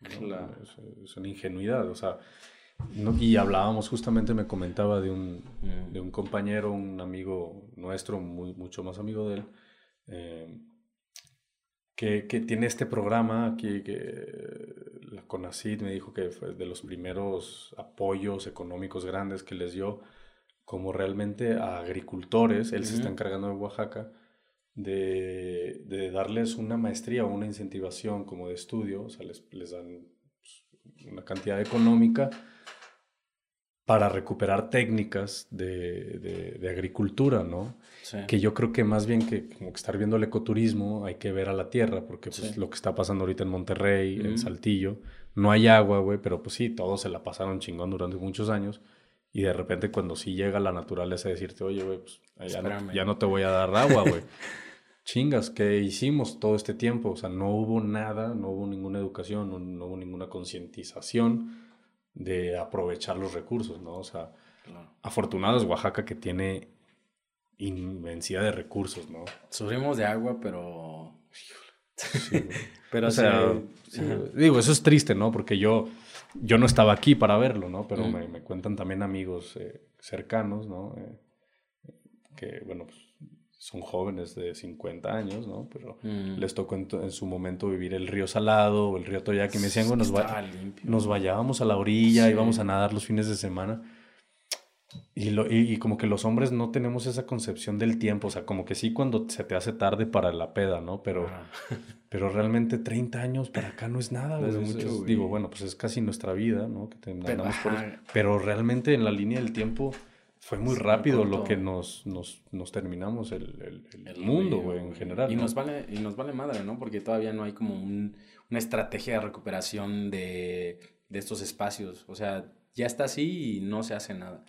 es una ingenuidad, o sea, y hablábamos, justamente me comentaba de un, mm. de un compañero, un amigo nuestro, muy, mucho más amigo de él, eh, que, que, tiene este programa aquí, que la CONACID me dijo que fue de los primeros apoyos económicos grandes que les dio, como realmente a agricultores, él se está encargando de Oaxaca, de, de, darles una maestría o una incentivación como de estudio, o sea, les, les dan pues, una cantidad económica para recuperar técnicas de, de, agricultura, ¿no? Que yo creo que más bien que como que estar viendo el ecoturismo hay que ver a la tierra, porque pues lo que está pasando ahorita en Monterrey, en Saltillo, no hay agua, güey, pero pues sí, todos se la pasaron chingón durante muchos años. Y de repente cuando sí llega la naturaleza a decirte, oye, güey, pues ya no, ya no, te voy a dar agua, güey. [laughs] Chingas, ¿qué hicimos todo este tiempo? O sea, no hubo nada, no hubo ninguna educación, no, no hubo ninguna concientización de aprovechar los recursos, ¿no? O sea, afortunado es Oaxaca que tiene inmensidad de recursos, ¿no? Sufrimos de agua, pero... [laughs] pero o sea, digo, eso es triste, ¿no? Porque yo, yo no estaba aquí para verlo, ¿no? Pero me, me, cuentan también amigos eh, cercanos, ¿no? Eh, que, bueno, pues son jóvenes de 50 años, ¿no? Pero mm. les tocó en, su momento vivir el río Salado o el río Toyac y me decían, bueno, nos, va, nos vayábamos a la orilla, íbamos a nadar los fines de semana. Y, lo, y, como que los hombres no tenemos esa concepción del tiempo, o sea, como que sí cuando se te hace tarde para la peda, ¿no? Pero, [laughs] pero realmente 30 años para acá no es nada, digo, bueno, pues es casi nuestra vida, ¿no? Que pero, pero realmente en la línea del tiempo fue muy rápido lo que nos, nos, nos terminamos el, el, mundo, güey, en general. Y, nos vale, y nos vale madre, ¿no? Porque todavía no hay como un, una estrategia de recuperación de, de, estos espacios. O sea, ya está así y no se hace nada.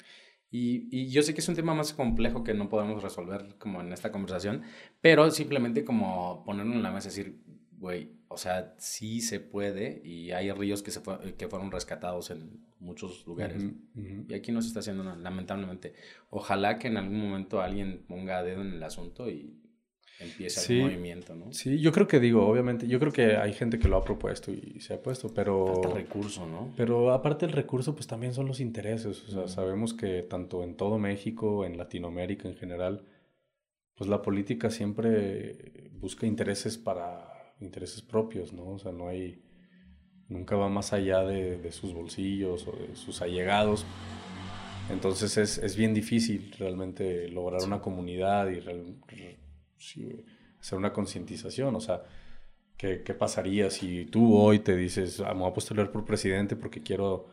Y, y, yo sé que es un tema más complejo que no podemos resolver como en esta conversación, pero simplemente como ponerlo en la mesa y decir, güey, o sea, sí se puede y hay ríos que, se que fueron rescatados en muchos lugares. Y aquí no se está haciendo nada, lamentablemente. Ojalá que en algún momento alguien ponga dedo en el asunto y empiece el movimiento, ¿no? Sí, yo creo que digo, obviamente, yo creo que hay gente que lo ha propuesto y se ha puesto, pero... el recurso, ¿no? Pero aparte del recurso, pues también son los intereses. O sea, sabemos que tanto en todo México, en Latinoamérica en general, pues la política siempre busca intereses para intereses propios, ¿no? O sea, no hay, nunca va más allá de, sus bolsillos o de sus allegados. Entonces es, es bien difícil realmente lograr una comunidad y hacer una concientización. O sea, ¿qué, ¿qué, pasaría si tú hoy te dices, ah, me voy a postular por presidente porque quiero,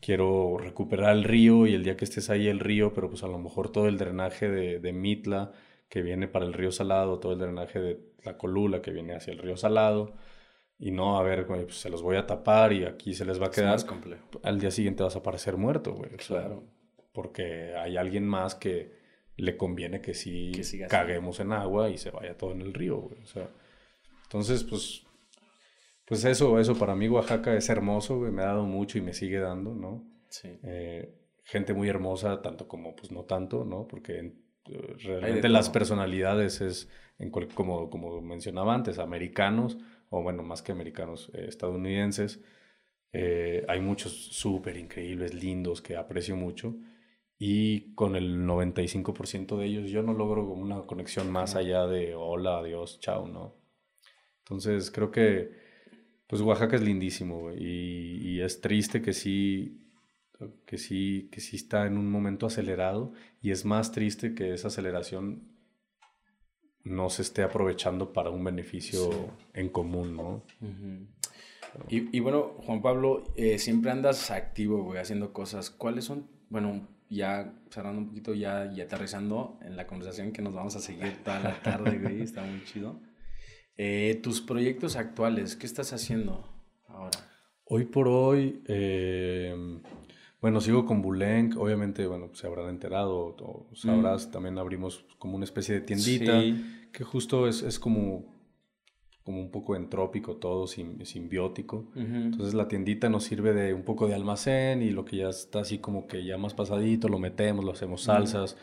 quiero recuperar el río y el día que estés ahí el río, pero pues a lo mejor todo el drenaje de, de Mitla que viene para el río Salado, todo el drenaje de la colula que viene hacia el río Salado, y no, a ver, pues se los voy a tapar y aquí se les va a quedar. Al día siguiente vas a aparecer muerto, güey. Claro. porque hay alguien más que le conviene que sí caguemos en agua y se vaya todo en el río, güey. O sea, entonces, pues, pues eso, eso para mí Oaxaca es hermoso, güey. Me ha dado mucho y me sigue dando, ¿no? Sí. Eh, gente muy hermosa, tanto como, pues, no tanto, ¿no? Porque eh, realmente las personalidades es, en como, como mencionaba antes, americanos, o bueno, más que americanos, eh, estadounidenses. Eh, hay muchos súper increíbles, lindos, que aprecio mucho. Y con el 95% de ellos yo no logro una conexión más allá de hola, adiós, chao, ¿no? Entonces creo que pues Oaxaca es lindísimo y, y, es triste que sí, que sí, que sí está en un momento acelerado y es más triste que esa aceleración no se esté aprovechando para un beneficio en común, ¿no? y, y, bueno, Juan Pablo, eh, siempre andas activo, güey, haciendo cosas. ¿Cuáles son, bueno, ya cerrando un poquito ya y aterrizando en la conversación que nos vamos a seguir toda la tarde, güey, [laughs] está muy chido. Eh, tus proyectos actuales, ¿qué estás haciendo ahora? Hoy por hoy, eh, bueno, sigo con Bulenk, obviamente, bueno, se habrán enterado, o sabrás, mm. también abrimos como una especie de tiendita, que justo es, es como como un poco entrópico todo, simbiótico. Entonces la tiendita nos sirve de un poco de almacén y lo que ya está así como que ya más pasadito, lo metemos, lo hacemos salsas,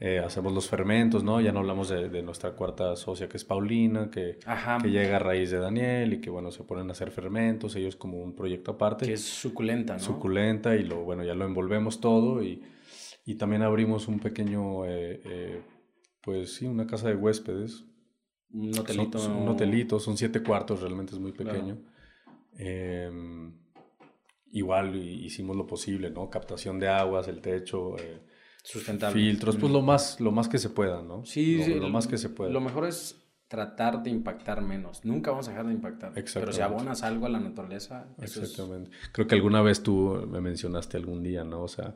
eh, hacemos los fermentos, ¿no? Ya no hablamos de, nuestra cuarta socia que es Paulina, que, que, llega a raíz de Daniel y que bueno, se ponen a hacer fermentos, ellos como un proyecto aparte. Que es suculenta, ¿no? Suculenta y lo, bueno, ya lo envolvemos todo y, y también abrimos un pequeño, eh, eh, pues sí, una casa de huéspedes un hotelito. Son, un hotelito, son siete cuartos, realmente es muy pequeño. Em, igual hicimos lo posible, ¿no? Captación de aguas, el techo, eh, Sustentable. filtros, pues lo más, lo más que se pueda, ¿no? Sí, lo, sí. Lo más que se pueda. Lo mejor es tratar de impactar menos. Nunca vamos a dejar de impactar. Pero si abonas algo a la naturaleza, Exactamente. Creo que alguna vez tú me mencionaste algún día, ¿no? O sea,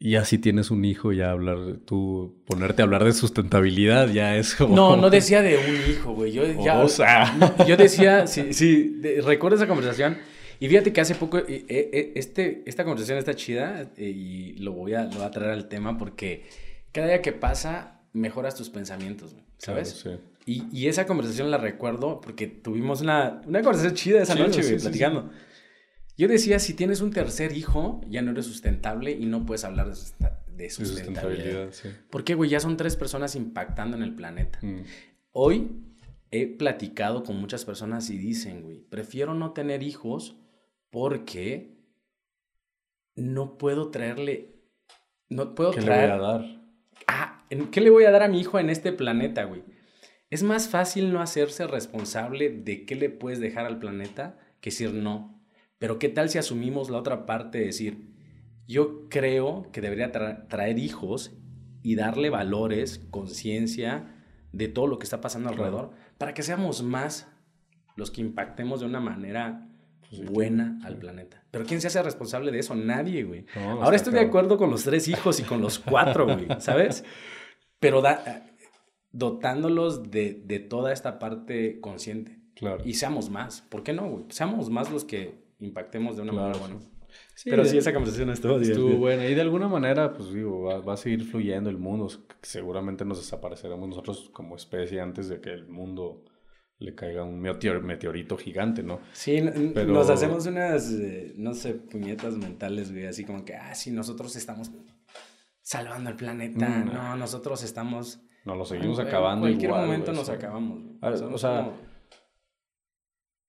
ya si tienes un hijo, ya hablar, tú ponerte a hablar de sustentabilidad ya es como... No, no [laughs] decía de un hijo, güey. Yo, o sea... [laughs] yo decía, sí, sí, recuerdo esa conversación. Y fíjate que hace poco, eh, eh, este, esta conversación está chida eh, y lo voy, a, lo voy a traer al tema porque cada día que pasa mejoras tus pensamientos, ¿sabes? Claro, sí. y, y, esa conversación la recuerdo porque tuvimos una, una conversación chida esa noche, güey, platicando. Yo decía, si tienes un tercer hijo, ya no eres sustentable y no puedes hablar de, sustentabilidad. sí. Porque, güey, ya son tres personas impactando en el planeta. Mm. Hoy he platicado con muchas personas y dicen, güey, prefiero no tener hijos porque no puedo traerle, no puedo ¿Qué le voy a dar? Ah, ¿qué le voy a dar a mi hijo en este planeta, güey? Es más fácil no hacerse responsable de qué le puedes dejar al planeta que decir no. Pero ¿qué tal si asumimos la otra parte de decir, yo creo que debería traer hijos y darle valores, conciencia de todo lo que está pasando alrededor, para que seamos más los que impactemos de una manera buena al planeta. Pero ¿quién se hace responsable de eso? Nadie, güey. Ahora estoy de acuerdo con los tres hijos y con los cuatro, güey, [laughs] ¿sabes? Pero dotándolos de, de, toda esta parte consciente. Claro. Y seamos más. ¿Por qué no, güey? Seamos más los que impactemos de una manera buena. Pero sí, esa conversación estuvo, estuvo buena. Y de alguna manera, pues digo, va, a seguir fluyendo el mundo. Seguramente nos desapareceremos nosotros como especie antes de que el mundo le caiga un meteorito gigante, ¿no? Sí, nos hacemos unas, eh, no sé, puñetas mentales, güey, así como que, ah, sí, nosotros estamos salvando el planeta, mm, no, nosotros estamos... No, lo seguimos acabando. En cualquier momento nos acabamos. O sea,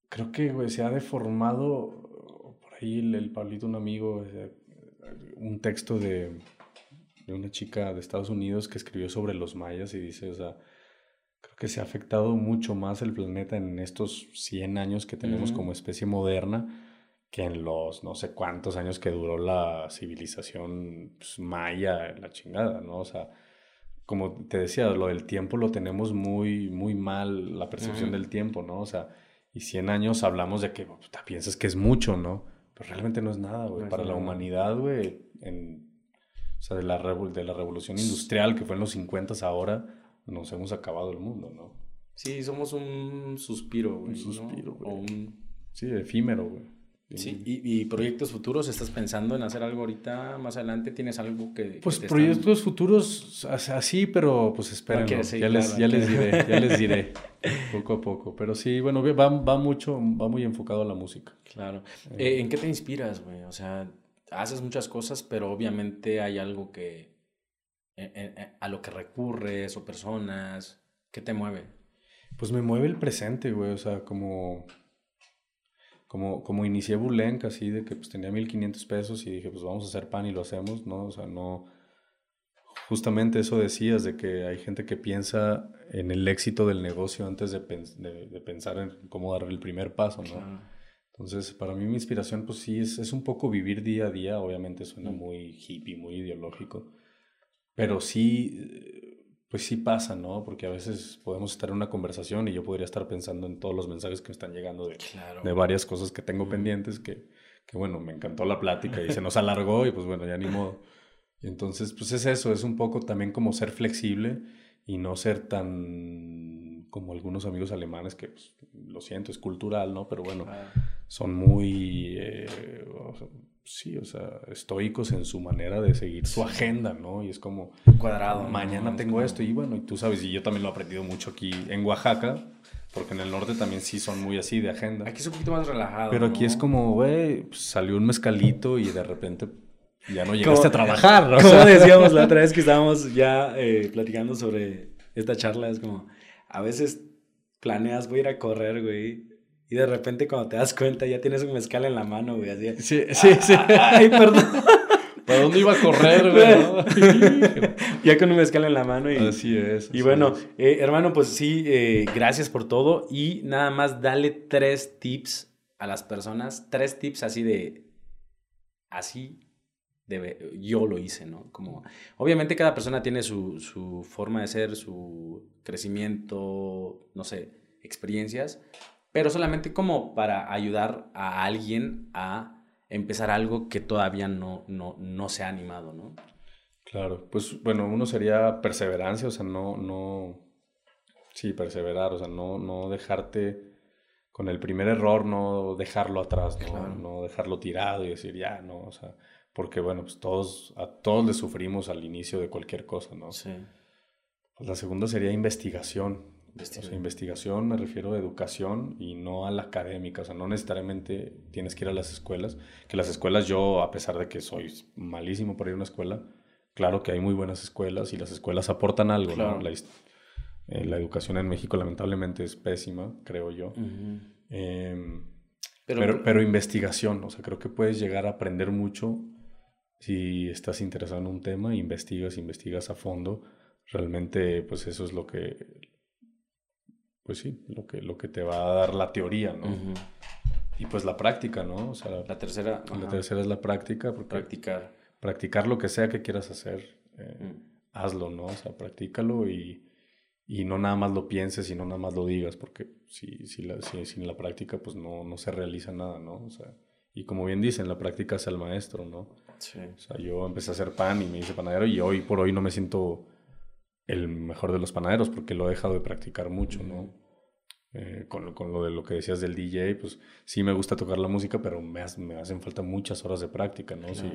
creo que, güey, se ha deformado ahí el, Pablito, un amigo, un texto de, de, una chica de Estados Unidos que escribió sobre los mayas y dice, o sea, creo que se ha afectado mucho más el planeta en estos 100 años que tenemos como especie moderna que en los no sé cuántos años que duró la civilización pues, maya, la chingada, ¿no? O sea, como te decía, lo del tiempo lo tenemos muy, muy mal, la percepción del tiempo, ¿no? O sea, y 100 años hablamos de que piensas que es mucho, ¿no? Pero realmente no es nada, güey. Para la humanidad, güey, en, o sea, de la, de la revolución industrial que fue en los 50 ahora, nos hemos acabado el mundo, ¿no? Sí, somos un suspiro, güey. Un suspiro, güey. Un... Sí, efímero, güey. Sí, y, proyectos futuros, ¿estás pensando en hacer algo ahorita más adelante? ¿Tienes algo que... Pues proyectos futuros así, pero pues esperen, ya, les, ya les diré, ya les diré, [laughs] poco a poco. Pero sí, bueno, va, va mucho, va muy enfocado a la música. Claro. Eh, ¿En qué te inspiras, güey? O sea, haces muchas cosas, pero obviamente hay algo que, a lo que recurres o personas? ¿Qué te mueve? Pues me mueve el presente, güey, o sea, como... Como, como inicié Bulenk, así de que pues tenía 1500 pesos y dije, pues vamos a hacer pan y lo hacemos, ¿no? O sea, no... Justamente eso decías, de que hay gente que piensa en el éxito del negocio antes de, de, pensar en cómo dar el primer paso, ¿no? Entonces, para mí mi inspiración, pues sí, es, es, un poco vivir día a día, obviamente suena mm. muy hippie, muy ideológico, pero sí pues sí pasa, ¿no? Porque a veces podemos estar en una conversación y yo podría estar pensando en todos los mensajes que me están llegando de, de varias cosas que tengo pendientes que, que, bueno, me encantó la plática y se nos alargó y pues bueno, ya ni modo. Y entonces, pues es eso, es un poco también como ser flexible y no ser tan como algunos amigos alemanes que, pues, lo siento, es cultural, ¿no? Pero bueno, son muy... Eh, sí, o sea, estoicos en su manera de seguir su agenda, ¿no? Y es como, cuadrado. Mañana tengo esto y bueno, y tú sabes, y yo también lo he aprendido mucho aquí en Oaxaca, porque en el norte también sí son muy así de agenda. Aquí es un poquito más relajado. Pero aquí es como, güey, pues, salió un mezcalito y de repente ya no llegaste a trabajar. ¿no? Como decíamos la [laughs] otra vez que estábamos ya eh, platicando sobre esta charla, es como, a veces planeas, voy a ir a correr, güey y de repente cuando te das cuenta ya tienes un mezcal en la mano, güey, así. Sí, sí, sí. [laughs] Ay, perdón. ¿Para dónde iba a correr, güey? [laughs] ya con un mezcal en la mano. Y, así es. y bueno, eh, hermano, pues sí, eh, gracias por todo. Y nada más dale tres tips a las personas. Tres tips así de... Así Debe, yo lo hice, ¿no? Como, obviamente cada persona tiene su, su, forma de ser, su crecimiento, no sé, experiencias, pero solamente como para ayudar a alguien a empezar algo que todavía no, no, no se ha animado, ¿no? Claro, pues bueno, uno sería perseverancia, o sea, no, no, sí, perseverar, o sea, no, no dejarte con el primer error, no dejarlo atrás, ¿no? no dejarlo tirado y decir, ya, no, o sea, porque bueno, pues todos, a todos le sufrimos al inicio de cualquier cosa, ¿no? Sí. Pues la segunda sería investigación, investigación. Me refiero a educación y no a la académica, o sea, no necesariamente tienes que ir a las escuelas, que las escuelas yo, a pesar de que soy malísimo para ir a una escuela, claro que hay muy buenas escuelas y las escuelas aportan algo, ¿no? la, eh, la, educación en México lamentablemente es pésima, creo yo. Em, pero, pero, investigación, o sea, creo que puedes llegar a aprender mucho si estás interesado en un tema, investigas, investigas a fondo, realmente pues eso es lo que pues sí, lo que, lo que te va a dar la teoría, ¿no? Y pues la práctica, ¿no? O sea, la tercera. La tercera es la práctica. Practicar. Practicar lo que sea que quieras hacer, eh, mm. hazlo, ¿no? O sea, practícalo y, y, no nada más lo pienses y no nada más lo digas, porque si, si, la, si sin la práctica pues no, no se realiza nada, ¿no? O sea, y como bien dicen, la práctica es el maestro, ¿no? Sí. O sea, yo empecé a hacer pan y me hice panadero y hoy por hoy no me siento el mejor de los panaderos porque lo he dejado de practicar mucho, ¿no? Eh, con, con, lo de lo que decías del DJ, pues sí me gusta tocar la música, pero me, me hacen falta muchas horas de práctica, ¿no? Si,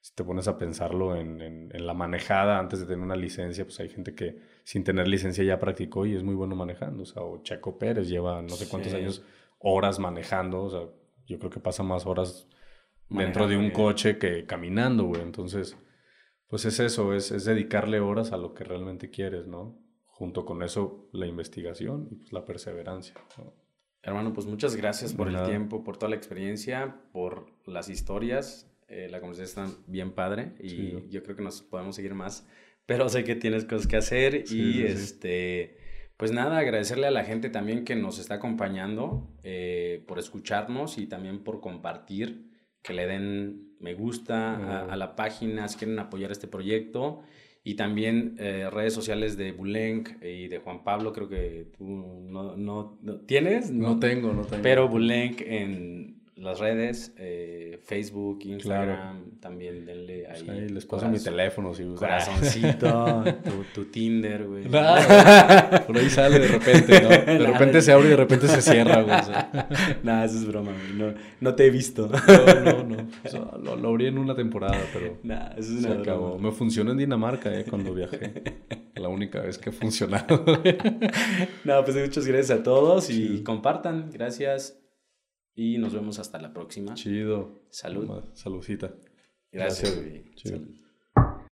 si, te pones a pensarlo en, en, la manejada antes de tener una licencia, pues hay gente que sin tener licencia ya practicó y es muy bueno manejando, o sea, o Checo Pérez lleva no sé cuántos años, horas manejando, o sea, yo creo que pasa más horas dentro de un coche que caminando, güey, entonces pues es eso, es, es, dedicarle horas a lo que realmente quieres, ¿no? Junto con eso, la investigación y pues, la perseverancia. Hermano, pues muchas gracias por el tiempo, por toda la experiencia, por las historias. Eh, la conversación está bien padre y yo creo que nos podemos seguir más, [laughs] pero sé que tienes cosas que hacer y este... Pues nada, agradecerle a la gente también que nos está acompañando, eh, por escucharnos y también por compartir que le den me gusta a, la página si quieren apoyar este proyecto. Y también eh, redes sociales de Bulenk y de Juan Pablo, creo que tú no, no, no ¿tienes? No, tengo, no tengo. Pero Bulenk en las redes, eh, Facebook, Instagram, también denle ahí. Sí, les paso mi teléfono si gustan. Corazoncito, [laughs] tu, tu, Tinder, güey. [laughs] por ahí sale de repente, ¿no? De repente se abre y de repente se cierra, güey. [laughs] Nada, eso es broma, güey. No, no te he visto. no, no, no. lo, lo, abrí en una temporada, pero Nada, eso es se acabó. Me funcionó en Dinamarca, ¿eh? Cuando viajé. La única vez que ha funcionado. no, pues muchas gracias a todos y compartan. Gracias. Y nos vemos hasta la próxima. Chido. Salud. Saludcita. Gracias, Gracias. Salud.